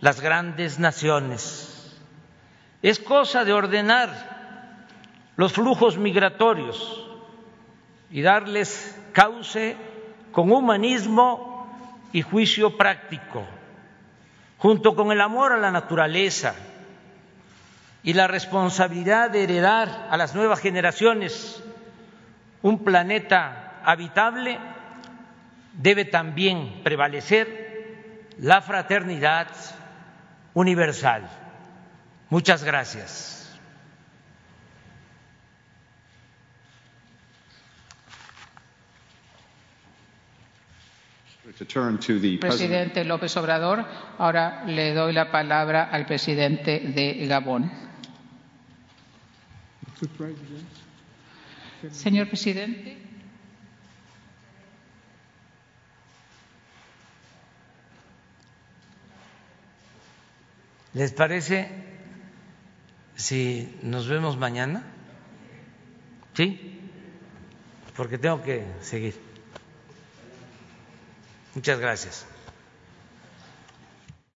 las grandes naciones. Es cosa de ordenar los flujos migratorios y darles cauce con humanismo y juicio práctico, junto con el amor a la naturaleza y la responsabilidad de heredar a las nuevas generaciones un planeta habitable, debe también prevalecer la fraternidad universal. Muchas gracias. Presidente López Obrador, ahora le doy la palabra al presidente de Gabón. Señor presidente. ¿Les parece si nos vemos mañana? ¿Sí? Porque tengo que seguir. Muchas gracias.